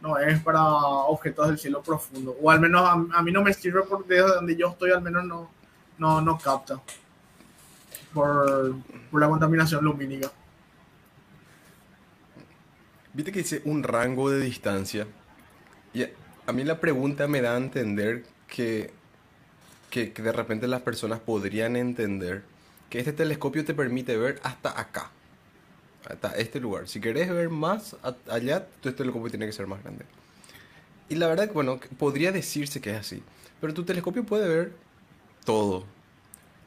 no es para objetos del cielo profundo. O al menos a, a mí no me sirve porque desde donde yo estoy, al menos no, no, no capta. Por, la contaminación lumínica. Viste que dice un rango de distancia. Y a mí la pregunta me da a entender que, que, que de repente las personas podrían entender que este telescopio te permite ver hasta acá. Hasta este lugar. Si querés ver más allá, tu telescopio tiene que ser más grande. Y la verdad, bueno, podría decirse que es así. Pero tu telescopio puede ver todo.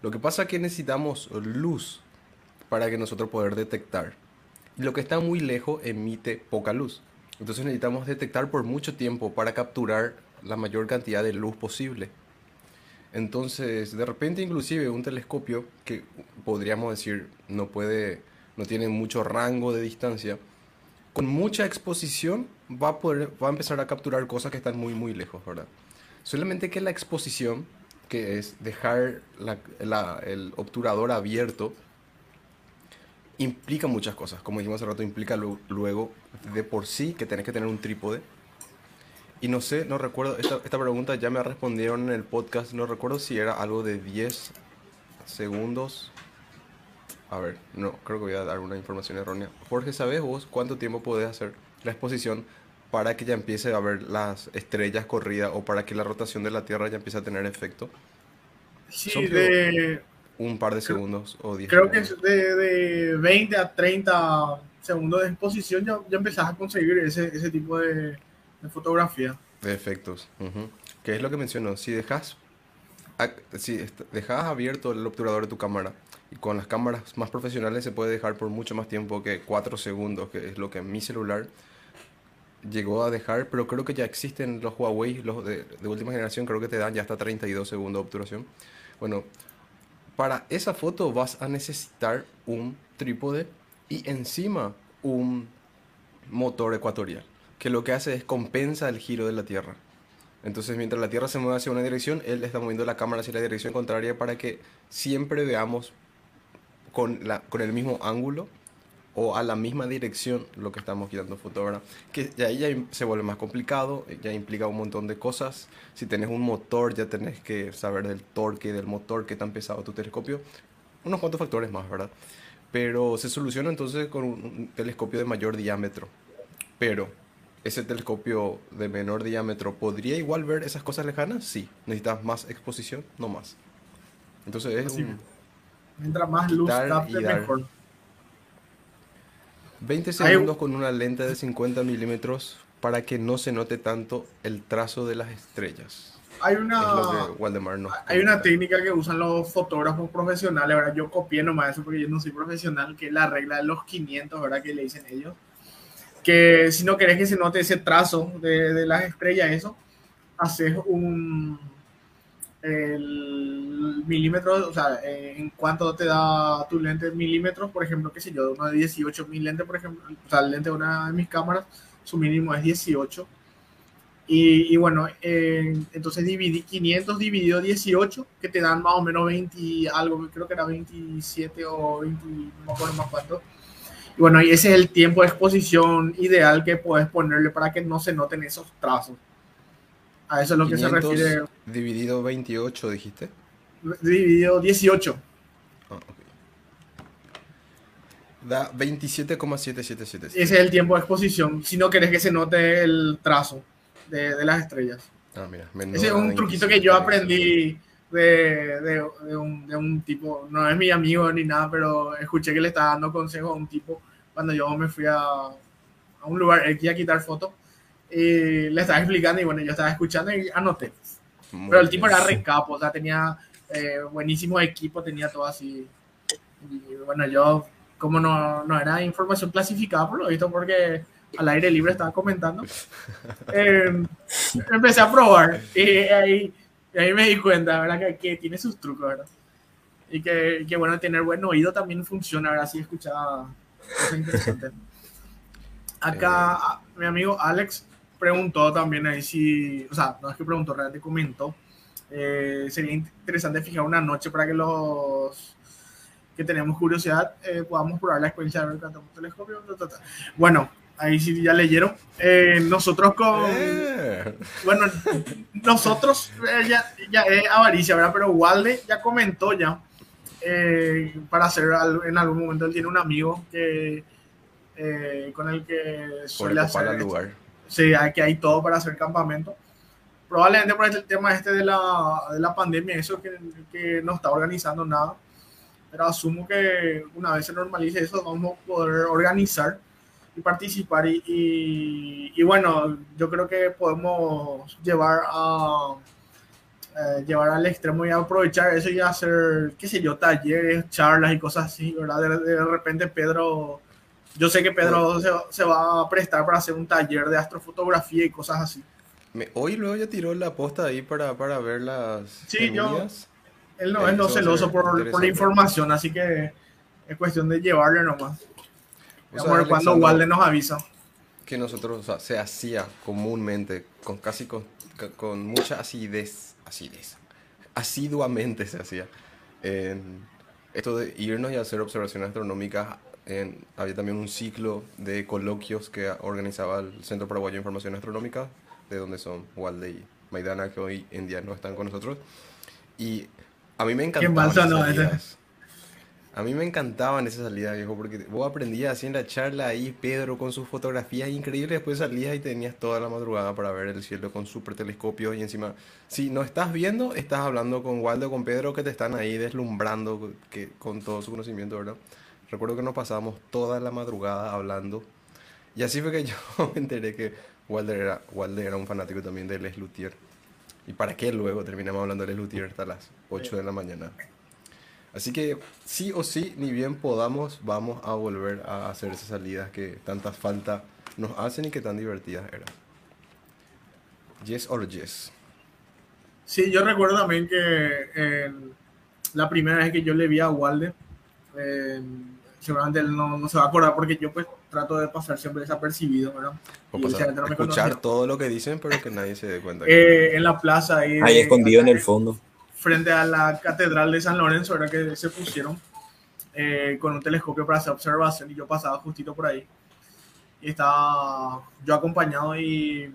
Lo que pasa es que necesitamos luz para que nosotros poder detectar. Y lo que está muy lejos emite poca luz. Entonces necesitamos detectar por mucho tiempo para capturar la mayor cantidad de luz posible. Entonces, de repente inclusive un telescopio que podríamos decir no puede, no tiene mucho rango de distancia, con mucha exposición va a poder, va a empezar a capturar cosas que están muy muy lejos, ¿verdad? Solamente que la exposición, que es dejar la- la- el obturador abierto, implica muchas cosas. Como dijimos hace rato, implica lu- luego de por sí que tenés que tener un trípode. Y no sé, no recuerdo, esta, esta pregunta ya me respondieron en el podcast, no recuerdo si era algo de 10 segundos. A ver, no, creo que voy a dar una información errónea. Jorge, ¿sabes vos cuánto tiempo podés hacer la exposición para que ya empiece a ver las estrellas corridas o para que la rotación de la Tierra ya empiece a tener efecto? Sí, Son de, Un par de segundos o 10 creo que segundos. de, de 20 a 30 segundos de exposición ya, ya empezás a conseguir ese, ese tipo de, de fotografía. De efectos. ujú. Que es lo que menciono. Si dejas, si dejas abierto el obturador de tu cámara y con las cámaras más profesionales se puede dejar por mucho más tiempo que 4 segundos, que es lo que mi celular llegó a dejar, pero creo que ya existen los Huawei, los de, de última generación, creo que te dan ya hasta 32 segundos de obturación. Bueno, para esa foto vas a necesitar un trípode y encima un motor ecuatorial, que lo que hace es compensa el giro de la Tierra. Entonces, mientras la Tierra se mueve hacia una dirección, él está moviendo la cámara hacia la dirección contraria para que siempre veamos con, la, con el mismo ángulo o a la misma dirección lo que estamos quitando foto, ¿verdad? Que ya ahí ya se vuelve más complicado, eh, ya implica un montón de cosas. Si tenés un motor, ya tenés que saber del torque del motor, qué tan pesado tu telescopio. unos cuantos factores más, ¿verdad? Pero se soluciona entonces con un telescopio de mayor diámetro. Pero ese telescopio de menor diámetro podría igual ver esas cosas lejanas, sí. Necesitas más exposición, no más. Entonces es Así un Mientras más luz capte, mejor. 20 Hay- segundos con una lente de 50 milímetros para que no se note tanto el trazo de las estrellas. Hay una, nos hay una técnica que usan los fotógrafos profesionales, ¿verdad? Yo copié nomás eso porque yo no soy profesional, que es la regla de los 500, ¿verdad? Que le dicen ellos. Que si no querés que se note ese trazo de, de las estrellas, eso, haces un el milímetro, o sea, eh, en cuanto te da tu lente milímetros, por ejemplo, qué sé yo, uno de 18 mil lente, por ejemplo, o sea, lente de una de mis cámaras, su mínimo es 18. Y, y bueno, entonces dividí 500 dividido 18, que te dan más o menos 20 y algo, creo que era 27 o 20, no me acuerdo más cuánto. Bueno, y ese es el tiempo de exposición ideal que puedes ponerle para que no se noten esos trazos. A eso es lo que se 500 refiere dividido 28, dijiste. dividido 18. Ah, ok. Da 27,777. Ese es el tiempo de exposición, si no querés que se note el trazo de, de las estrellas. Ah, mira. Ese es un truquito que yo aprendí de, de- de un, de un tipo, no es mi amigo ni nada, pero escuché que le estaba dando consejo a un tipo cuando yo me fui a, a un lugar X a quitar fotos. Y le estaba explicando y bueno, yo estaba escuchando y anoté. Muy Pero el tipo bien. era recapo, o sea, tenía eh, buenísimo equipo, tenía todo así. Y bueno, yo, como no, no era información clasificada, por lo visto, porque al aire libre estaba comentando, eh, empecé a probar. Y ahí, y ahí me di cuenta, ¿verdad? Que, que tiene sus trucos, ¿verdad? Y que, que bueno, tener buen oído también funciona, ¿verdad? Así escuchaba. Acá, mi amigo Alex preguntó también ahí si, o sea, no es que preguntó, realmente comentó. eh, sería interesante fijar una noche para que los que tenemos curiosidad eh, podamos probar la experiencia de ver tanto un telescopio. Bueno, ahí sí ya leyeron. Eh, nosotros con, Eh, bueno, nosotros eh, ya, ya es avaricia, ¿verdad? Pero Walde ya comentó ya eh, para hacer al- en algún momento él tiene un amigo que eh, con el que suele el hacer lugar. Sí, que hay todo para hacer campamento. Probablemente por el tema este de la, de la pandemia, eso que, que no está organizando nada. Pero asumo que una vez se normalice eso, vamos a poder organizar y participar. Y, y, y bueno, yo creo que podemos llevar a eh, llevar al extremo y aprovechar eso y hacer, qué sé yo, talleres, charlas y cosas así, ¿verdad? De, de repente Pedro, yo sé que Pedro se, va- se va a prestar para hacer un taller de astrofotografía y cosas así. Me- hoy luego ya tiró la posta ahí para, para ver las Sí, yo-. Él no es no celoso por, por la información, así que es cuestión de llevarle nomás. O sea, a ver cuando Alexandro, Walde nos avisa. que nosotros, o sea, se hacía comúnmente, con casi con, con mucha acidez, acidez, asiduamente se hacía, en esto de irnos y hacer observaciones astronómicas. En, había también un ciclo de coloquios que organizaba el Centro Paraguayo de Información Astronómica, de donde son Walde y Maidana, que hoy en día no están con nosotros. Y a mí me encantaban esas salidas. A mí me encantaban esas salidas, viejo, porque vos aprendías así en la charla ahí, Pedro, con sus fotografías increíbles, después salías y tenías toda la madrugada para ver el cielo con super telescopios y encima, si no estás viendo, estás hablando con Waldo, con Pedro, que te están ahí deslumbrando que, con todo su conocimiento, ¿verdad? Recuerdo que nos pasábamos toda la madrugada hablando y así fue que yo me enteré que Walder era, Walder era un fanático también de Les Luthier. ¿Y para qué luego terminamos hablando de Les Luthier hasta las 8 de la mañana? Así que sí o sí, ni bien podamos, vamos a volver a hacer esas salidas que tanta falta nos hacen y que tan divertidas eran. Yes or yes. Sí, yo recuerdo también que eh, la primera vez que yo le vi a Walde, eh, seguramente él no, no se va a acordar porque yo pues trato de pasar siempre desapercibido, ¿verdad? O Y pasar- no escuchar todo lo que dicen, pero que nadie se dé cuenta. Eh, en la plaza ahí, Ahí escondido en el fondo. Frente a la catedral de San Lorenzo, era que se pusieron eh, con un telescopio para hacer observación y yo pasaba justito por ahí. Y estaba yo acompañado y,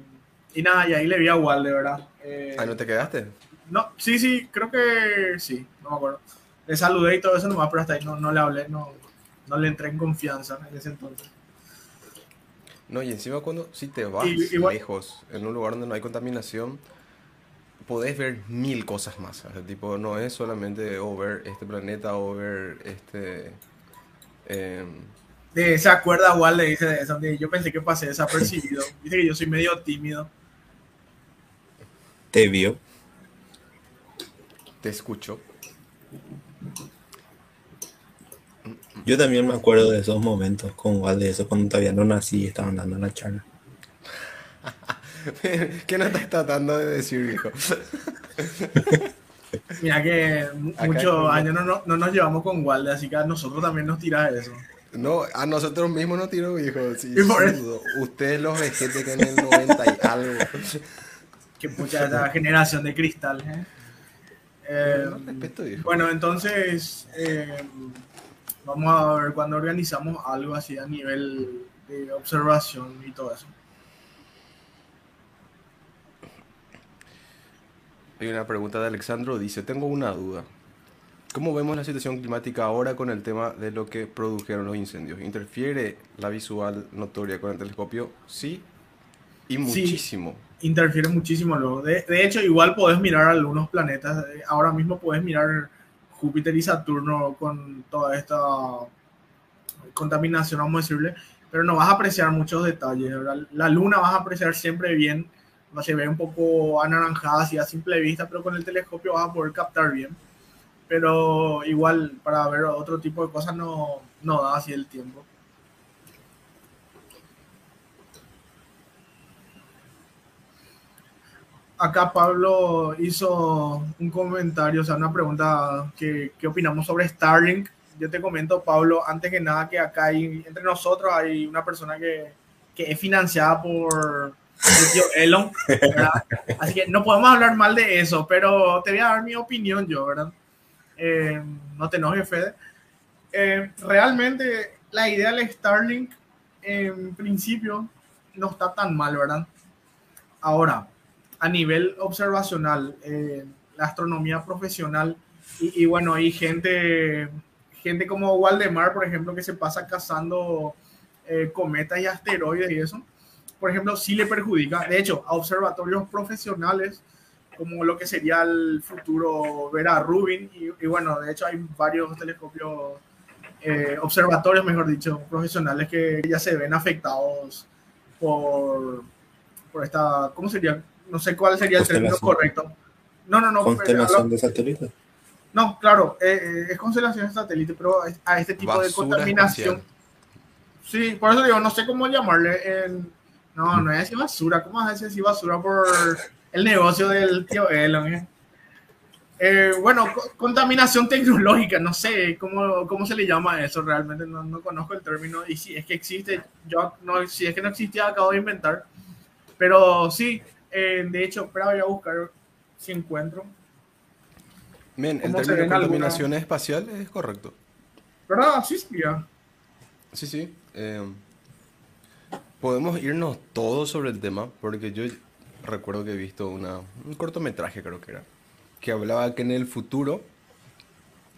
y nada, y ahí le vi a Walde, ¿verdad? Eh, Ah, ¿no te quedaste? no, sí, sí, creo que sí, no me acuerdo. le saludé y todo eso nomás, pero hasta ahí no, no le hablé, no, no le entré en confianza en ese entonces. No, y encima cuando si te vas Y- igual- lejos, en un lugar donde no hay contaminación, podés ver mil cosas más. O sea, tipo, no es solamente o ver este planeta o ver este... em, De, ¿Se acuerda igual le dice de eso? Yo pensé que pasé desapercibido. Dice que yo soy medio tímido. Te vio. te escucho. Yo también me acuerdo de esos momentos, con igual de eso, cuando todavía no nací y estaban dando la charla. ¿Qué nos estás tratando de decir, viejo? Mira que muchos años no, no, no nos llevamos con Walde, así que a nosotros también nos tira eso. No, a nosotros mismos nos tiró, viejo. Sí, Y por duda. Ustedes los vejetes que en el 90 y algo. Que mucha esa generación de cristal. ¿eh? Eh, No, respeto, viejo. bueno, entonces eh, vamos a ver cuando organizamos algo así a nivel de observación y todo eso. Hay una pregunta de Alexandro, dice, tengo una duda. ¿Cómo vemos la situación climática ahora con el tema de lo que produjeron los incendios? ¿Interfiere la visual notoria con el telescopio? Sí, y muchísimo. Interfiere muchísimo luego. De, de hecho, igual podés mirar algunos planetas. eh, Ahora mismo podés mirar Júpiter y Saturno con toda esta contaminación, vamos a decirle, pero no vas a apreciar muchos detalles. ¿verdad? La luna vas a apreciar siempre bien, se ve un poco anaranjada así a simple vista, pero con el telescopio vas a poder captar bien. Pero igual para ver otro tipo de cosas no, no da así el tiempo. Acá Pablo hizo un comentario, o sea, una pregunta que, ¿qué opinamos sobre Starlink? Yo te comento, Pablo, antes que nada que acá entre nosotros hay una persona que, que es financiada por Elon. Así que no podemos hablar mal de eso, pero te voy a dar mi opinión yo, ¿verdad? Eh, no te enojes, Fede. Eh, realmente la idea del Starlink en principio no está tan mal, ¿verdad? Ahora, a nivel observacional, eh, la astronomía profesional y, y bueno, hay gente, gente como Waldemar, por ejemplo, que se pasa cazando eh, cometas y asteroides y eso, por ejemplo, sí le perjudica. De hecho, a observatorios profesionales, como lo que sería el futuro Vera Rubin, y, y bueno, de hecho hay varios telescopios, eh, observatorios, mejor dicho, profesionales que ya se ven afectados por, por esta, ¿cómo sería? No sé cuál sería el término correcto. No, no, no. pero- Constelación de satélites. no, claro, eh, eh, es constelación de satélite, pero es- a este tipo de contaminación. espacial. Sí, por eso digo, no sé cómo llamarle. en- no, no es así basura. ¿Cómo vas a decir así basura por el negocio del tío Elon? eh? Eh, bueno, co- contaminación tecnológica, no sé cómo, cómo se le llama eso realmente, no, no conozco el término. Y si es que existe, yo no, si es que no existía, acabo de inventar. Pero sí, eh, de hecho, espera, voy a buscar si encuentro. Bien, el ¿Cómo se término ven contaminación espacial es correcto. ¿Verdad? Sí, sí, ya. Sí, sí. eh, podemos irnos todos sobre el tema, porque yo recuerdo que he visto una, un cortometraje, creo que era, que hablaba que en el futuro,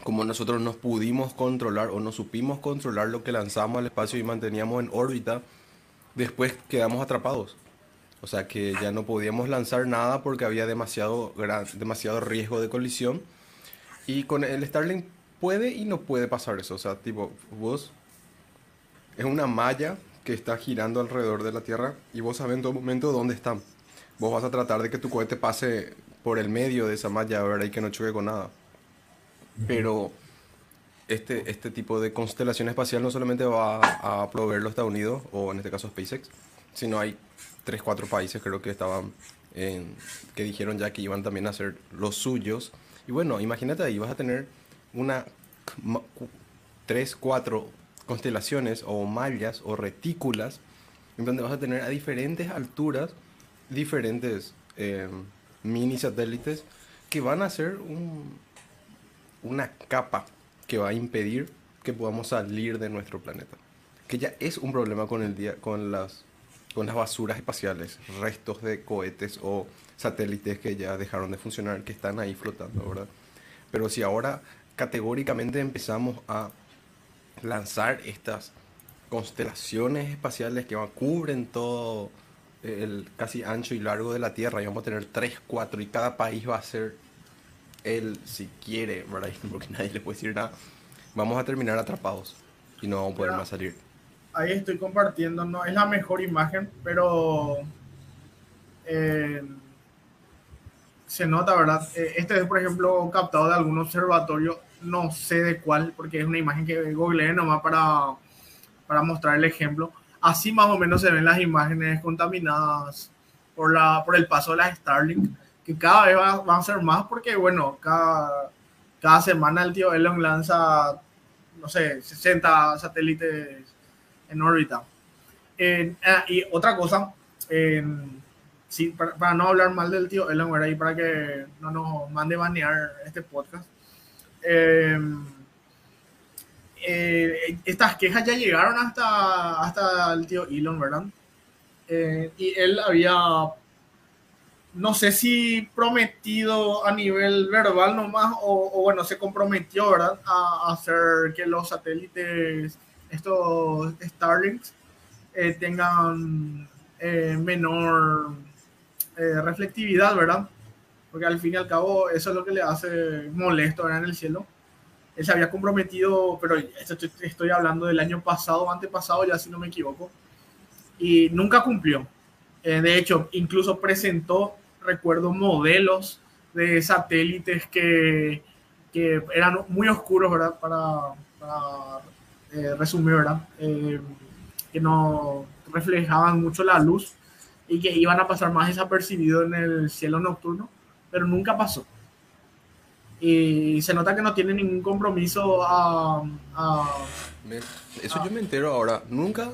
como nosotros nos pudimos controlar o no supimos controlar lo que lanzamos al espacio y manteníamos en órbita, después quedamos atrapados. O sea que ya no podíamos lanzar nada porque había demasiado, gran, demasiado riesgo de colisión. Y con el Starlink puede y no puede pasar eso. O sea, tipo, vos es una malla que está girando alrededor de la Tierra y vos sabés en todo momento dónde está. Vos vas a tratar de que tu cohete pase por el medio de esa malla, ¿verdad? Y que no choque con nada. Pero este, este tipo de constelación espacial no solamente va a proveer los Estados Unidos, o en este caso SpaceX, sino hay tres, cuatro países creo que estaban, en- que dijeron ya que iban también a hacer los suyos. Y bueno, imagínate ahí, vas a tener una, tres, cuatro constelaciones o mallas o retículas, en donde vas a tener a diferentes alturas diferentes eh, mini satélites que van a ser un, una capa que va a impedir que podamos salir de nuestro planeta. Que ya es un problema con, el día, con, las, con las basuras espaciales, restos de cohetes o satélites que ya dejaron de funcionar, que están ahí flotando, ¿verdad? Pero si ahora categóricamente empezamos a lanzar estas constelaciones espaciales que van- cubren todo el casi ancho y largo de la Tierra y vamos a tener 3, 4 y cada país va a ser él si quiere, ¿verdad? Porque nadie le puede decir nada. Vamos a terminar atrapados y no vamos a poder más salir. ahí estoy compartiendo, no es la mejor imagen, pero eh, se nota, ¿verdad? Eh, Este es, por ejemplo, captado de algún observatorio, no sé de cuál, porque es una imagen que googleé nomás para, para mostrar el ejemplo. Así más o menos se ven las imágenes contaminadas por, la, por el paso de las Starlink, que cada vez va- van a ser más porque, bueno, cada, cada semana el tío Elon lanza, no sé, 60 satélites en órbita. Ah, y otra cosa, sí, para, para no hablar mal del tío Elon, y para que no nos mande banear este podcast. Eh, eh, estas quejas ya llegaron hasta, hasta el tío Elon, ¿verdad? Eh, y él había, no sé si prometido a nivel verbal nomás, o, o bueno, se comprometió, ¿verdad? A, a hacer que los satélites, estos Starlinks, eh, tengan menor reflectividad, ¿verdad? Porque al fin y al cabo eso es lo que le hace molesto ¿verdad? en el cielo. Él se había comprometido, pero esto estoy- hablando del año pasado antepasado, ya si no me equivoco, y nunca cumplió. Eh, de hecho, incluso presentó, recuerdo, modelos de satélites que, que eran muy oscuros, ¿verdad? Para, para, eh, resumir, ¿verdad? Eh, que no reflejaban mucho la luz y que iban a pasar más desapercibidos en el cielo nocturno, pero nunca pasó. Y se nota que no tiene ningún compromiso a, Eso yo me entero ahora. Nunca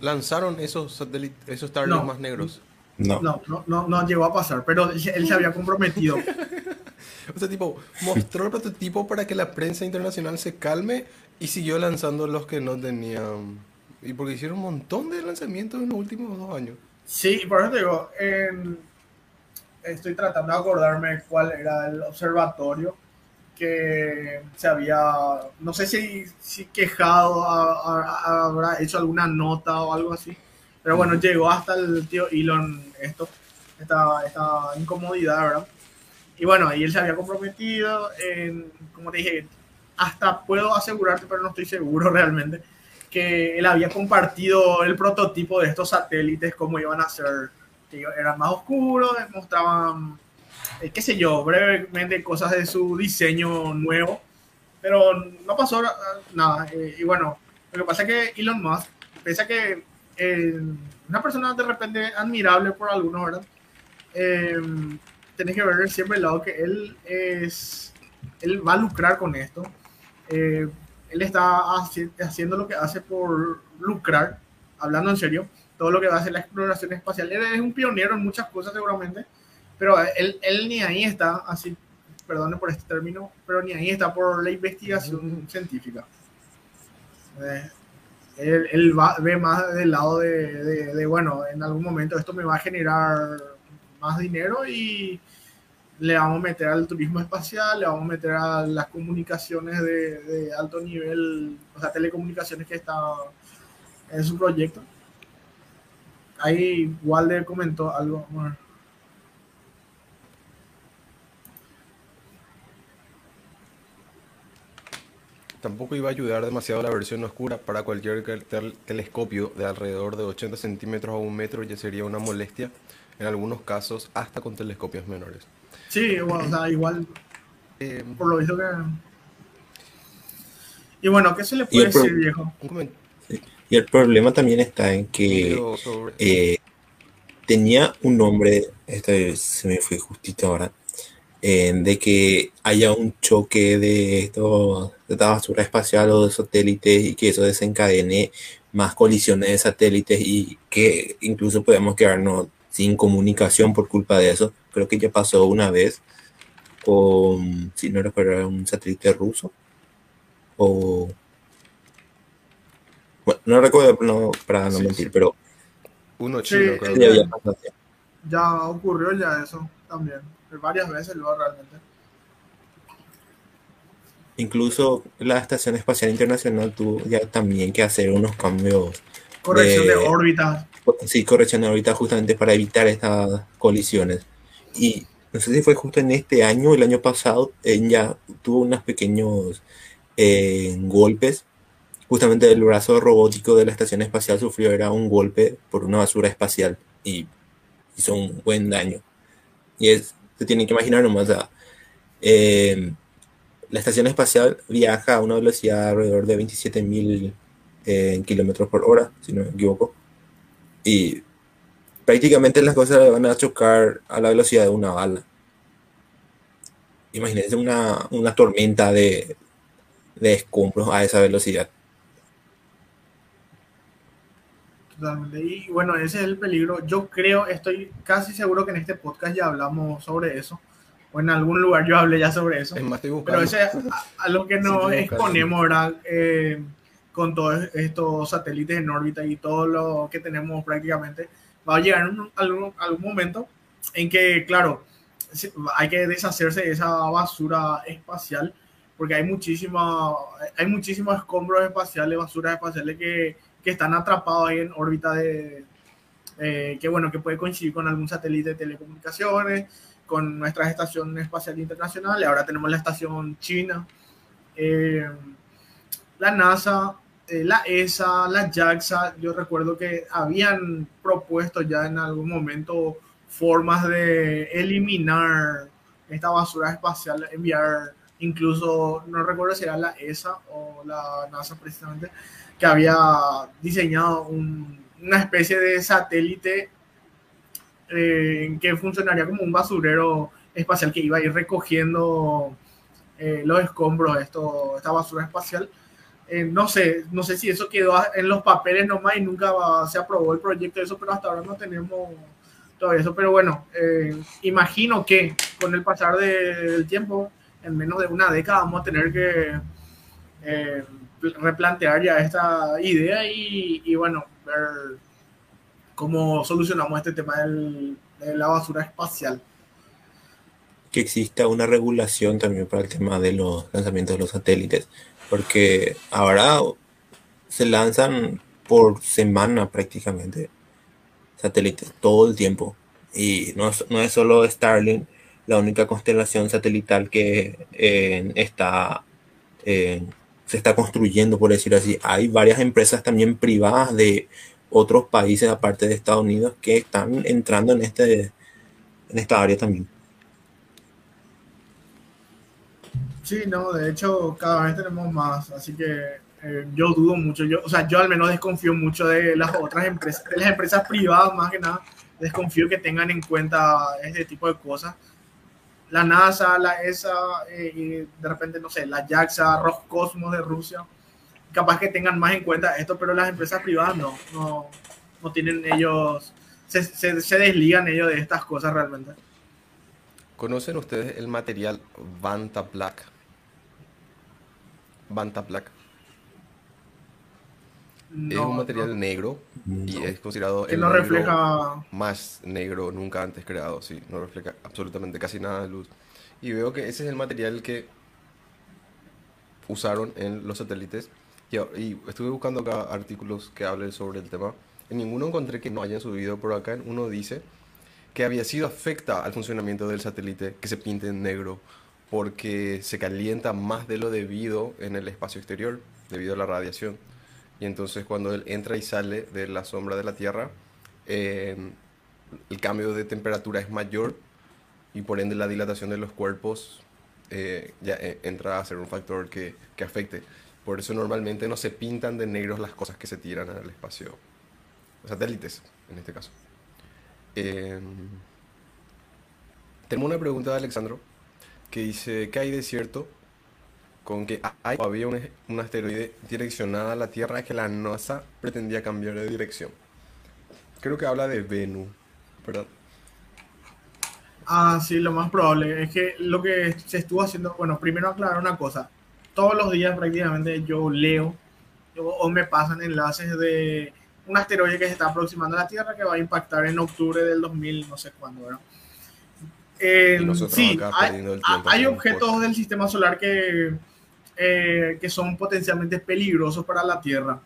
lanzaron esos satélites, esos Starlink No. más negros. No. no, no, no, no llegó a pasar, pero él, se- él se había comprometido. O sea, tipo, mostró el prototipo para que la prensa internacional se calme y siguió lanzando los que no tenían. Y porque hicieron un montón de lanzamientos en los últimos dos años. Sí, por eso te digo, en- estoy tratando de acordarme cuál era el observatorio que se había, no sé si, si quejado, a- a- a- habrá hecho alguna nota o algo así, pero bueno, llegó hasta el tío Elon esto, esta, esta incomodidad, ¿verdad? Y bueno, ahí él se había comprometido, en, como te dije, hasta puedo asegurarte, pero no estoy seguro realmente, que él había compartido el prototipo de estos satélites, cómo iban a ser, que eran más oscuros, mostraban, eh, qué sé yo, brevemente cosas de su diseño nuevo, pero no pasó nada. eh, y bueno, lo que pasa es que Elon Musk, pese a que eh, una persona de repente admirable por algunos, ¿verdad? Tenés que ver siempre el lado que él es, él va a lucrar con esto. Él está haci- haciendo lo que hace por lucrar, hablando en serio, todo lo que va a hacer la exploración espacial. Él es un pionero en muchas cosas seguramente, pero él, él ni ahí está, así, perdone por este término, pero ni ahí está por la investigación científica. Eh, él, él va, ve más del lado de, de- de, bueno, en algún momento esto me va a generar más dinero y le vamos a meter al turismo espacial, le vamos a meter a las comunicaciones de, de alto nivel, o sea, telecomunicaciones que está en su proyecto. Ahí Walder comentó algo. bueno, Tampoco iba a ayudar demasiado la versión oscura para cualquier tel- telescopio de alrededor de 80 centímetros a un metro, ya sería una molestia, en algunos casos hasta con telescopios menores. Sí, bueno, o sea, igual, Eh, por lo visto que... Y bueno, ¿qué se le puede decir, viejo? un comentario Y el problema también está en que eh, tenía un nombre, vez se me fue justito ahora, eh, de que haya un choque de, esto, de esta basura espacial o de satélites y que eso desencadene más colisiones de satélites y que incluso podemos quedarnos sin comunicación por culpa de eso. Creo que ya pasó una vez con, si no recuerdo, un satélite ruso o... Bueno, no recuerdo no, para no Sí, mentir, sí. pero Uno Sí, chino, creo. eh, ya había pasado. Ya ocurrió ya eso también, varias veces luego realmente. incluso la Estación Espacial Internacional tuvo ya también que hacer unos cambios. Corrección de, órbita. Sí, corrección de órbita justamente para evitar estas colisiones. Y no sé si fue justo en este año el año pasado, ya tuvo unos pequeños eh, golpes. Justamente el brazo robótico de la estación espacial sufrió era un golpe por una basura espacial y hizo un buen daño. Y es, se tienen que imaginar nomás, eh, la estación espacial viaja a una velocidad alrededor de 27.000 eh, kilómetros por hora, si no me equivoco. Y prácticamente las cosas van a chocar a la velocidad de una bala. Imagínense una, una tormenta de, de escombros a esa velocidad. Totalmente. Y bueno, ese es el peligro. Yo creo, estoy casi seguro que en este podcast ya hablamos sobre eso. O en algún lugar yo hablé ya sobre eso. Pero ese a, lo que nos exponemos, ¿verdad? Eh, con todos estos satélites en órbita y todo lo que tenemos prácticamente, va a llegar algún, algún momento en que, claro, hay que deshacerse de esa basura espacial porque hay muchísima, hay muchísimos escombros espaciales, basuras espaciales que, que están atrapados ahí en órbita de, eh, que bueno, que puede coincidir con algún satélite de telecomunicaciones, con nuestra estación espacial internacional, ahora tenemos la estación china, eh, la NASA, eh, la ESA, la JAXA, yo recuerdo que habían propuesto ya en algún momento formas de eliminar esta basura espacial, enviar incluso, no recuerdo si era la ESA o la NASA precisamente, que había diseñado una especie de satélite eh, que funcionaría como un basurero espacial que iba a ir recogiendo eh, los escombros, esto, esta basura espacial. Eh, no sé, no sé si eso quedó en los papeles nomás y nunca se aprobó el proyecto de eso, pero hasta ahora no tenemos todo eso. Pero bueno, imagino que con el pasar del tiempo, en menos de una década, vamos a tener que replantear ya esta idea y, bueno, ver cómo solucionamos este tema del, de la basura espacial. Que exista una regulación también para el tema de los lanzamientos de los satélites, porque ahora se lanzan por semana prácticamente satélites, todo el tiempo. Y no, no es solo Starlink la única constelación satelital que eh, está eh, se está construyendo, por decir así. Hay varias empresas también privadas de otros países, aparte de Estados Unidos, que están entrando en, este, en esta área también. Sí, no, de hecho cada vez tenemos más, así que eh, yo dudo mucho, yo, o sea, yo al menos desconfío mucho de las otras empresas, de las empresas privadas más que nada, desconfío que tengan en cuenta este tipo de cosas la NASA, la ESA, eh, y de repente, no sé, la JAXA, Roscosmos de Rusia, capaz que tengan más en cuenta esto, pero las empresas privadas no, no, no tienen ellos, se, se, desligan ellos de estas cosas realmente. ¿Conocen ustedes el material Vanta Black? Vanta Black es un material negro y es considerado el no refleja... más negro nunca antes creado, sí, no refleja absolutamente casi nada de luz. Y veo que ese es el material que usaron en los satélites. Y, estuve buscando acá artículos que hablen sobre el tema. En ninguno encontré que no hayan subido, por acá uno dice que había sido afecta al funcionamiento del satélite que se pinte en negro porque se calienta más de lo debido en el espacio exterior debido a la radiación y entonces cuando él entra y sale de la sombra de la Tierra, eh, el cambio de temperatura es mayor y por ende la dilatación de los cuerpos eh, ya eh, entra a ser un factor que, que, afecte. Por eso normalmente no se pintan de negros las cosas que se tiran al espacio, satélites en este caso. tengo una pregunta de Alexandro que dice, ¿qué hay de cierto con que hay, había un, asteroide direccionado a la Tierra que la NASA pretendía cambiar de dirección. Creo que habla de Venus, ¿verdad? Ah, sí, lo más probable es que lo que se estuvo haciendo, bueno, primero aclarar una cosa. Todos los días prácticamente yo leo o me pasan enlaces de un asteroide que se está aproximando a la Tierra que va a impactar en octubre del 2000, no sé cuándo, ¿verdad? sí, hay, hay objetos del sistema solar que eh, que son potencialmente peligrosos para la Tierra.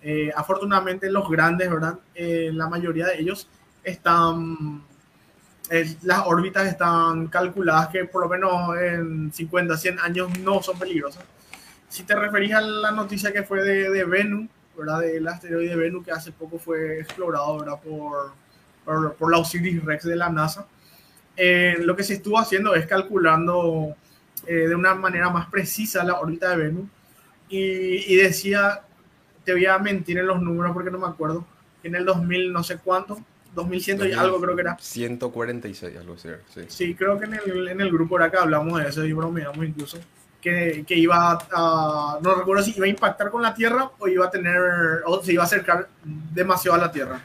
Eh, afortunadamente los grandes, ¿verdad? Eh, la mayoría de ellos están, las órbitas están calculadas que por lo menos en 50, 100 años no son peligrosas. Si te referís a la noticia que fue de, de Venus, ¿verdad? Del asteroide Venus que hace poco fue explorado, ¿verdad? Por, por, por la Osiris Rex de la NASA. lo que se estuvo haciendo es calculando eh, de una manera más precisa la órbita de Venus y, decía, te voy a mentir en los números porque no me acuerdo, en el 2000 no sé cuánto, 2100 y algo creo que era. 146, algo así. Sí, sí creo que en el, en el grupo era que hablamos de eso y bromeamos incluso. Que, que, iba a, no recuerdo si iba a impactar con la Tierra o iba a tener, o se iba a acercar demasiado a la Tierra.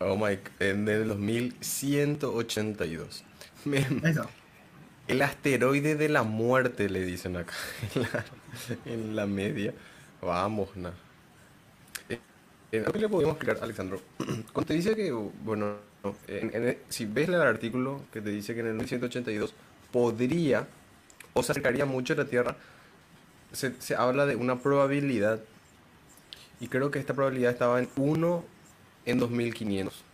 Oh my, en el 2182. Eso. El asteroide de la muerte, le dicen acá en la, media. Vamos, na. Eh, eh, ¿Qué le podemos explicar, Alexandro? Cuando te dice que, bueno, si ves el artículo que te dice que en el 1982 podría o se acercaría mucho a la Tierra, se, se habla de una probabilidad. Y creo que esta probabilidad estaba en 1 en 2500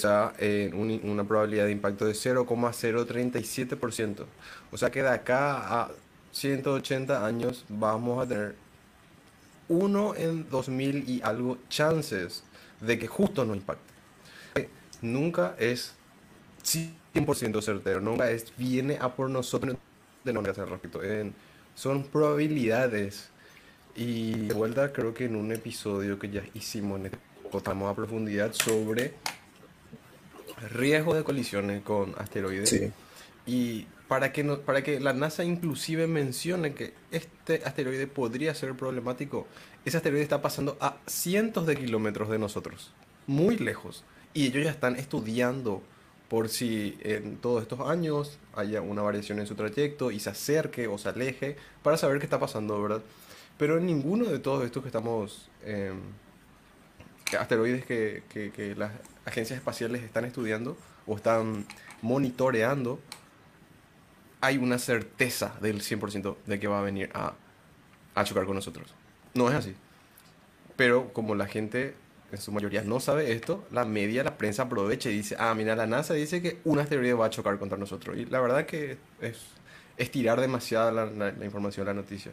sea, en una probabilidad de impacto de 0,037%. O sea que de acá a 180 años vamos a tener uno en 2000 y algo chances de que justo no impacte. Nunca es 100% certero, nunca es viene a por nosotros de no hacer respecto. son probabilidades. Y de vuelta creo que en un episodio que ya hicimos, estamos a profundidad sobre riesgo de colisiones con asteroides. Y para que, no, para que la NASA inclusive mencione que este asteroide podría ser problemático, ese asteroide está pasando a cientos de kilómetros de nosotros, muy lejos. Y ellos ya están estudiando por si en todos estos años haya una variación en su trayecto y se acerque o se aleje para saber qué está pasando, ¿verdad? Pero en ninguno de todos estos que estamos... Eh, asteroides que, las agencias espaciales están estudiando o están monitoreando, hay una certeza del 100% de que va a venir a, chocar con nosotros. No es así. Pero como la gente en su mayoría no sabe esto, la media, la prensa aprovecha y dice, ah, mira, la NASA dice que un asteroide va a chocar contra nosotros. Y la verdad que es la, la, la información, la noticia.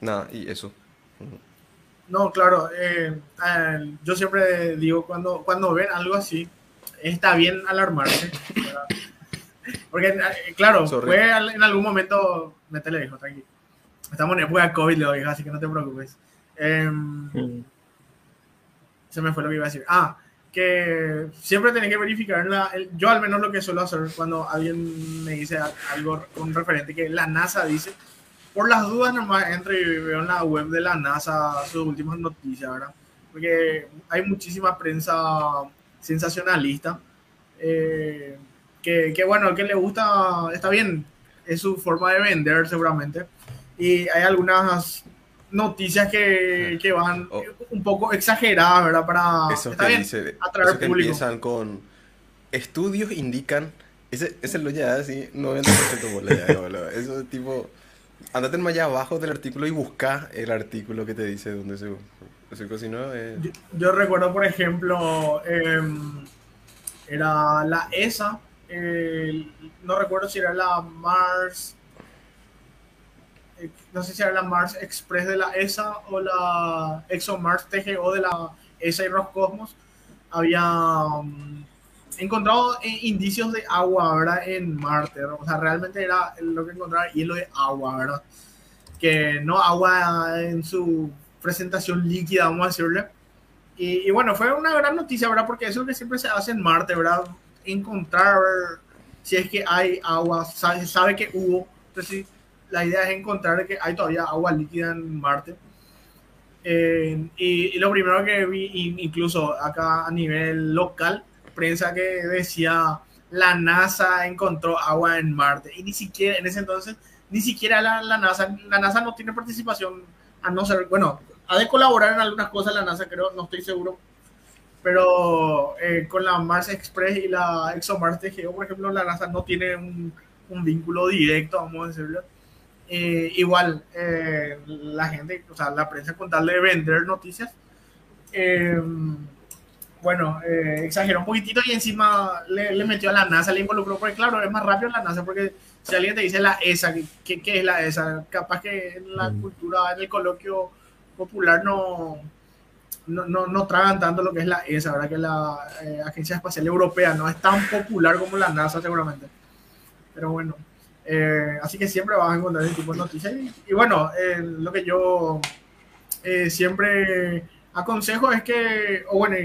Nada, y eso. No, claro. Eh, eh, yo siempre digo, cuando, cuando ven algo así, está bien alarmarse. Porque, eh, claro, fue en algún momento, métele, hijo, tranquilo. Estamos en época de COVID, le así que no te preocupes. Em, se me fue lo que iba a decir. Ah, que siempre tenés que verificar, la, yo al menos lo que suelo hacer cuando alguien me dice algo, un referente que la NASA dice, por las dudas nomás entro y veo en la web de la NASA sus últimas noticias, ¿verdad? Porque hay muchísima prensa sensacionalista. Eh, que, que, bueno, que le gusta, está bien, es su forma de vender seguramente. Y hay algunas noticias que, que van oh. un poco exageradas, ¿verdad? Para eso está bien, dice, atraer eso que público. empiezan con estudios indican, ese, ese lo ya así, 90% bola ya, eso tipo andate más allá abajo del artículo y busca el artículo que te dice dónde se, se cocinó. Eh. Yo, recuerdo, por ejemplo, em, era la ESA, no recuerdo si era la Mars, no sé si era la Mars Express de la ESA o la ExoMars TGO de la ESA y Roscosmos. Había um, encontrado eh, indicios de agua, ¿verdad? En Marte, o sea, realmente era lo que encontraba hielo de agua, ¿verdad? Que no agua en su presentación líquida, vamos a decirle. Y, bueno, fue una gran noticia, ¿verdad? Porque eso es lo que siempre se hace en Marte, ¿verdad? Encontrar si es que hay agua, sabe, sabe que hubo. Entonces, la idea es encontrar que hay todavía agua líquida en Marte. Eh, y, y, lo primero que vi, incluso acá a nivel local, prensa que decía la NASA encontró agua en Marte y ni siquiera en ese entonces ni siquiera la, la NASA la NASA no tiene participación a no ser bueno ha de colaborar en algunas cosas la NASA creo no estoy seguro Pero eh, con la Mars Express y la ExoMars TGO, por ejemplo, la NASA no tiene un, un vínculo directo, vamos a decirlo. Eh, igual, eh, la gente, o sea, la prensa con tal de vender noticias, eh, bueno, eh, exageró un poquitito y encima le, le, metió a la NASA, le involucró, porque claro, es más rápido la NASA, porque si alguien te dice la ESA, ¿qué, qué es la ESA? Capaz que en la mm. cultura, en el coloquio popular no, no, no, no, tragan tanto lo que es la ESA, ¿verdad? Que la eh, Agencia Espacial Europea no es tan popular como la NASA seguramente. Pero bueno, eh, así que siempre vas a encontrar ese tipo de noticias. Y, y bueno, eh, lo que yo eh, siempre aconsejo es que, o bueno,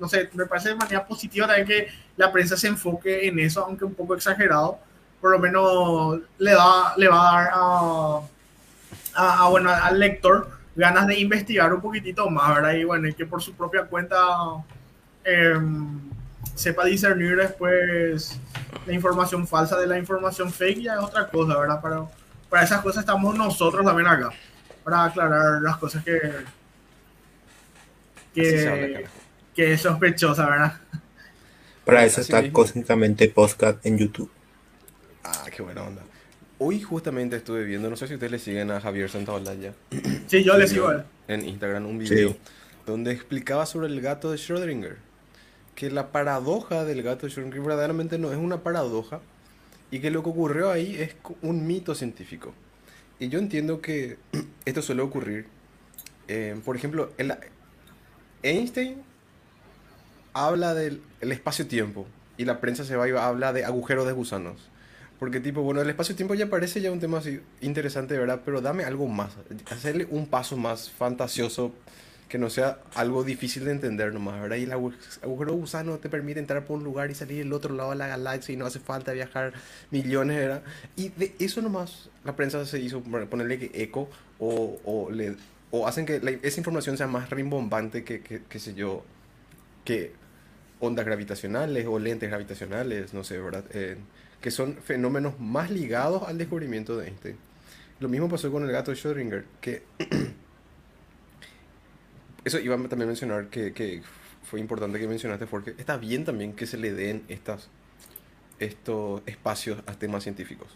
no sé, me parece de manera positiva también que la prensa se enfoque en eso, aunque un poco exagerado, por lo menos le, da, le va a dar a, bueno, al lector ganas de investigar un poquitito más, ¿verdad? Y bueno, y que por su propia cuenta eh, sepa discernir después la información falsa de la información fake, ya es otra cosa, ¿verdad? Para, para esas cosas estamos nosotros también acá, para aclarar las cosas que, que, que es sospechosa, ¿verdad? Para eso está Cósmicamente Podcast en YouTube. Ah, qué buena onda. Hoy justamente estuve viendo, no sé si ustedes le siguen a Javier Santaolalla. Sí, yo le sigo. En Instagram un video sí. donde explicaba sobre el gato de Schrödinger. Que la paradoja del gato de Schrödinger verdaderamente no es una paradoja y que lo que ocurrió ahí es un mito científico. Y yo entiendo que esto suele ocurrir. Eh, por ejemplo, el, Einstein habla del espacio-tiempo y la prensa se va y habla de agujeros de gusanos. Porque tipo, bueno, el espacio-tiempo ya parece ya un tema así interesante, ¿verdad? Pero dame algo más, hacerle un paso más fantasioso que no sea algo difícil de entender nomás, ¿verdad? Y el agujero gusano te permite entrar por un lugar y salir del otro lado de la galaxia y no hace falta viajar millones, ¿verdad? Y de eso nomás la prensa se hizo ponerle que eco o, o, le, o hacen que la, esa información sea más rimbombante que, que, que sé yo, que ondas gravitacionales o lentes gravitacionales, no sé, ¿verdad? Eh, que son fenómenos más ligados al descubrimiento de Einstein. Lo mismo pasó con el gato de Schrödinger, que eso iba a también mencionar que, fue importante que mencionaste porque está bien también que se le den estas, estos espacios a temas científicos.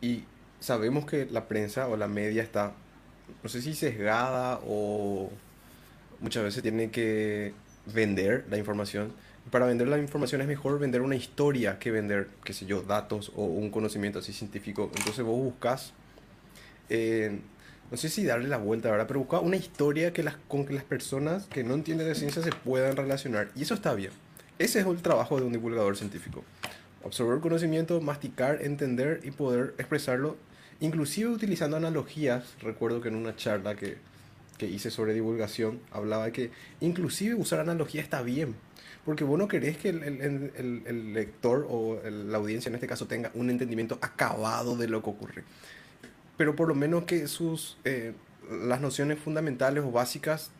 Y sabemos que la prensa o la media está, no sé si sesgada o muchas veces tiene que vender la información para vender la información es mejor vender una historia que vender, qué sé yo, datos o un conocimiento así científico. Entonces vos buscas, eh, no sé si darle la vuelta, ¿verdad? Pero busca una historia que las, con que las personas que no entienden de ciencia se puedan relacionar. Y eso está bien. Ese es el trabajo de un divulgador científico. Absorber conocimiento, masticar, entender y poder expresarlo, inclusive utilizando analogías. Recuerdo que en una charla que, que hice sobre divulgación hablaba de que inclusive usar analogía está bien porque vos no querés que el, el, el, lector o la audiencia en este caso tenga un entendimiento acabado de lo que ocurre. Pero por lo menos que sus, eh, las nociones fundamentales o básicas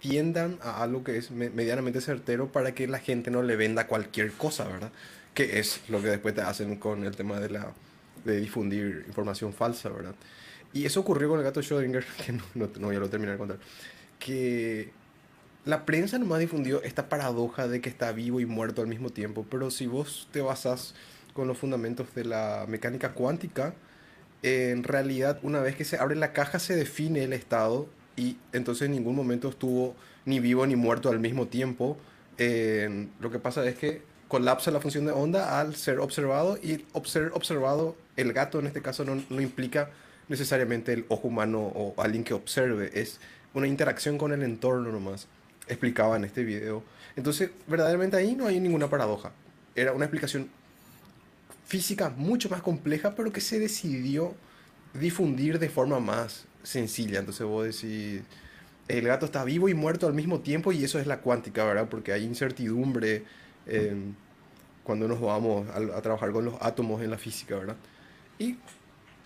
tiendan a algo que es medianamente certero para que la gente no le venda cualquier cosa, ¿verdad? Que es lo que después te hacen con el tema de, la, de difundir información falsa, ¿verdad? Y eso ocurrió con el gato Schrödinger, que no, no, no voy a lo terminar de contar, que la prensa nomás difundió esta paradoja de que está vivo y muerto al mismo tiempo, pero si vos te basas con los fundamentos de la mecánica cuántica, en realidad una vez que se abre la caja se define el estado y entonces en ningún momento estuvo ni vivo ni muerto al mismo tiempo. Lo que pasa es que colapsa la función de onda al ser observado y ser observado, el gato en este caso no, no implica necesariamente el ojo humano o alguien que observe, es una interacción con el entorno nomás explicaba en este video. Entonces, verdaderamente ahí no hay ninguna paradoja. Era una explicación física mucho más compleja, pero que se decidió difundir de forma más sencilla. Entonces vos decís, el gato está vivo y muerto al mismo tiempo y eso es la cuántica, ¿verdad? Porque hay incertidumbre eh, cuando nos vamos a, a, trabajar con los átomos en la física, ¿verdad? Y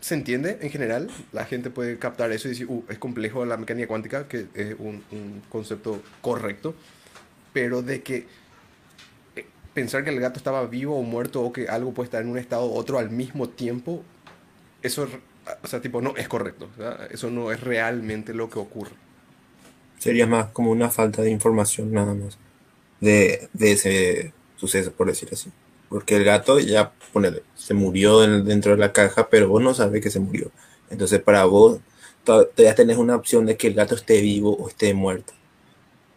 se entiende en general, la gente puede captar eso y decir, uh, es complejo la mecánica cuántica, que es un, concepto correcto, pero de que eh, pensar que el gato estaba vivo o muerto o que algo puede estar en un estado u otro al mismo tiempo, eso, o sea, tipo, no es correcto, eso no es realmente lo que ocurre. Sería más como una falta de información nada más de, de ese suceso, por decir así. Porque el gato ya, ponele, se murió en- dentro de la caja, pero vos no sabes que se murió. Entonces para vos to- todavía tenés una opción de que el gato esté vivo o esté muerto.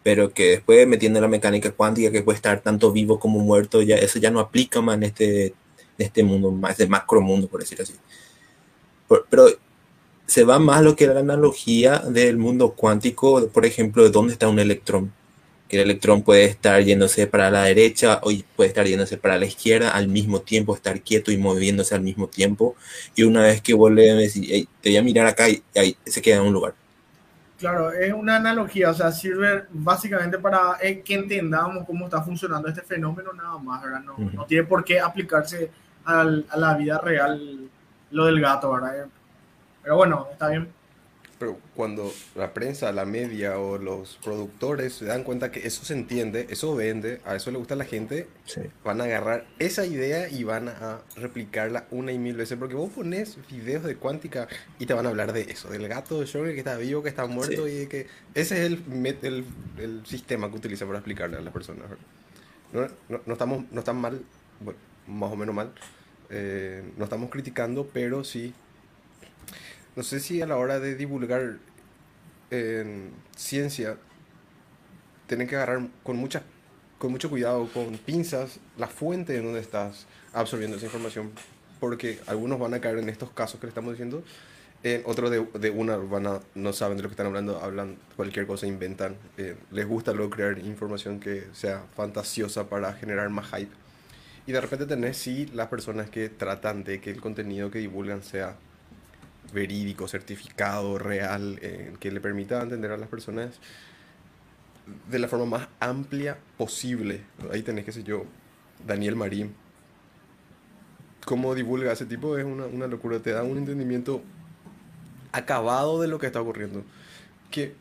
Pero que después metiendo la mecánica cuántica que puede estar tanto vivo como muerto, ya eso ya no aplica más en este, este mundo, más de macro mundo, por decir así. Pero se va más lo que era la analogía del mundo cuántico, por ejemplo, de dónde está un electrón. Que el electrón puede estar yéndose para la derecha o puede estar yéndose para la izquierda al mismo tiempo, estar quieto y moviéndose al mismo tiempo. Y una vez que vos le decís, "Ey, te voy a mirar acá y ahí se queda en un lugar. Claro, es una analogía, o sea, sirve básicamente para eh, que entendamos cómo está funcionando este fenómeno nada más, ¿verdad? No, Ujú. no tiene por qué aplicarse al- a la vida real lo del gato, ¿verdad? Pero bueno, está bien. Pero cuando la prensa, la media o los productores se dan cuenta que eso se entiende, eso vende, a eso le gusta a la gente, Sí. van a agarrar esa idea y van a replicarla una y mil veces. Porque vos pones videos de cuántica y te van a hablar de eso, del gato de Schrödinger que está vivo, que está muerto y de que ese es el, el, el sistema que utiliza para explicarle a las personas. No, no, no estamos, no están mal, bueno, más o menos mal, eh, no estamos criticando, pero sí, no sé si a la hora de divulgar en ciencia, tienen que agarrar con mucha con mucho cuidado, con pinzas, la fuente en donde estás absorbiendo esa información, porque algunos van a caer en estos casos que le estamos diciendo, en otros de, de una van no saben de lo que están hablando, hablan cualquier cosa, inventan, eh, les gusta luego crear información que sea fantasiosa para generar más hype. Y de repente tenés sí las personas que tratan de que el contenido que divulgan sea verídico, certificado, real, eh, que le permita entender a las personas de la forma más amplia posible. Ahí tenés, qué sé yo, Daniel Marín. Cómo divulga ese tipo es una, una locura, te da un entendimiento acabado de lo que está ocurriendo. Que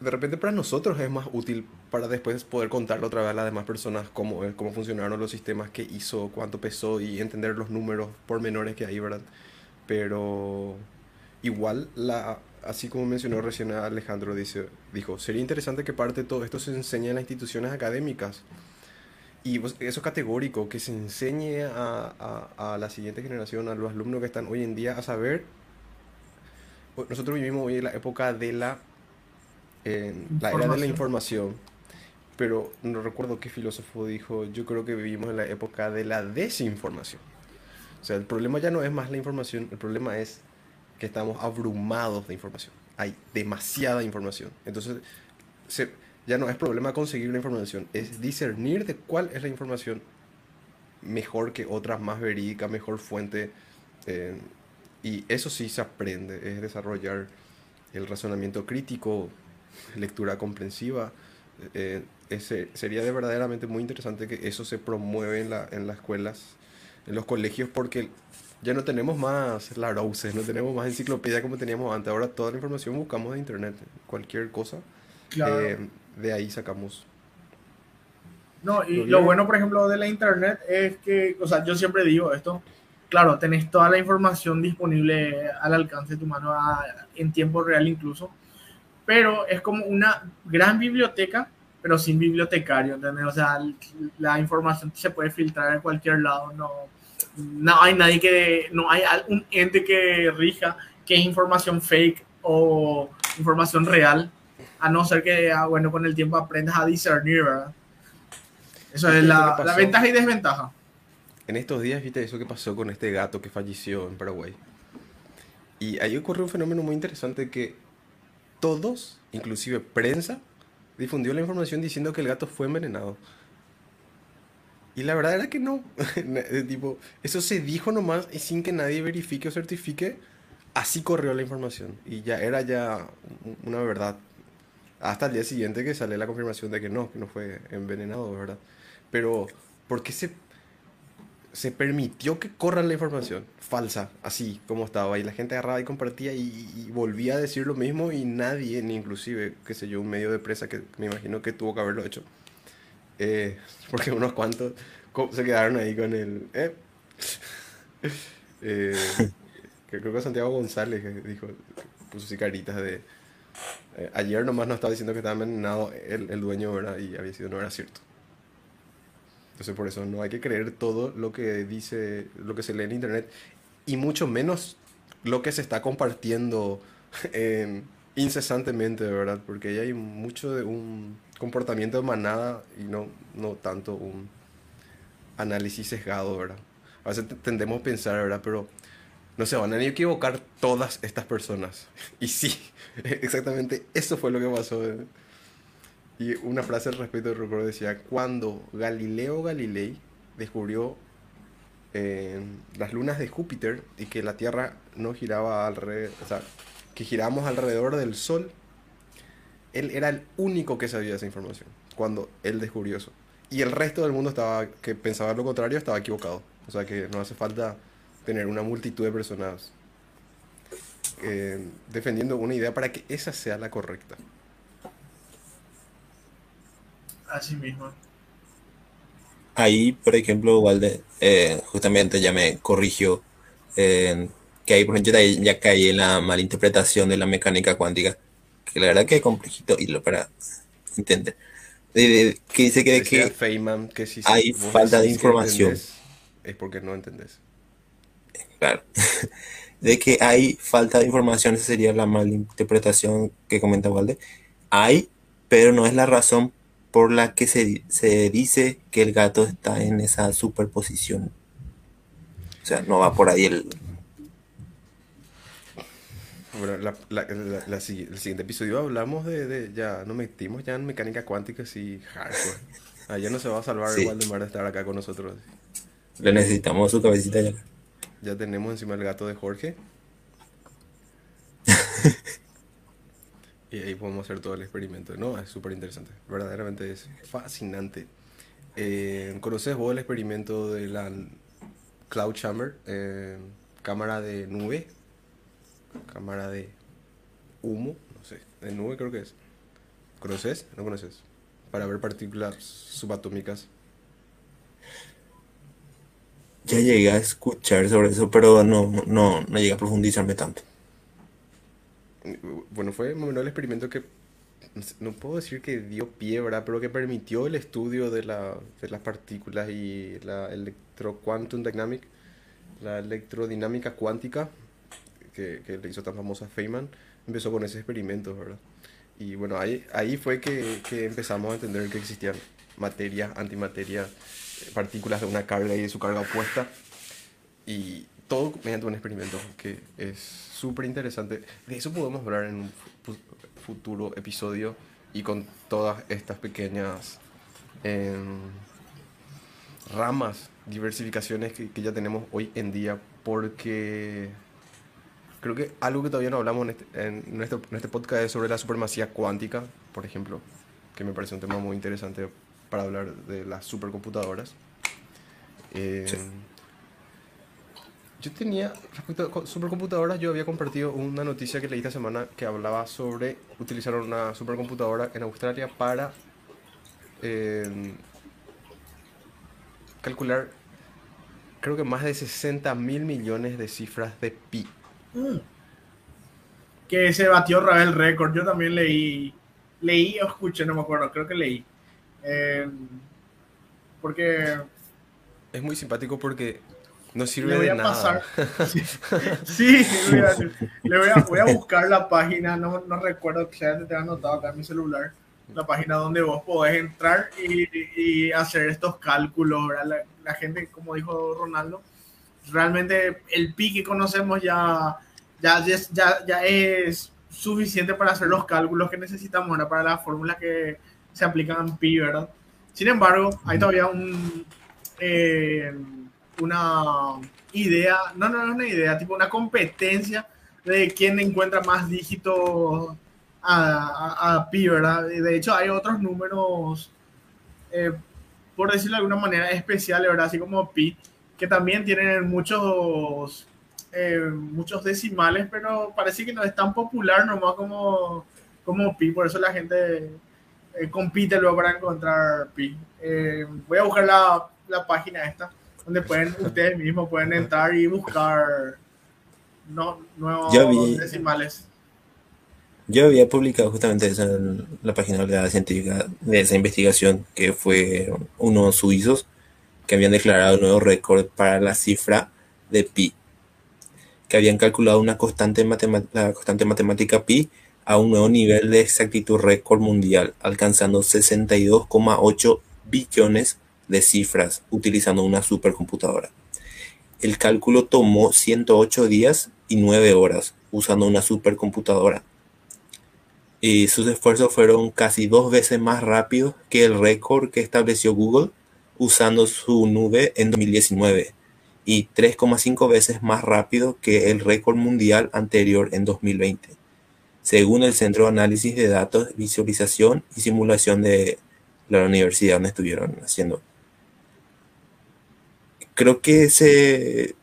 de repente para nosotros es más útil para después poder contarle otra vez a las demás personas cómo, cómo funcionaron los sistemas, qué hizo, cuánto pesó y entender los números pormenores que hay, ¿verdad? Pero igual, la, así como mencionó recién Alejandro, dice, dijo, sería interesante que parte de todo esto se enseñe en las instituciones académicas. Y eso es categórico, que se enseñe a, a, a la siguiente generación, a los alumnos que están hoy en día, a saber. Nosotros vivimos hoy en la época de la, la era de la información, pero no recuerdo qué filósofo dijo, yo creo que vivimos en la época de la desinformación. O sea, el problema ya no es más la información, el problema es que estamos abrumados de información. Hay demasiada información. Entonces, se- ya no es problema conseguir la información, es discernir de cuál es la información mejor que otras, más verídica, mejor fuente. eh, y eso sí se aprende, es desarrollar el razonamiento crítico, lectura comprensiva. eh, ese, sería de verdaderamente muy interesante que eso se promueve en, la, en las escuelas, en los colegios, porque ya no tenemos más Larouses, no tenemos más enciclopedia como teníamos antes. Ahora toda la información buscamos de internet, cualquier cosa. Claro. eh, de ahí sacamos. No, y Lo lo bueno, por ejemplo, de la internet es que, o sea, yo siempre digo esto, claro, tenés toda la información disponible al alcance de tu mano a- en tiempo real incluso, pero es como una gran biblioteca, pero sin bibliotecario, ¿entendés? O sea, la información se puede filtrar en cualquier lado, no, no hay nadie que, no hay un ente que rija que es información fake o información real, a no ser que, ah, bueno, con el tiempo aprendas a discernir, ¿verdad? Eso es ¿Qué la, la ventaja y desventaja. En estos días, viste eso que pasó con este gato que falleció en Paraguay. Y ahí ocurrió un fenómeno muy interesante que todos, inclusive prensa, difundió la información diciendo que el gato fue envenenado. Y la verdad era que no. De tipo, eso se dijo nomás y sin que nadie verifique o certifique, así corrió la información. Y ya era ya un- una verdad. Hasta el día siguiente que sale la confirmación de que no, que no fue envenenado, ¿verdad? Pero, ¿por qué se, se permitió que corran la información falsa, así como estaba? Y la gente agarraba y compartía y, volvía a decir lo mismo y nadie, ni inclusive, qué sé yo, un medio de prensa que me imagino que tuvo que haberlo hecho. Eh, porque unos cuantos se quedaron ahí con el... eh. Eh, creo que Santiago González dijo, puso así caritas de... Ayer nomás nos estaba diciendo que estaba envenenado el, el dueño, ¿verdad? Y había sido, no era cierto. Entonces por eso no hay que creer todo lo que dice, lo que se lee en internet y mucho menos lo que se está compartiendo eh, incesantemente, ¿verdad? Porque ahí hay mucho de un comportamiento de manada y no, no tanto un análisis sesgado, ¿verdad? A veces te- tendemos a pensar, ¿verdad? Pero no se van a equivocar todas estas personas. Y sí, exactamente eso fue lo que pasó. ¿eh? Y una frase al respecto recuerdo decía, cuando Galileo Galilei descubrió eh, las lunas de Júpiter y que la Tierra no giraba alrededor, o sea, que alrededor del Sol, él era el único que sabía esa información cuando él descubrió eso. Y el resto del mundo estaba que pensaba lo contrario estaba equivocado. O sea que no hace falta tener una multitud de personas eh, defendiendo una idea para que esa sea la correcta. Así mismo. Ahí, por ejemplo, Walde, eh, justamente ya me corrigió eh, que ahí, por ejemplo, ya, ya caí en la malinterpretación de la mecánica cuántica, que la verdad que es complejito y lo para entender. De- de- que dice que, que Feynman que si hay falta de información. es porque no entendés. Claro. De que hay falta de información, esa sería la malinterpretación que comenta Walde. Hay, pero no es la razón por la que se, se dice que el gato está en esa superposición. O sea, no va por ahí el... Bueno, la- la- el siguiente episodio hablamos de, de- ya nos metimos ya en mecánica cuántica así hardcore. Allá no se va a salvar Sí. igual de de estar acá con nosotros. Le necesitamos su cabecita ya. Ya tenemos encima el gato de Jorge. y ahí podemos hacer todo el experimento. No, es súper interesante. Verdaderamente es fascinante. Eh, ¿Conoces vos el experimento de la Cloud Chamber? Eh, cámara de nube. Cámara de humo. No sé. De nube creo que es. ¿Conoces? ¿No conoces? Para ver partículas subatómicas. Ya llegué a escuchar sobre eso, pero no, no, no llegué a profundizarme tanto. Bueno, fue más el experimento que no puedo decir que dio pie, ¿verdad? Pero que permitió el estudio de, la, de las partículas y la electroquantum dynamic, la electrodinámica cuántica, que, que le hizo tan famosa Feynman, empezó con ese experimento, ¿verdad? Y bueno, ahí, ahí fue que, que empezamos a entender que existían materia, antimateria, eh, partículas de una carga y de su carga opuesta. Y todo mediante un experimento que es súper interesante. De eso podemos hablar en un fu- futuro episodio y con todas estas pequeñas em, ramas, diversificaciones que, ya tenemos hoy en día, porque creo que algo que todavía no hablamos en este, nuestro, en este podcast es sobre la supremacía cuántica, por ejemplo, que me parece un tema muy interesante para hablar de las supercomputadoras. Em, Sí. Yo tenía, respecto a co- supercomputadoras, yo había compartido una noticia que leí esta semana que hablaba sobre utilizar una supercomputadora en Australia para eh, calcular, creo que más de 60 mil millones de cifras de pi. Mm. Que se batió otra vez el récord. Yo también leí, leí o escuché, no me acuerdo, creo que leí. Eh, porque Es muy simpático porque no sirve de nada. pasar. Sí, sí, le voy a, le voy a- voy a buscar la página, no, no recuerdo que ya te anotado acá en mi celular, la página donde vos podés entrar y, y hacer estos cálculos. La, la gente, como dijo Ronaldo, realmente el pi que conocemos ya, ya, ya, es- ya, es suficiente para hacer los cálculos que necesitamos ¿verdad? para las fórmulas que se aplican en pi, ¿verdad? Sin embargo, hay todavía un, eh, una idea, no, no, no una idea, tipo una competencia de quién encuentra más dígitos a, pi, ¿verdad? De hecho, hay otros números, eh, por decirlo de alguna manera, especiales, ¿verdad? Así como pi, que también tienen muchos, eh, muchos decimales, pero parece que no es tan popular nomás como, como pi, por eso la gente eh, compite luego para encontrar pi. Voy a buscar la, la página esta, donde pueden, ustedes mismos pueden entrar y buscar no, nuevos vi. decimales. Yo había publicado justamente eso en la página de la científica de esa investigación, que fue unos suizos que habían declarado un nuevo récord para la cifra de pi, que habían calculado una constante la constante matemática pi a un nuevo nivel de exactitud récord mundial, alcanzando 62,8 billones de cifras utilizando una supercomputadora. El cálculo tomó 108 días y 9 horas usando una supercomputadora. Y sus esfuerzos fueron casi dos veces más rápidos que el récord que estableció Google usando su nube en 2019 y 3,5 veces más rápido que el récord mundial anterior en 2020, según el Centro de Análisis de Datos, Visualización y Simulación de la universidad donde estuvieron haciendo. Creo que ese,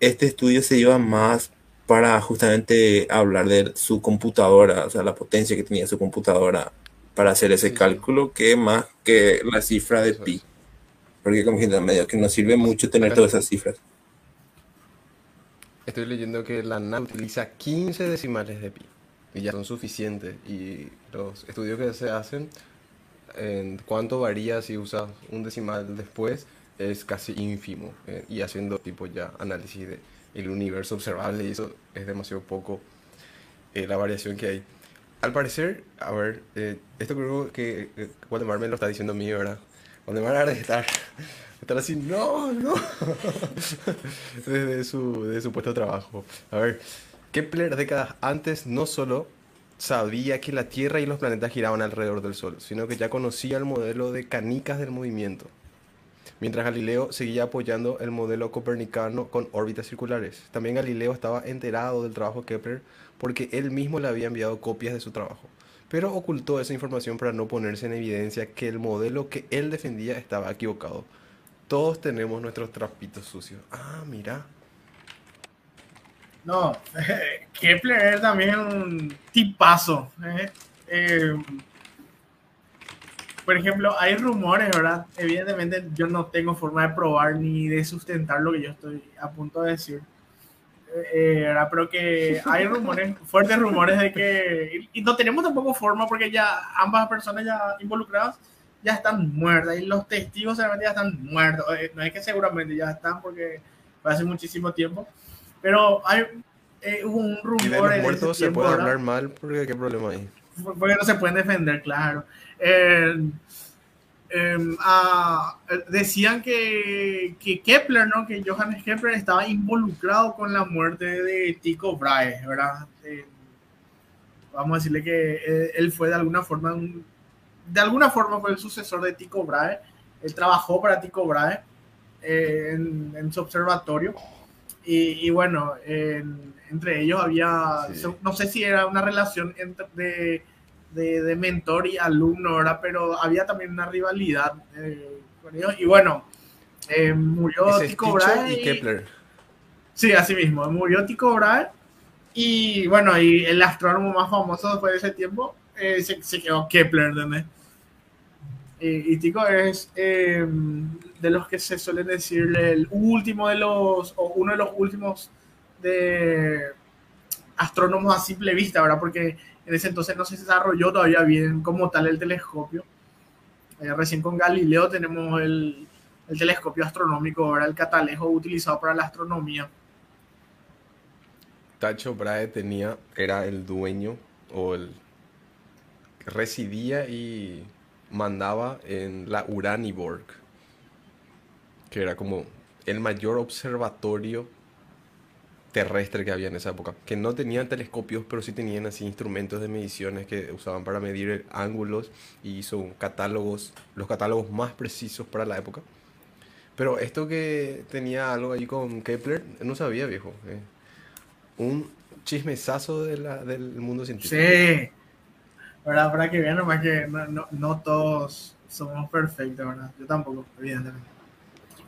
este estudio se lleva más para justamente hablar de su computadora, o sea, la potencia que tenía su computadora para hacer ese cálculo, que más que la cifra de pi. Porque como que medio que nos sirve mucho tener todas esas cifras. Estoy leyendo que la NAM utiliza 15 decimales de pi y ya son suficientes. Y los estudios que se hacen, en cuánto varía si usas un decimal después, es casi ínfimo. Eh, y haciendo tipo ya análisis del universo observable, y eso es demasiado poco eh, la variación que hay. Al parecer, a ver, eh, esto creo que Waldemar me lo está diciendo a mí, ¿verdad? Ha de estar, estar así, no, no, desde su, desde su puesto de trabajo. A ver, Kepler décadas antes no solo sabía que la Tierra y los planetas giraban alrededor del Sol, sino que ya conocía el modelo de canicas del movimiento mientras Galileo seguía apoyando el modelo copernicano con órbitas circulares. También Galileo estaba enterado del trabajo de Kepler porque él mismo le había enviado copias de su trabajo, pero ocultó esa información para no ponerse en evidencia que el modelo que él defendía estaba equivocado. Todos tenemos nuestros trapitos sucios. Ah, mira. No, Kepler es también un tipazo. ¿eh? Eh, por ejemplo, hay rumores, ¿verdad? Evidentemente yo no tengo forma de probar ni de sustentar lo que yo estoy a punto de decir. Eh, ¿verdad? Pero que hay rumores, fuertes rumores de que... Y no tenemos tampoco forma porque ya ambas personas ya involucradas ya están muertas y los testigos seguramente ya están muertos. Eh, no es que seguramente ya están porque hace muchísimo tiempo. Pero hay eh, hubo un rumor... Y de los muertos se puede hablar mal porque qué problema hay. Porque no se pueden defender, claro. Em, decían que, que, Kepler, ¿no? Que Johannes Kepler estaba involucrado con la muerte de Tycho Brahe, ¿verdad? vamos a decirle que eh, él fue de alguna forma, de alguna forma fue el sucesor de Tycho Brahe. Él trabajó para Tycho Brahe eh, en, su observatorio. Y, bueno, entre ellos había, no sé si era una relación entre, de de, mentor y alumno, ¿verdad? Pero había también una rivalidad eh, con ellos. Y bueno, eh, murió Tico Brahe. Y Kepler. Sí, así mismo, murió Tico Brahe. Y bueno, y el astrónomo más famoso después de ese tiempo eh, se, quedó Kepler, ¿entendés? Y, y Tico es de los que se suelen decirle el último de los, o uno de los últimos de astrónomos a simple vista, ¿verdad? Porque en ese entonces no se desarrolló todavía bien como tal el telescopio. Eh, recién con Galileo tenemos el, telescopio astronómico, ahora el catalejo utilizado para la astronomía. Tacho Brahe tenía, era el dueño o el residía y mandaba en la Uraniborg, que era como el mayor observatorio terrestre que había en esa época, que no tenían telescopios, pero sí tenían así instrumentos de mediciones que usaban para medir ángulos y son catálogos, los catálogos más precisos para la época. Pero esto que tenía algo ahí con Kepler, no sabía, viejo. Eh. Un chismesazo del mundo científico. Sí, ¿verdad? Para que vean nomás que no, no, no todos somos perfectos, ¿verdad? Yo tampoco, evidentemente.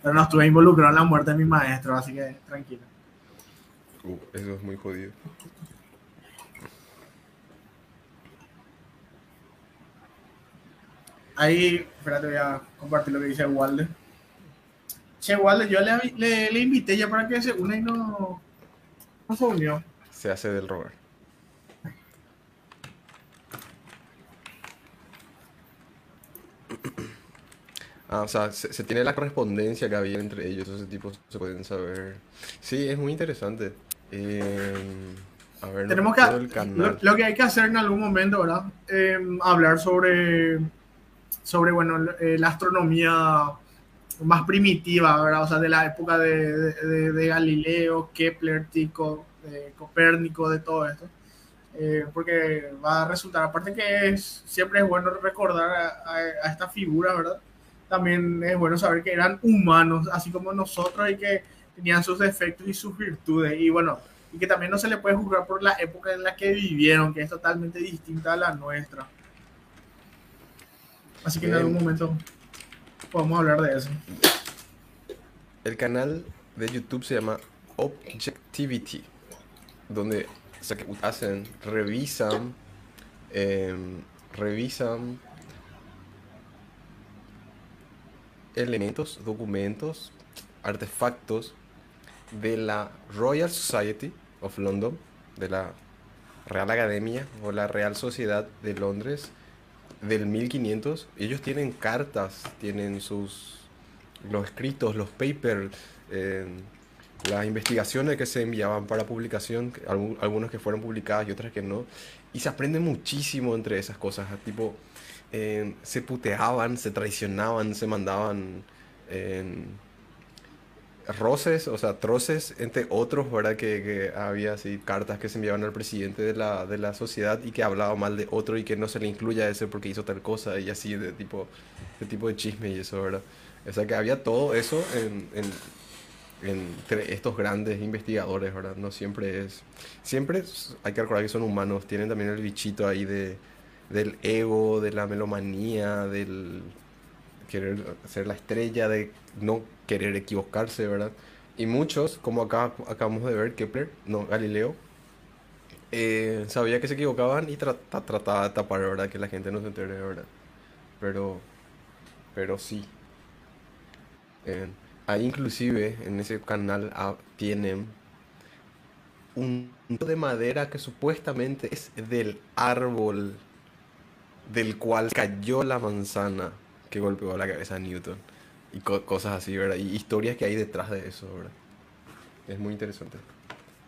Pero no estuve involucrado en la muerte de mi maestro, así que tranquilo. Uh, eso es muy jodido. Ahí, espérate, voy a compartir lo que dice Walde. Che, Walde, yo le, le, invité ya para que se una y no, no se unió. Se hace del rogar. Ah, o sea, se, tiene la correspondencia que había entre ellos, entonces tipos se pueden saber. Sí, es muy interesante. Eh, a ver, no Tenemos que, lo, lo que hay que hacer en algún momento, ¿verdad? Eh, hablar sobre, sobre bueno, eh, la astronomía más primitiva, ¿verdad? O sea, de la época de, de- de- Galileo, Kepler, Tycho, de Copérnico, de todo esto. Eh, porque va a resultar, aparte que es, siempre es bueno recordar a, a- a esta figura, ¿verdad? También es bueno saber que eran humanos, así como nosotros, y que tenían sus defectos y sus virtudes. Y bueno, y que también no se le puede juzgar por la época en la que vivieron, que es totalmente distinta a la nuestra. Así que en algún momento podemos hablar de eso. El canal de YouTube se llama Objectivity, donde o sea, que hacen, revisan, em, revisan elementos, documentos, artefactos de la Royal Society of London, de la Real Academia o la Real Sociedad de Londres del 1500. Ellos tienen cartas, tienen sus los escritos, los papers, eh, las investigaciones que se enviaban para publicación, que algu- algunas que fueron publicadas y otras que no. Y se aprende muchísimo entre esas cosas. Tipo, eh, se puteaban, se traicionaban, se mandaban eh, roces, o sea, troces entre otros, ¿verdad? Que, que había así cartas que se enviaban al presidente de la, de la sociedad y que hablaba mal de otro y que no se le incluya a ese porque hizo tal cosa y así de tipo, de tipo de chisme y eso, ¿verdad? O sea que había todo eso en, en- entre estos grandes investigadores, ¿verdad? No siempre es... Siempre hay que recordar que son humanos, tienen también el bichito ahí de, del ego, de la melomanía, del querer ser la estrella, de no querer equivocarse, ¿verdad? Y muchos, como acá acabamos de ver, Kepler, no, Galileo, eh, sabía que se equivocaban y tra- tra- trataba de tapar, ¿verdad? Que la gente no se entere, ¿verdad? Pero, pero sí. Eh, ahí inclusive en ese canal ah, tienen un de madera que supuestamente es del árbol del cual cayó la manzana que golpeó la cabeza de Newton. Y co- cosas así, ¿verdad? Y historias que hay detrás de eso, ¿verdad? Es muy interesante.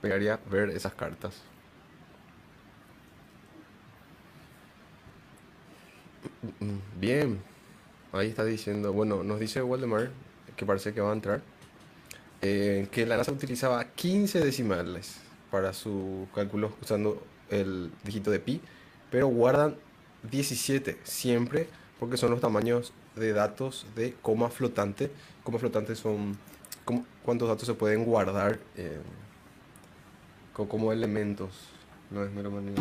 Pegaría ver esas cartas. Bien. Ahí está diciendo, bueno, nos dice Waldemar, que parece que va a entrar, eh, que la NASA utilizaba 15 decimales para su cálculo usando el dígito de pi, pero guardan 17 siempre porque son los tamaños de datos de coma flotante. Coma flotante son cómo- cuántos datos se pueden guardar eh, co- como elementos. No es melomanía.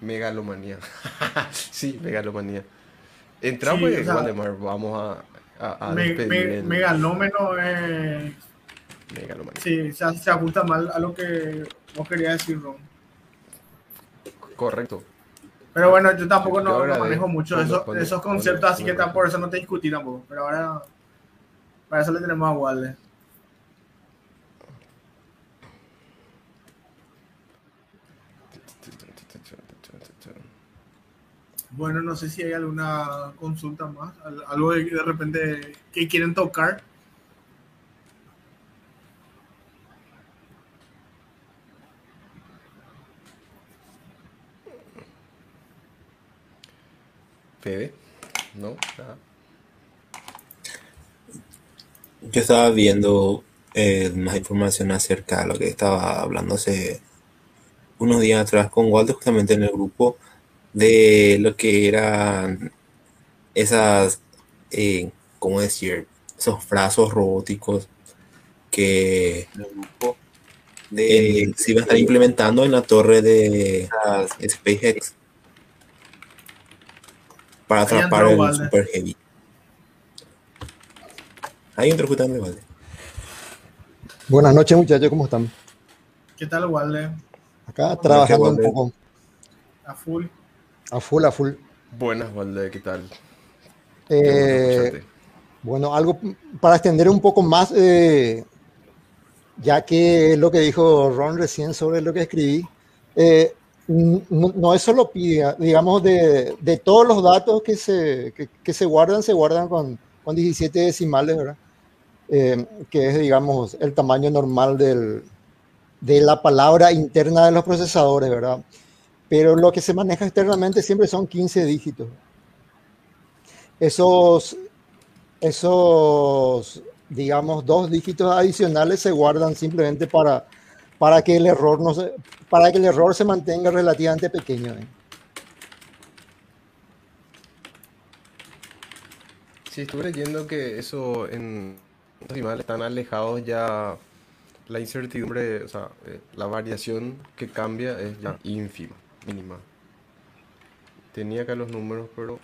Megalomanía. sí, megalomanía. Entra Sí, pues, o sea, Waldemar, vamos a, a, a Me- me- el megalómeno eh, megalomanía. sí, se, se ajusta mal a lo que vos querías decir, Ron. Correcto. Pero bueno, yo tampoco no, manejo mucho Ponlo, esos, ponlo, ponlo, conceptos, así que tam- ponlo. por eso no te discutí tampoco. Pero ahora, para eso le tenemos a Walde. Bueno, no sé si hay alguna consulta más, al- algo de, de repente que quieren tocar. ¿No? Yo estaba viendo eh, más información acerca de lo que estaba hablando hace unos días atrás con Walter, justamente en el grupo, de lo que eran esas, eh, ¿cómo decir? Esos brazos robóticos que de, se iban a estar implementando en la torre de SpaceX para atrapar el. Super Heavy. Ahí entró justamente Walter. Buenas noches muchachos, ¿cómo están? ¿Qué tal, Walde? Acá trabajando un poco, A full. a full, a full. Buenas, Valde, ¿qué tal? Eh, bueno, algo para extender un poco más, eh, ya que lo que dijo Ron recién sobre lo que escribí, eh, no, no es solo pi, digamos, de, de, todos los datos que se, que, se guardan, se guardan con, con 17 decimales, ¿verdad? Eh, que es, digamos, el tamaño normal del, de la palabra interna de los procesadores, ¿verdad? Pero lo que se maneja externamente siempre son 15 dígitos. Esos, esos digamos, dos dígitos adicionales se guardan simplemente para, para, que, el error no se, para que el error se mantenga relativamente pequeño. ¿eh? Sí, estuve leyendo que eso en animales están alejados ya la incertidumbre, o sea, eh, la variación que cambia es ya ínfima, mínima. Tenía acá los números, pero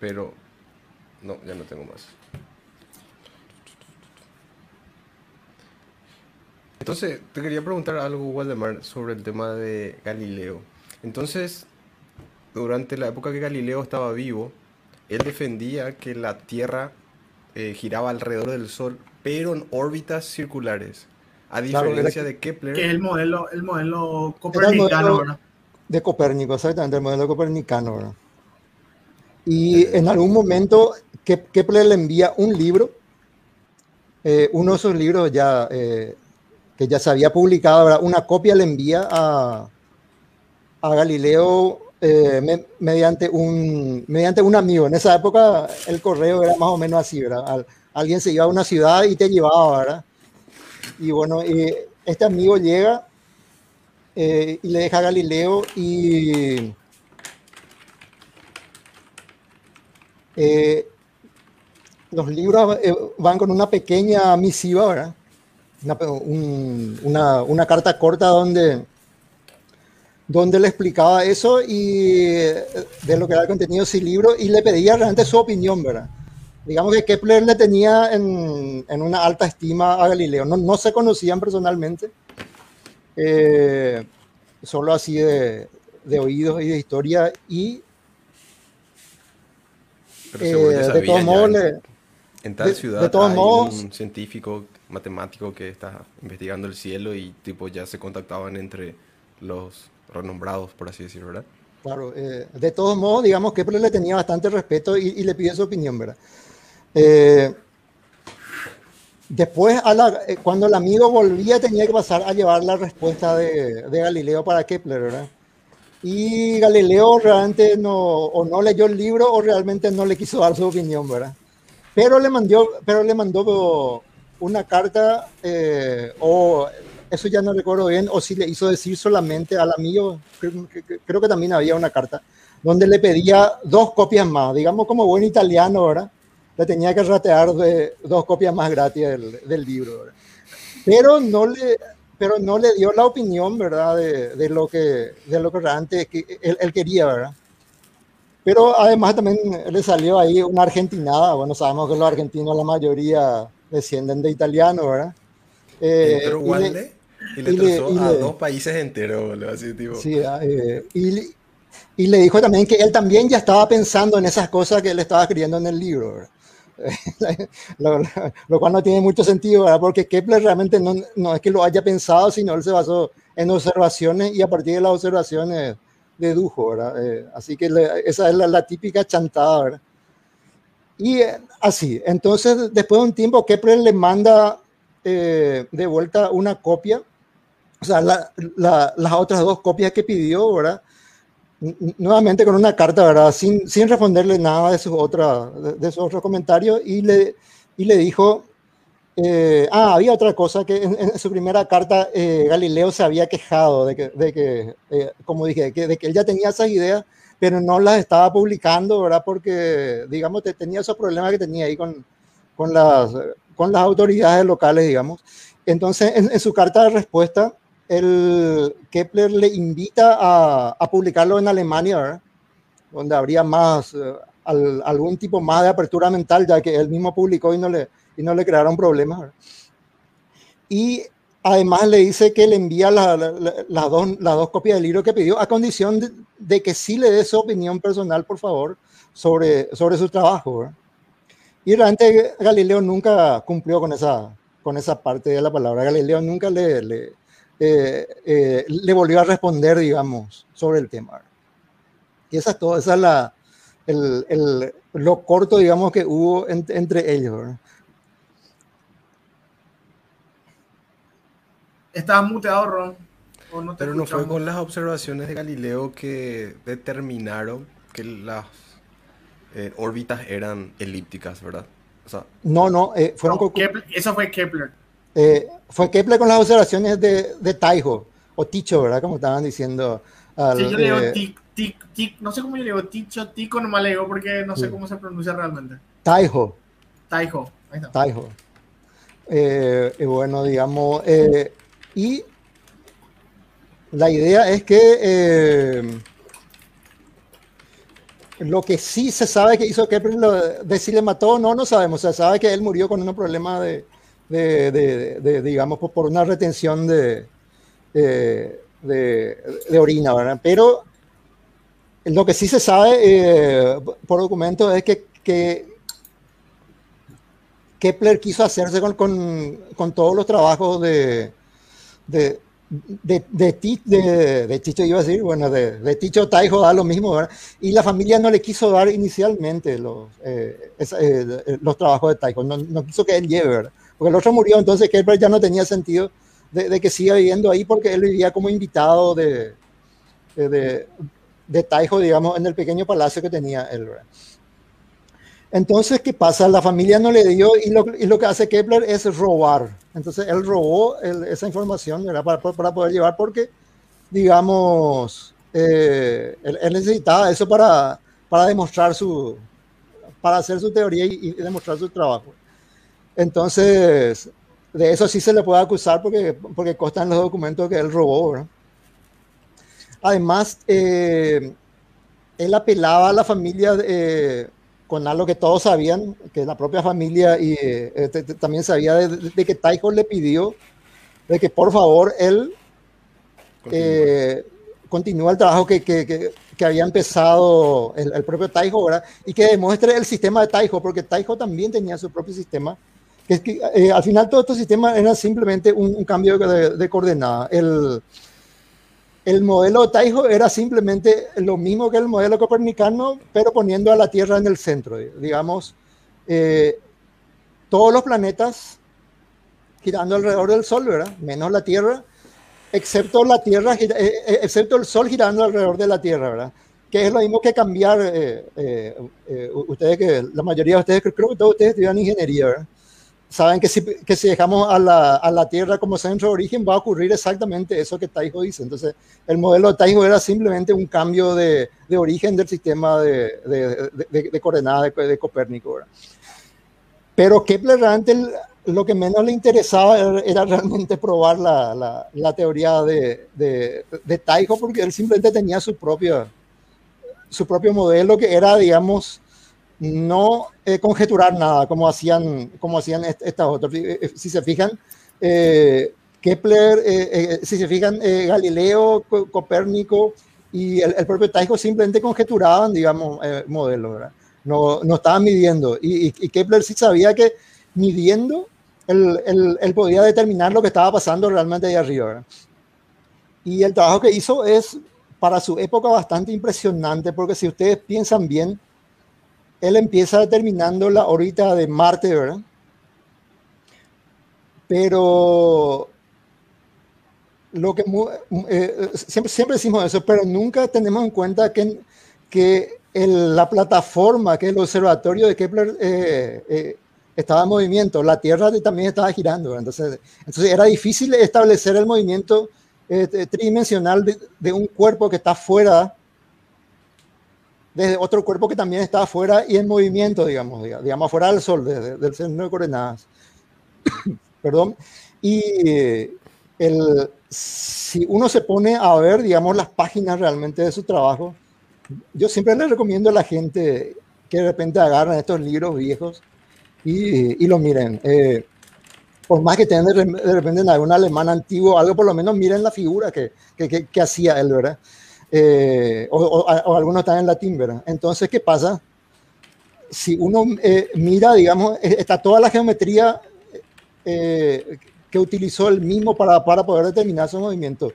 pero no, ya no tengo más. Entonces, te quería preguntar algo, Waldemar, sobre el tema de Galileo. Entonces, durante la época que Galileo estaba vivo, él defendía que la Tierra eh, giraba alrededor del Sol, pero en órbitas circulares. A diferencia de Kepler. Que es el modelo, el modelo copernicano, ¿verdad? De Copérnico, exactamente, el modelo copernicano, ¿verdad? Y en algún momento Kepler le envía un libro, eh, uno de esos libros ya, eh, que ya se había publicado, una copia le envía a, Galileo eh, mediante, un, mediante un amigo. En esa época el correo era más o menos así, ¿verdad? alguien se iba a una ciudad y te llevaba, ¿verdad? Y bueno, este amigo llega y le deja a Galileo y Eh, los libros eh, van con una pequeña misiva, ¿verdad? Una, una, carta corta donde, donde le explicaba eso y eh, de lo que era el contenido de ese libro y le pedía realmente su opinión, ¿verdad? Digamos que Kepler le tenía en, en una alta estima a Galileo. No, no se conocían personalmente, solo así de, de oídos y de historia y pero eh, de todos modos, en tal ciudad de todos hay modos, un científico matemático que está investigando el cielo y tipo ya se contactaban entre los renombrados, por así decirlo, ¿verdad? Claro, eh, de todos modos, digamos que le tenía bastante respeto y, le pide su opinión, ¿verdad? Eh, después, la, cuando el amigo volvía, tenía que pasar a llevar la respuesta de, de Galileo para Kepler, ¿verdad? Y Galileo realmente no, o no leyó el libro o realmente no le quiso dar su opinión, ¿verdad? Pero le mandó, pero le mandó una carta, eh, o eso ya no recuerdo bien, o si le hizo decir solamente al amigo, creo, creo, que también había una carta, donde le pedía dos copias más, digamos como buen italiano, ¿verdad? Le tenía que ratear de dos copias más gratis del, libro. Pero no le, pero no le dio la opinión, ¿verdad? De, lo que de lo que realmente él, él, quería, ¿verdad? Pero además también le salió ahí una argentinada. Bueno, sabemos que los argentinos la mayoría descienden de italiano, ¿verdad? Eh, y, le, y le, y a dos países enteros, boludo, así tipo. Sí, ah, eh, y, y le dijo también que él también ya estaba pensando en esas cosas que él estaba escribiendo en el libro, ¿verdad? lo, lo, cual no tiene mucho sentido, ¿verdad? porque Kepler realmente no, no, es que lo haya pensado, sino él se basó en observaciones y a partir de las observaciones dedujo, ¿verdad? Eh, así que le, esa es la, la, típica chantada, ¿verdad? Y eh, así, entonces después de un tiempo Kepler le manda eh, de vuelta una copia, o sea, la, las otras dos copias que pidió, ¿verdad? nuevamente con una carta, ¿verdad? Sin, sin responderle nada de sus, otra, de, sus otros comentarios y le, y le dijo, eh, ah, había otra cosa que en, su primera carta Galileo se había quejado de que, de que como dije, que, de que él ya tenía esas ideas, pero no las estaba publicando, ¿verdad? Porque, digamos, tenía esos problemas que tenía ahí con, con, las, con las autoridades locales, digamos. Entonces, en, en su carta de respuesta, el Kepler le invita a, a publicarlo en Alemania, ¿verdad? donde habría más, uh, al, algún tipo más de apertura mental, ya que él mismo publicó y no le, y no le crearon problemas. ¿verdad? Y además le dice que le envía la, la, la, las, dos, copias del libro que pidió, a condición de, que sí le dé su opinión personal, por favor, sobre, sobre su trabajo. Y realmente Galileo nunca cumplió con esa, con esa parte de la palabra. Galileo nunca le, le, le volvió a responder, digamos, sobre el tema. Y esa es todo, esa es la, el, el, lo corto, digamos, que hubo entre ellos. Estabas muteado, Ron. No Pero no fue con las observaciones de Galileo que determinaron que las eh, órbitas eran elípticas, ¿verdad? O sea, no, no, eh, fueron no, Kepler, eso fue Kepler. Eh, fue Kepler con las observaciones de, de Taiho, o Ticho, ¿verdad? Como estaban diciendo. Al, sí, yo le digo tic, tic, tic, no sé cómo yo le digo, Ticho, Tico, no me le digo porque no sé sí. cómo se pronuncia realmente. Taiho. Taiho, ahí está. Taiho. y bueno, digamos, y la idea es que eh, lo que sí se sabe que hizo Kepler, lo, de si le mató no, no sabemos. Se sabe que él murió con un problema de, de, digamos, por, una retención de, de, orina, ¿verdad? Pero lo que sí se sabe eh, por documento es que, que, Kepler quiso hacerse con, con, con todos los trabajos de, de, de, de, de, Ticho iba a decir, bueno, de, Ticho Taijo da lo mismo, ¿verdad? Y la familia no le quiso dar inicialmente los, eh, eh, los trabajos de Taijo, no, no, quiso que él lleve, ¿verdad? Porque el otro murió, entonces Kepler ya no tenía sentido de, que siga viviendo ahí porque él vivía como invitado de, de, Taijo, digamos, en el pequeño palacio que tenía él, ¿verdad? Entonces, ¿qué pasa? La familia no le dio y lo, y lo que hace Kepler es robar. Entonces, él robó esa información para, para, poder llevar porque, digamos, eh, él, necesitaba eso para, para demostrar su, para hacer su teoría y, y, demostrar su trabajo. Entonces, de eso sí se le puede acusar porque, porque constan los documentos que él robó. ¿verdad? Además, eh, él apelaba a la familia eh, con algo que todos sabían, que la propia familia y eh, también sabía de, de, que Taiho le pidió de que por favor él eh, continúe el trabajo que, que, que, que había empezado el, el, propio Taiho, ¿verdad? Y que demuestre el sistema de Taiho, porque Taiho también tenía su propio sistema. Que eh, al final todo este sistema era simplemente un, un cambio de, de coordenada. El, el modelo de Taiho era simplemente lo mismo que el modelo copernicano, pero poniendo a la Tierra en el centro. Digamos, eh, todos los planetas girando alrededor del Sol, ¿verdad? Menos la Tierra, excepto la Tierra, eh, eh, excepto el Sol girando alrededor de la Tierra, ¿verdad? Que es lo mismo que cambiar, eh, eh, ustedes que, la mayoría de ustedes, creo que todos ustedes estudian ingeniería, ¿verdad? Saben que si, que si dejamos a la, a la, Tierra como centro de origen va a ocurrir exactamente eso que Taiho dice. Entonces, el modelo de Taiho era simplemente un cambio de, de origen del sistema de, de, de, de coordenadas de, Copérnico. Pero Kepler realmente lo que menos le interesaba era, era realmente probar la, la, la teoría de, de, Taiho porque él simplemente tenía su propio, su propio modelo que era, digamos, no eh, conjeturar nada como hacían, como hacían est estas otras. Eh, si se fijan, eh, Kepler, eh, eh, si se fijan, Galileo, Copérnico y el, propio Tycho simplemente conjeturaban, digamos, modelos, ¿verdad? No, no estaban midiendo. Y, Kepler sí sabía que midiendo, él, él, él, podía determinar lo que estaba pasando realmente ahí arriba. ¿verdad? Y el trabajo que hizo es, para su época, bastante impresionante, porque si ustedes piensan bien, él empieza determinando la órbita de Marte, ¿verdad? Pero lo que eh, siempre, siempre decimos eso, pero nunca tenemos en cuenta que, que la plataforma, que el observatorio de Kepler eh, eh, estaba en movimiento, la Tierra también estaba girando, entonces, entonces era difícil establecer el movimiento tridimensional de, un cuerpo que está fuera desde otro cuerpo que también está afuera y en movimiento, digamos, digamos, afuera del Sol, desde, del centro de coordenadas. Perdón. Y el, si uno se pone a ver, digamos, las páginas realmente de su trabajo, yo siempre le recomiendo a la gente que de repente agarren estos libros viejos y, y los miren. Eh, por más que de, de repente en algún alemán antiguo, algo por lo menos miren la figura que, que, que, que hacía él, ¿verdad? Eh, o, o, o, algunos están en latín, ¿verdad? Entonces, ¿qué pasa? Si uno eh, mira, digamos, está toda la geometría eh, que utilizó el mismo para, para poder determinar su movimiento.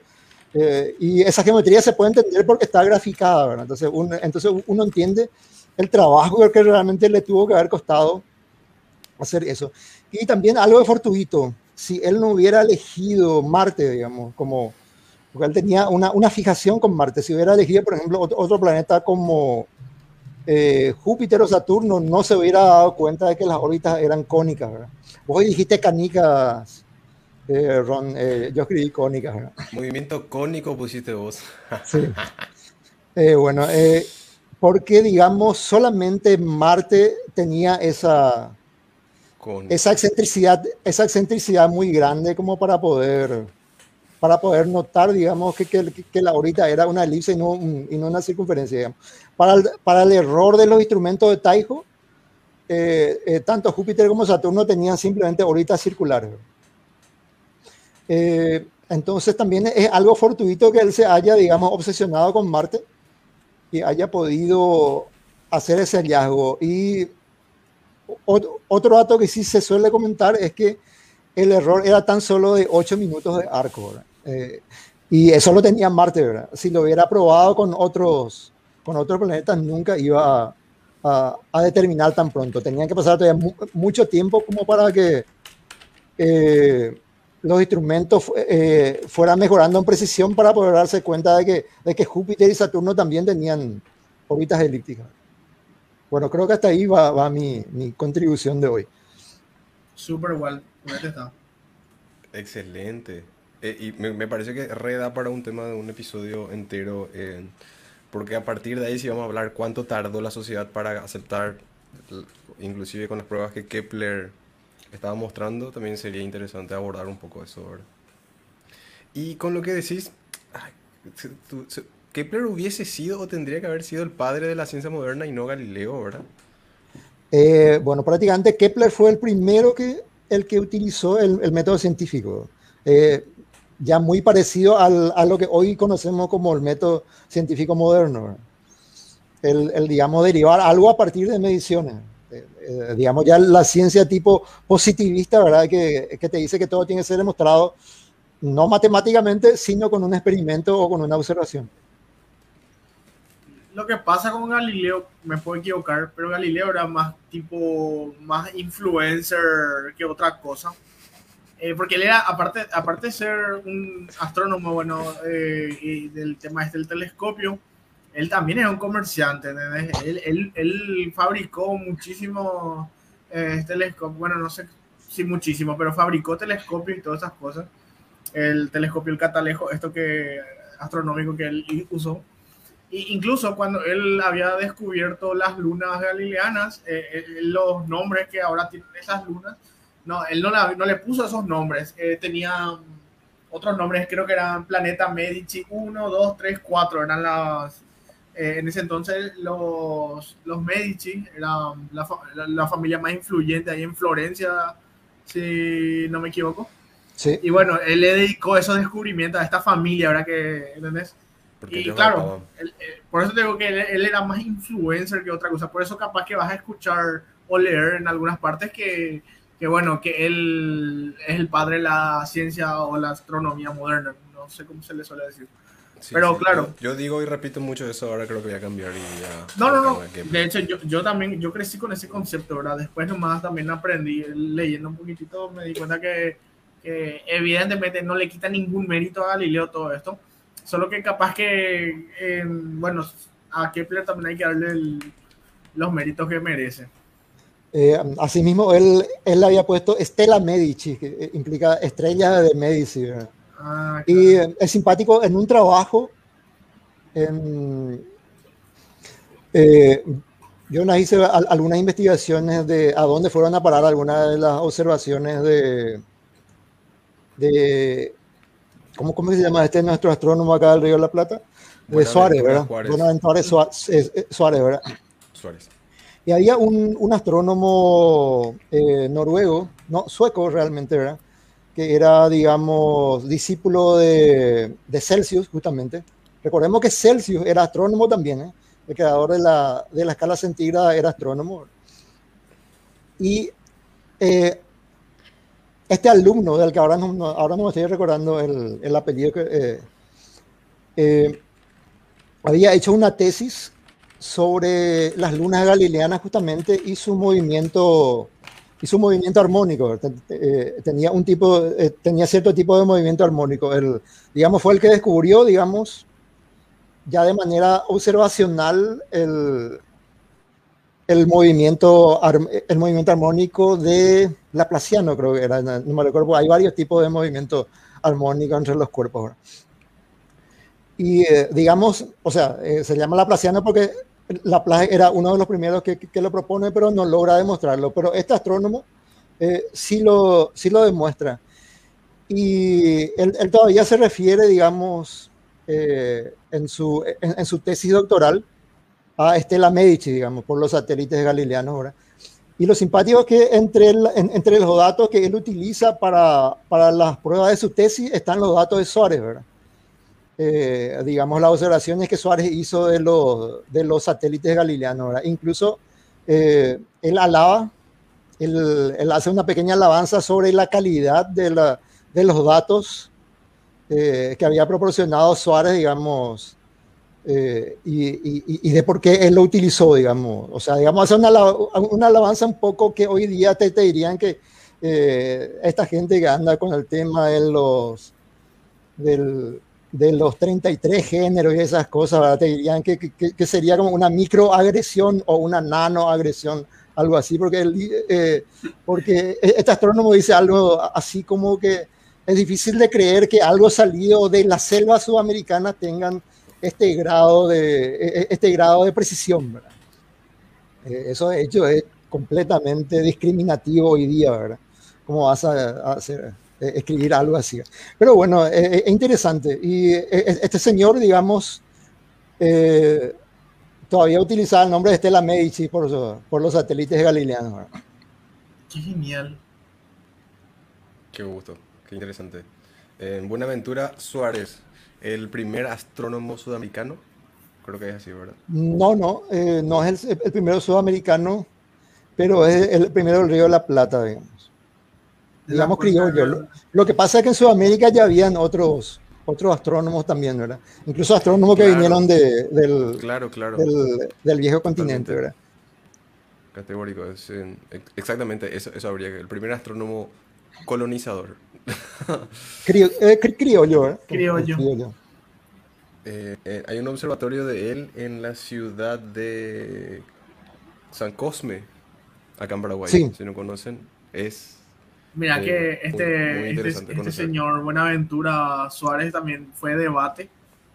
Eh, y esa geometría se puede entender porque está graficada, ¿verdad? Entonces, entonces uno entiende el trabajo que realmente le tuvo que haber costado hacer eso. Y también algo de fortuito, si él no hubiera elegido Marte, digamos, como, porque él tenía una, una fijación con Marte, si hubiera elegido, por ejemplo, otro, otro planeta como eh, Júpiter o Saturno, no se hubiera dado cuenta de que las órbitas eran cónicas, ¿verdad? Vos dijiste canicas, eh, Ron, eh, yo escribí cónicas, ¿verdad? Movimiento cónico pusiste vos. Sí. Bueno, porque digamos solamente Marte tenía esa, Con... esa excentricidad, esa excentricidad muy grande como para poder, para poder notar, digamos, que, que, que la órbita era una elipse y no, un- y no una circunferencia, digamos. Para el, para el error de los instrumentos de Taiho, eh, eh, tanto Júpiter como Saturno tenían simplemente órbitas circulares. Eh, entonces también es algo fortuito que él se haya, digamos, obsesionado con Marte y haya podido hacer ese hallazgo. Y ot- otro dato que sí se suele comentar es que el error era tan solo de 8 minutos de arco. ¿verdad? Eh, y eso lo tenía Marte, ¿verdad? Si lo hubiera probado con otros, con otros planetas, nunca iba a, a- a determinar tan pronto. Tenían que pasar todavía mu- mucho tiempo como para que eh, los instrumentos eh, fueran mejorando en precisión para poder darse cuenta de que, de que Júpiter y Saturno también tenían órbitas elípticas. Bueno, creo que hasta ahí va, va mi, mi contribución de hoy. Súper igual. Está. Excelente. Eh, y me, me parece que reda para un tema de un episodio entero, eh, porque a partir de ahí sí vamos a hablar cuánto tardó la sociedad para aceptar, inclusive con las pruebas que Kepler estaba mostrando, también sería interesante abordar un poco eso, ¿verdad? Y con lo que decís, Kepler hubiese sido o tendría que haber sido el padre de la ciencia moderna y no Galileo, ¿verdad? Eh, bueno, prácticamente Kepler fue el primero que, el que utilizó el, el método científico, eh, ya muy parecido al- a lo que hoy conocemos como el método científico moderno. El, el, digamos, derivar algo a partir de mediciones. Eh, eh, digamos, ya la ciencia tipo positivista, ¿verdad? Que, que te dice que todo tiene que ser demostrado no matemáticamente, sino con un experimento o con una observación. Lo que pasa con Galileo, me puedo equivocar, pero Galileo era más tipo, más influencer que otra cosa. Eh, porque él era, aparte, aparte de ser un astrónomo, bueno, eh, y del tema este del telescopio, él también era un comerciante, ¿entendés? Él, él, él fabricó muchísimos eh, telescopios, bueno, no sé si muchísimo, pero fabricó telescopios y todas esas cosas. El telescopio, el catalejo, esto que astronómico que él usó. Y incluso cuando él había descubierto las lunas galileanas, eh, eh, los nombres que ahora tienen esas lunas, no, él no, la, no le puso esos nombres, eh, tenía otros nombres, creo que eran Planeta Medici 1, 2, 3, 4, eran las, eh, en ese entonces los, los Medici, eran la, la, la, familia más influyente ahí en Florencia, si no me equivoco. Sí. Y bueno, él le dedicó esos descubrimientos a esta familia, ¿verdad? Que, ¿entendés? Porque y claro, acaban. él, eh, por eso te digo que él, él, era más influencer que otra cosa. Por eso capaz que vas a escuchar o leer en algunas partes que, que bueno, que él es el padre de la ciencia o la astronomía moderna. No sé cómo se le suele decir. Sí, Pero sí, claro. Yo, yo, digo y repito mucho eso, ahora creo que voy a cambiar y ya. No, no, no. De hecho, yo, yo también, yo crecí con ese concepto, ¿verdad? Después nomás también aprendí, leyendo un poquitito, me di cuenta que, que evidentemente no le quita ningún mérito a Galileo todo esto. Solo que capaz que, eh, bueno, a Kepler también hay que darle el, los méritos que merece. Eh, asimismo, él, él había puesto Estela Medici, que implica estrella de Medici. Ah, claro. Y eh, es simpático en un trabajo. En, eh, yo hice al, algunas investigaciones de a dónde fueron a parar algunas de las observaciones de. de ¿cómo, ¿Cómo se llama este nuestro astrónomo acá del Río de la Plata? De Suárez, ¿verdad? Buenaventura Suárez, Suárez, ¿verdad? Suárez. Y había un, un astrónomo eh, noruego, no, sueco realmente, ¿verdad? Que era, digamos, discípulo de, de, Celsius, justamente. Recordemos que Celsius era astrónomo también, ¿eh? El creador de la, de la escala centígrada era astrónomo. Y eh, este alumno, del que ahora no, ahora no me estoy recordando el, el apellido, que, eh, eh, había hecho una tesis sobre las lunas galileanas justamente y su movimiento y su movimiento armónico eh, tenía un tipo eh, tenía cierto tipo de movimiento armónico el digamos fue el que descubrió digamos ya de manera observacional el el movimiento el movimiento armónico de Laplaciano creo que era no me recuerdo hay varios tipos de movimiento armónico entre los cuerpos. Y eh, digamos, o sea, eh, se llama Laplaciano porque Laplace era uno de los primeros que, que lo propone, pero no logra demostrarlo. Pero este astrónomo eh, sí, lo, sí lo demuestra. Y él, él todavía se refiere, digamos, eh, en, su, en, su tesis doctoral a Estela Medici, digamos, por los satélites galileanos. ¿verdad? Y lo simpático es que entre, entre los datos que él utiliza para, para las pruebas de su tesis están los datos de Suárez, ¿verdad? Eh, digamos, las observaciones que Suárez hizo de los, de los satélites galileanos. ¿verdad? Incluso eh, él alaba, él, él, hace una pequeña alabanza sobre la calidad de, la, de los datos eh, que había proporcionado Suárez, digamos, eh, y, y, y, de por qué él lo utilizó, digamos. O sea, digamos, hace una, una alabanza un poco que hoy día te, te dirían que eh, esta gente que anda con el tema de los... Del, de los 33 géneros y esas cosas, te dirían que, que, sería como una microagresión o una nanoagresión, algo así, porque, el, eh, porque este astrónomo dice algo así como que es difícil de creer que algo salido de la selva sudamericana tengan este grado de, este grado de precisión. Eh, eso de hecho es completamente discriminativo hoy día, ¿verdad? ¿Cómo vas a, a hacer? Escribir algo así. Pero bueno, es, es interesante. Y este señor, digamos, eh, todavía utilizaba el nombre de Estela Medici por, por los satélites galileanos. Qué genial. Qué gusto, qué interesante. En Buenaventura Suárez, el primer astrónomo sudamericano, creo que es así, ¿verdad? No, no, eh, no es el, el, primero sudamericano, pero es el primero del Río de la Plata, digamos digamos criollo. Lo, lo, que pasa es que en Sudamérica ya habían otros, otros astrónomos también, ¿verdad? Incluso astrónomos que vinieron de, del, claro, claro. Del, del, viejo continente, ¿verdad? Categórico, es, eh, exactamente, eso, eso habría que. El primer astrónomo colonizador. Crio, eh, cri, criollo, ¿verdad? Criollo. criollo. Eh, eh, hay un observatorio de él en la ciudad de San Cosme, acá en Paraguay. Sí. Si no conocen, es Mira Sí, que este, muy- muy este, este señor Buenaventura Suárez también fue debate.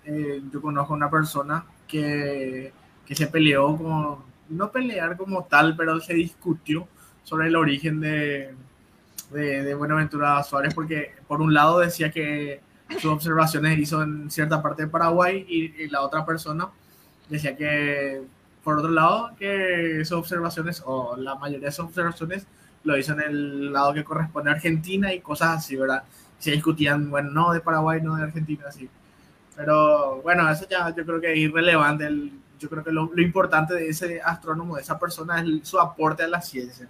Eh, yo conozco una persona que, que se peleó con, no pelear como tal, pero se discutió sobre el origen de, de, de Buenaventura Suárez, porque por un lado decía que sus observaciones hizo en cierta parte de Paraguay y, y la otra persona decía que, por otro lado, que sus observaciones, o la mayoría de sus observaciones, lo hizo en el lado que corresponde a Argentina y cosas así, ¿verdad? Se discutían, bueno, no de Paraguay, no de Argentina, así. Pero bueno, eso ya yo creo que es irrelevante. El, yo creo que lo, lo, importante de ese astrónomo, de esa persona, es su aporte a la ciencia.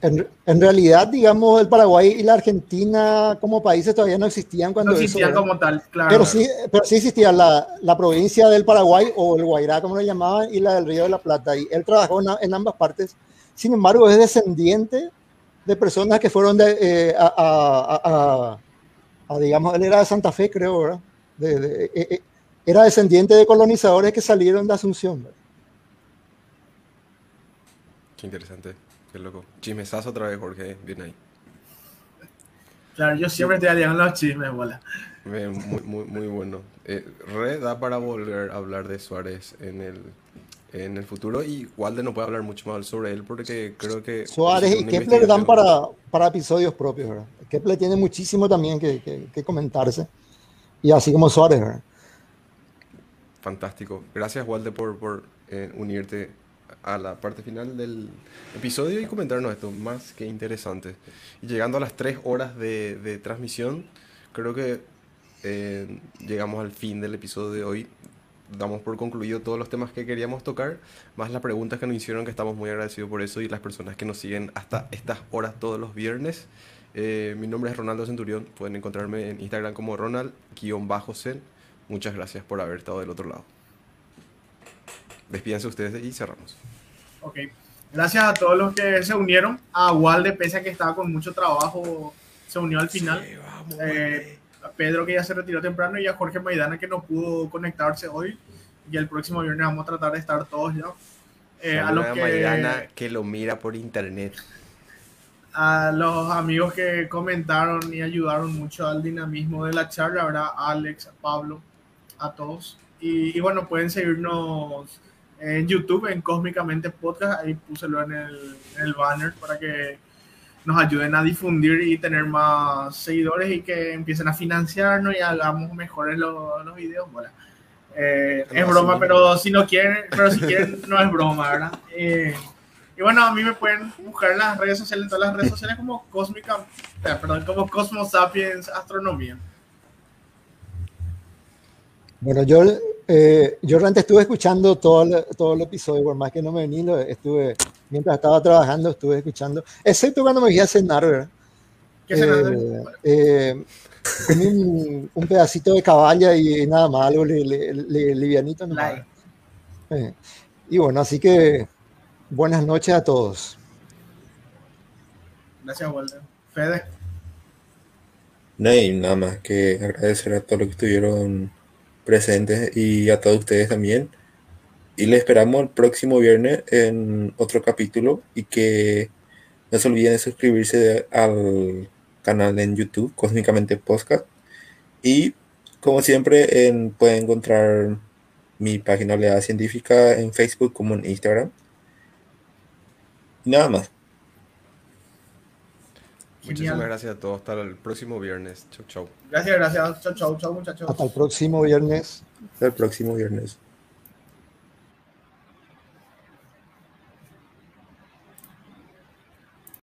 En, en, realidad, digamos, el Paraguay y la Argentina como países todavía no existían cuando no existían eso, como tal, claro. Pero sí, pero sí existía la, la, provincia del Paraguay o el Guairá, como lo llamaban, y la del Río de la Plata. Y él trabajó en, en ambas partes. Sin embargo, es descendiente de personas que fueron de, eh, a, a, a, a, digamos, él era de Santa Fe, creo, ¿verdad? De, de, eh, era descendiente de colonizadores que salieron de Asunción. ¿verdad? Qué interesante, qué loco. Chismesazo otra vez, Jorge, bien ahí. Claro, yo siempre estoy aliado los chismes, bola. Muy, muy, muy bueno. Eh, re da para volver a hablar de Suárez en el, en el futuro y Walde no puede hablar mucho más sobre él porque creo que... Suárez y Kepler dan para, para episodios propios, ¿verdad? Kepler tiene muchísimo también que, que, que comentarse y así como Suárez, ¿verdad? Fantástico. Gracias, Walde, por, por eh, unirte a la parte final del episodio y comentarnos esto, más que interesante. Y llegando a las tres horas de, de transmisión, creo que eh, llegamos al fin del episodio de hoy. Damos por concluido todos los temas que queríamos tocar, más las preguntas que nos hicieron, que estamos muy agradecidos por eso, y las personas que nos siguen hasta estas horas todos los viernes. Eh, mi nombre es Ronaldo Centurión. Pueden encontrarme en Instagram como Ronald-Zen. Muchas gracias por haber estado del otro lado. Despídense ustedes y cerramos. Ok. Gracias a todos los que se unieron. A Walde, pese a que estaba con mucho trabajo, se unió al final. Sí, vamos, Eh, Pedro, que ya se retiró temprano, y a Jorge Maidana, que no pudo conectarse hoy. Y el próximo viernes vamos a tratar de estar todos ya. Eh, a, los que, Maidana que lo mira por internet. a los amigos que comentaron y ayudaron mucho al dinamismo de la charla, ¿verdad? Alex, a Pablo, a todos. Y, y bueno, pueden seguirnos en YouTube, en Cósmicamente Podcast. Ahí púselo en el, en el banner para que nos ayuden a difundir y tener más seguidores y que empiecen a financiarnos y hagamos mejores los, los videos. Bueno, eh, es broma, pero si no quieren, pero si quieren, no es broma, ¿verdad? Eh, y bueno, a mí me pueden buscar en las redes sociales, en todas las redes sociales como Cósmica, eh, perdón, como Cosmos Sapiens Astronomía. Bueno, yo, eh, yo realmente estuve escuchando todo el, todo el episodio, por más que no me vení, lo estuve, mientras estaba trabajando, estuve escuchando, excepto cuando me fui a cenar, ¿verdad? ¿Qué Eh, eh, comí un, un pedacito de caballa y nada más, algo li- li- li- livianito nomás. Eh, y bueno, así que buenas noches a todos. Gracias, Walter. Fede. No hay nada más que agradecer a todos los que estuvieron presentes y a todos ustedes también. Y les esperamos el próximo viernes en otro capítulo y que no se olviden de suscribirse al canal en YouTube, Cósmicamente Podcast. Y como siempre, en- pueden encontrar mi página Científica en Facebook como en Instagram. Nada más. Muchísimas gracias a todos. Hasta el próximo viernes. Chau, chau. Gracias, gracias. Chau, chau, chau, muchachos. Hasta el próximo viernes. Hasta el próximo viernes.